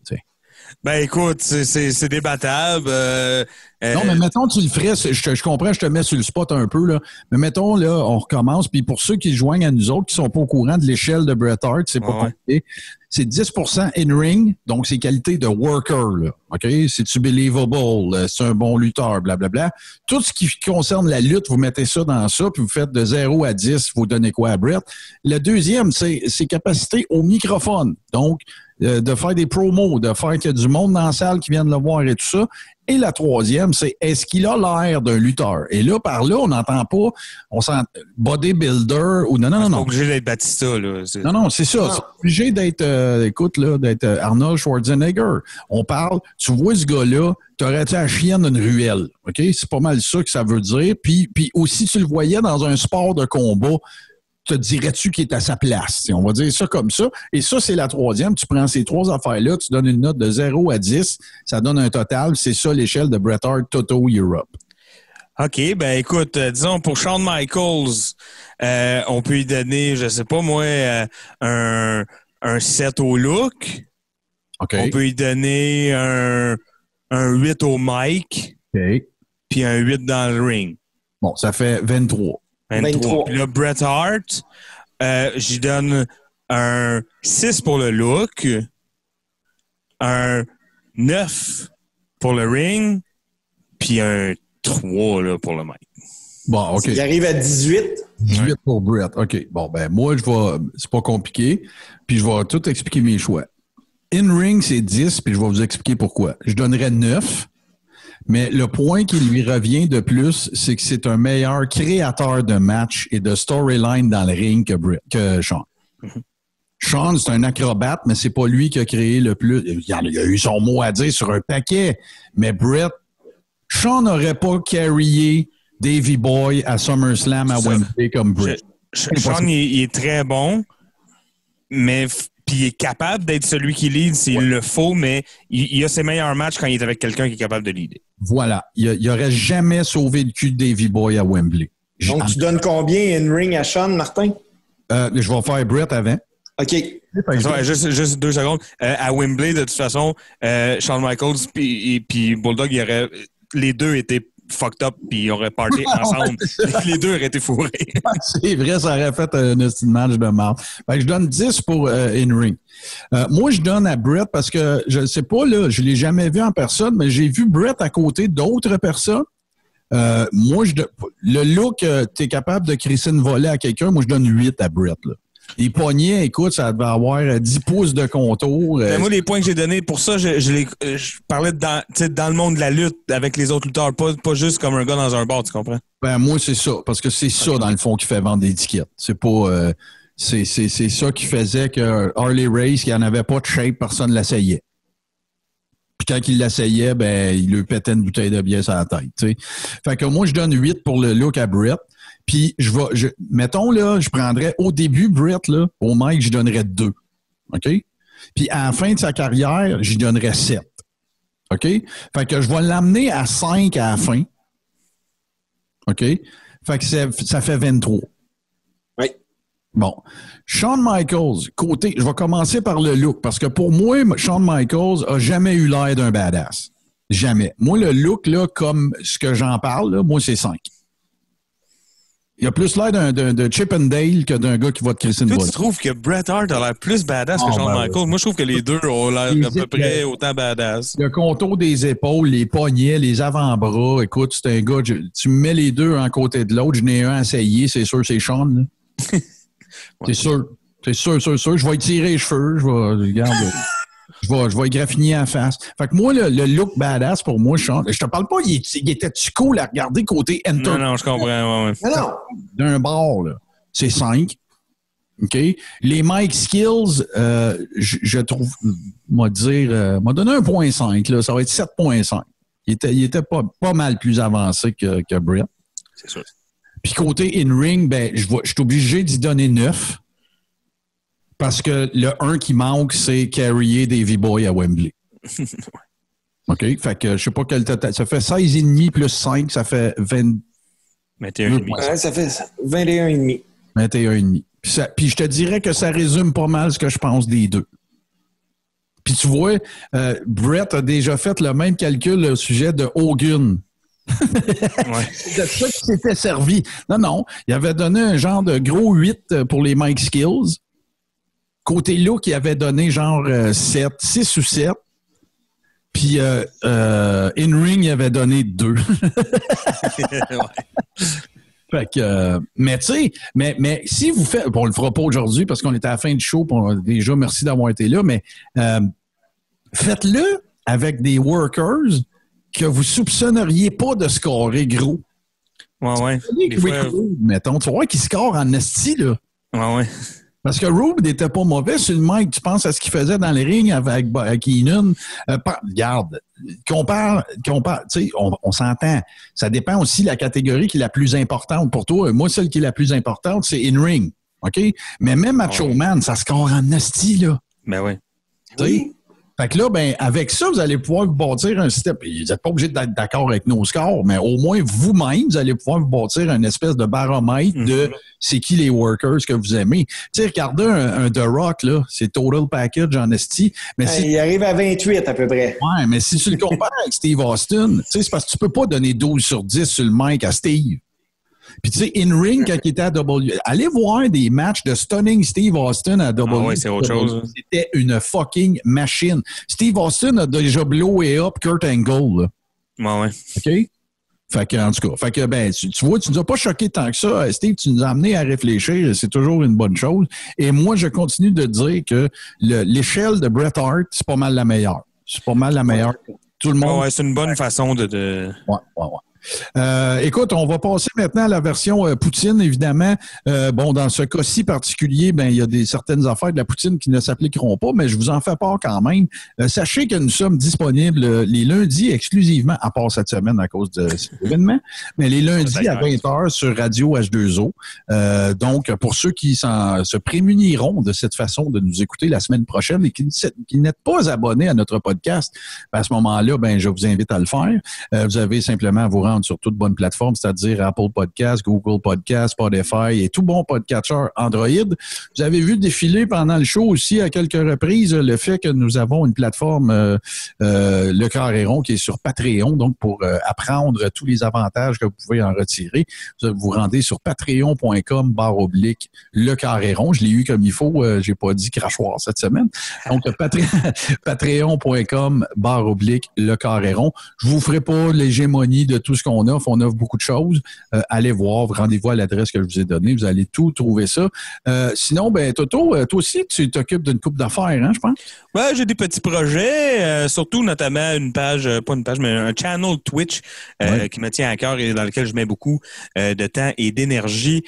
Ben écoute, c'est- c'est c'est débattable. euh, euh, Non, mais mettons, tu le ferais, je, je comprends, je te mets sur le spot un peu, là. Mais mettons, là, on recommence, puis pour ceux qui se joignent à nous autres, qui sont pas au courant de l'échelle de Bret Hart, c'est pas Ouais. compliqué. C'est 10% in-ring, donc c'est qualité de worker, là. OK? C'est-tu believable? euh, C'est un bon lutteur, blablabla. Tout ce qui concerne la lutte, vous mettez ça dans ça, puis vous faites de 0 à 10, vous donnez quoi à Bret? Le deuxième, c'est ses capacités au microphone. Donc, euh, de faire des promos, de faire qu'il y a du monde dans la salle qui viennent le voir et tout ça. Et la troisième, c'est est-ce qu'il a l'air d'un lutteur? Et là, par là, on n'entend pas, on sent bodybuilder ou non, non, non, non. obligé d'être Batista, là. Non, non, c'est ça. C'est obligé d'être, euh, écoute, là, d'être euh, Arnold Schwarzenegger. On parle, tu vois ce gars-là, t'aurais-tu la chienne d'une ruelle. OK? C'est pas mal ça que ça veut dire. Puis, puis aussi, tu le voyais dans un sport de combat, te dirais-tu qu'il est à sa place? On va dire ça comme ça. Et ça, c'est la troisième. Tu prends ces trois affaires-là, tu donnes une note de 0 à 10, ça donne un total. C'est ça l'échelle de Bret Hart Toto Europe. OK, ben écoute, euh, disons pour Shawn Michaels, euh, on peut lui donner, je sais pas moi, euh, un, un 7 au look. OK. On peut lui donner un, un 8 au mic, OK. puis un 8 dans le ring. Bon, ça fait 23. 23. 23. Puis là, Bret Hart, euh, j'y donne un 6 pour le look, un 9 pour le ring, puis un 3 là, pour le mic. Bon, OK. Il arrive à 18. 18 pour Brett. OK. Bon, ben, moi, je vais. C'est pas compliqué. Puis, je vais tout expliquer mes choix. In-ring, c'est 10, puis je vais vous expliquer pourquoi. Je donnerais 9. Mais le point qui lui revient de plus, c'est que c'est un meilleur créateur de match et de storyline dans le ring que, que Sean. Sean, c'est un acrobate, mais c'est pas lui qui a créé le plus. Il a, il a eu son mot à dire sur un paquet. Mais Brett, Sean n'aurait pas carryé Davy Boy à SummerSlam à. Wembley comme Brett. Sh- Sean, il, il est très bon, mais puis il est capable d'être celui qui lead s'il le faut, mais il, il a ses meilleurs matchs quand il est avec quelqu'un qui est capable de leader. Voilà. Il, a- il aurait jamais sauvé le cul de Davy Boy à Wembley. Donc, tu donnes combien in-ring à Sean, Martin? Euh, je vais faire Brett avant. OK. Juste, juste deux secondes. Euh, à Wembley, de toute façon, euh, Shawn Michaels et- puis Bulldog, il aurait, les deux étaient fucked up puis ils auraient party ensemble. les deux auraient été fourrés. C'est vrai, ça aurait fait un match de marde. Fait que je donne 10 pour euh, in-ring. Euh, moi, je donne à Brett parce que je ne sais pas, là, je ne l'ai jamais vu en personne, mais j'ai vu Brett à côté d'autres personnes. Euh, moi, je le look, tu es capable de crisser une volée à quelqu'un, moi, je donne 8 à Brett. Là. Les poignets, écoute, ça devait avoir euh, 10 pouces de contour. euh, Ben, moi, les points que j'ai donnés, pour ça, je, je, les- euh, je parlais de dans, le monde de la lutte avec les autres lutteurs, pas, pas juste comme un gars dans un bar, tu comprends? Ben, moi, c'est ça. Parce que c'est ça, dans le fond, qui fait vendre des tickets. C'est pas. euh, c'est, c'est, c'est ça qui faisait que Harley Race, qui en avait pas de shape, personne ne l'essayait. Puis quand il l'essayait, ben, il lui pétait une bouteille de bière sur la tête. tu sais. Fait que moi, je donne 8 pour le look à Brett. Puis je vais. Je, mettons là, je prendrais au début Brett, là, au Mike, je donnerais 2. OK? Puis à la fin de sa carrière, j'y donnerais 7. OK? Fait que je vais l'amener à 5 à la fin. OK? Fait que ça fait 23. Oui. Bon. Shawn Michaels, côté, je vais commencer par le look, parce que pour moi, Shawn Michaels a jamais eu l'air d'un badass. Jamais. Moi, le look, là, comme ce que j'en parle, là, moi, c'est 5. Il a plus l'air d'un, d'un- de Chip and Dale que d'un gars qui va te crisser une Toi, tu trouves que Bret Hart a l'air plus badass que Ah, Shawn ben Michaels? Moi, je trouve que les deux ont l'air à peu près autant badass. Le contour des épaules, les poignets, les avant-bras. Écoute, c'est un gars, je- tu me mets les deux un côté de l'autre, je n'ai un essayé, c'est sûr, c'est Sean. là. C'est sûr. C'est sûr, sûr, sûr. Je vais étirer les cheveux, je vais, regarde, je vais, je vais graffiner en face. Fait que moi, le, le look badass pour moi, Sean, je te parle pas, il, était-tu cool à regarder côté enter Non, non, je comprends. ouais, ouais. Non, non. d'un bar, là. C'est 5. OK? Les Mike Skills, euh, je, je trouve, moi dire, euh, m'a donné un point 5, là, ça va être 7.5. Il était, il était pas, pas mal plus avancé que, que Brett. C'est sûr. Puis côté in-ring, ben, je, vois- je suis obligé d'y donner 9. Parce que le 1 qui manque, c'est carrier Davy Boy à Wembley. OK? Fait que je sais pas quel total. Ça fait 16,5 plus 5, ça fait 20, 21 et demi. Ouais, ça fait 21,5. 21,5. Puis, ça- puis je te dirais que ça résume pas mal ce que je pense des deux. Puis tu vois, euh, Brett a déjà fait le même calcul au sujet de Hogan. Ouais. C'est de ça qui s'était servi. Non, non. Il avait donné un genre de gros 8 pour les Mike Skills. Côté look, il avait donné genre euh, 7, 6 ou 7. Puis euh, euh, in-ring, il avait donné 2. Fait que, euh, mais tu sais, mais, mais si vous faites, bon, on le fera pas aujourd'hui parce qu'on était à la fin du show, on- déjà merci d'avoir été là, mais euh, faites-le avec des workers que vous soupçonneriez pas de scorer gros. Ouais, ouais. Des fois, mettons, tu vas voir qu'il score en esti, là. ouais, ouais. Parce que Rube n'était pas mauvais sur le mic. Tu penses à ce qu'il faisait dans les rings avec, avec Keenan. Euh, par- regarde, compare, compare, tu sais, on, on s'entend. Ça dépend aussi de la catégorie qui est la plus importante pour toi. Moi, celle qui est la plus importante, c'est in-ring. OK? Mais même Macho Man, ça score en esti, là. Ben ouais. Tu sais? Fait que là, ben, avec ça, vous allez pouvoir vous bâtir un système. Vous n'êtes pas obligé d'être d'accord avec nos scores, mais au moins vous-même, vous allez pouvoir vous bâtir une espèce de baromètre de c'est qui les workers que vous aimez. Tu sais, regardez un, un The Rock, là, c'est total package en esti. Mais si, Il arrive à 28 à peu près. ouais, mais si tu le compares avec Steve Austin, tu sais, c'est parce que tu peux pas donner 12 sur 10 sur le mic à Steve. Puis tu sais, in-ring, quand il était à W, allez voir des matchs de Stunning Steve Austin à W. Ah ouais, c'est autre chose. C'était une fucking machine. Steve Austin a déjà blowé up Kurt Angle, là. Ouais, ouais. OK? Fait que, en tout cas, fait que, ben, tu, tu vois, tu nous as pas choqué tant que ça. Steve, tu nous as amené à réfléchir. C'est toujours une bonne chose. Et moi, je continue de dire que le- l'échelle de Bret Hart, c'est pas mal la meilleure. C'est pas mal la meilleure. Tout le Ouais, monde. ouais, c'est une bonne façon de. de... Ouais, ouais, ouais. Euh, écoute, on va passer maintenant à la version euh, Poutine, évidemment. Euh, bon, dans ce cas-ci particulier, ben il y a des certaines affaires de la Poutine qui ne s'appliqueront pas, mais je vous en fais part quand même. Sachez que nous sommes disponibles les lundis exclusivement, à part cette semaine à cause de cet événement, mais les lundis à 20h sur Radio H2O. Euh, donc, pour ceux qui se prémuniront de cette façon de nous écouter la semaine prochaine et qui, n'êtes pas abonnés à notre podcast, ben, à ce moment-là, ben, je vous invite à le faire. Vous avez simplement à vous rendre sur toute bonne plateforme, c'est-à-dire Apple Podcast, Google Podcast, Spotify et tout bon podcatcher Android. Vous avez vu défiler pendant le show aussi à quelques reprises le fait que nous avons une plateforme, euh, euh, Le Carréron, qui est sur Patreon, donc pour euh, apprendre tous les avantages que vous pouvez en retirer. Vous vous rendez sur patreon.com barre oblique Le Carréron. Je l'ai eu comme il faut, j'ai pas dit crachoir cette semaine. Donc, patre- patreon.com barre oblique Le Carréron. Je vous ferai pas l'hégémonie de tout ce qu'on offre. On offre beaucoup de choses. Euh, allez voir, rendez-vous à l'adresse que je vous ai donnée. Vous allez tout trouver ça. Euh, sinon, ben, Toto, euh, toi aussi, tu t'occupes d'une coupe d'affaires, hein, je pense? Ouais, j'ai des petits projets, surtout notamment une page, pas une page, mais un channel Twitch Ouais. qui me tient à cœur et dans lequel je mets beaucoup de temps et d'énergie.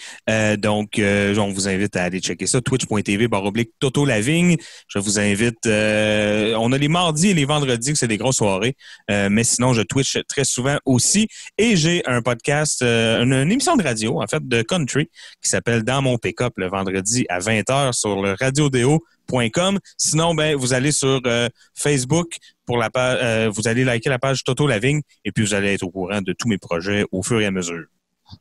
Donc, on vous invite à aller checker ça, twitch.tv baroblique Toto Lavigne. Je vous invite, on a les mardis et les vendredis que c'est des grosses soirées, mais sinon, je Twitch très souvent aussi. Et j'ai un podcast, euh, une, émission de radio, en fait, de country qui s'appelle Dans mon pick-up le vendredi à 20h sur le radiodéo.com. Sinon, ben, vous allez sur euh, Facebook pour la page, euh, vous allez liker la page Toto Lavigne et puis vous allez être au courant de tous mes projets au fur et à mesure.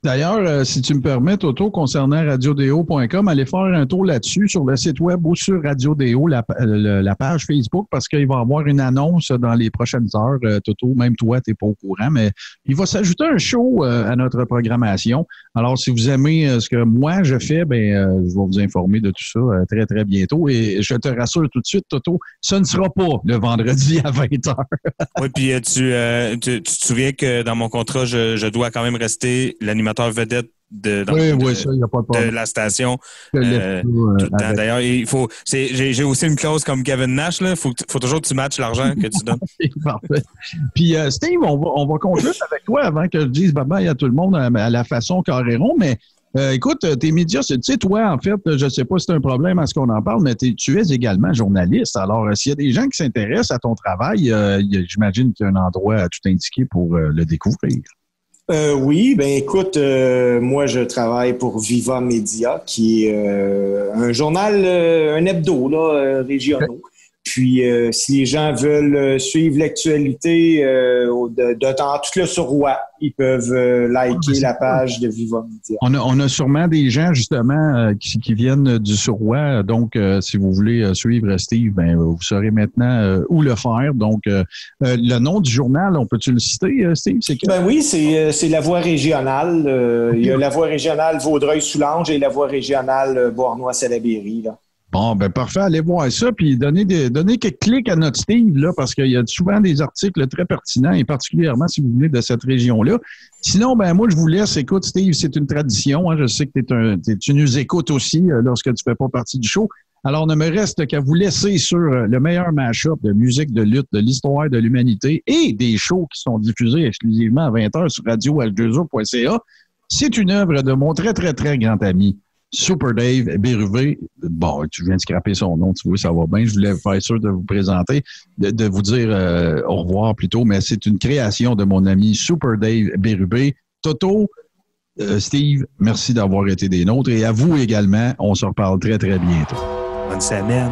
D'ailleurs, euh, si tu me permets, Toto, concernant radiodéo.com, allez faire un tour là-dessus sur le site web ou sur Radiodéo, la, euh, la page Facebook, parce qu'il va y avoir une annonce dans les prochaines heures. Euh, Toto, même toi, tu n'es pas au courant, mais il va s'ajouter un show à notre programmation. Alors, si vous aimez ce que moi je fais, ben, je vais vous informer de tout ça très, très bientôt. Et je te rassure tout de suite, Toto, ce ne sera pas le vendredi à 20h. oui, puis tu, tu, te souviens que dans mon contrat, je, je dois quand même rester l'animateur vedette de, dans- oui, de- oui, ça, il n'y a pas de de problème. la station. Euh, euh, D'ailleurs, il faut. J'ai aussi une clause comme Kevin Nash. Il faut, toujours que tu matches l'argent que tu donnes. Parfait. Puis, euh, Steve, on va, on va conclure avec toi avant que je dise bye bye à tout le monde à, à la façon Carréron, mais Euh, écoute, tes médias, tu sais, toi, en fait, je ne sais pas si c'est un problème à ce qu'on en parle, mais tu es également journaliste. Alors, euh, s'il y a des gens qui s'intéressent à ton travail, euh, j'imagine qu'il y a un endroit à tout indiquer pour le découvrir. Euh, oui, ben écoute, euh, moi je travaille pour Viva Media, qui est euh, un journal, euh, un hebdo là, régionaux. Puis euh, si les gens veulent euh, suivre l'actualité euh, au- de, de temps tout le surroi, ils peuvent euh, Ah, ben, liker la cool. page de Viva Media. On a, on a sûrement des gens, justement, euh, qui, qui viennent du Surroi. Donc, euh, si vous voulez euh, suivre Steve, ben, vous saurez maintenant euh, où le faire. Donc, euh, euh, le nom du journal, on peut-tu le citer, euh, Steve? Ben oui, c'est euh, c'est la voie régionale. euh, Il y a la voie régionale Vaudreuil-Soulanges et la voie régionale Beauharnois-Salaberry. là. Bon, ben parfait, allez voir ça, puis donnez, des, donnez quelques clics à notre Steve, là, parce qu'il y a souvent des articles très pertinents, et particulièrement si vous venez de cette région-là. Sinon, ben moi, je vous laisse. Écoute, Steve, c'est une tradition. hein, je sais que t'es un, tu nous écoutes aussi euh, lorsque tu fais pas partie du show. Alors, ne me reste qu'à vous laisser sur euh, le meilleur mash-up de musique de lutte de l'histoire de l'humanité et des shows qui sont diffusés exclusivement à 20h sur radio H2O.ca. C'est une œuvre de mon très, très, très grand ami, Super Dave Béruvé. Bon, tu viens de scraper son nom, tu vois, ça va bien. Je voulais faire sûr de vous présenter, de, vous dire euh, au revoir plutôt, mais c'est une création de mon ami Super Dave Bérubé. Toto, euh, Steve, merci d'avoir été des nôtres et à vous également. On se reparle très, très bientôt. Bonne semaine.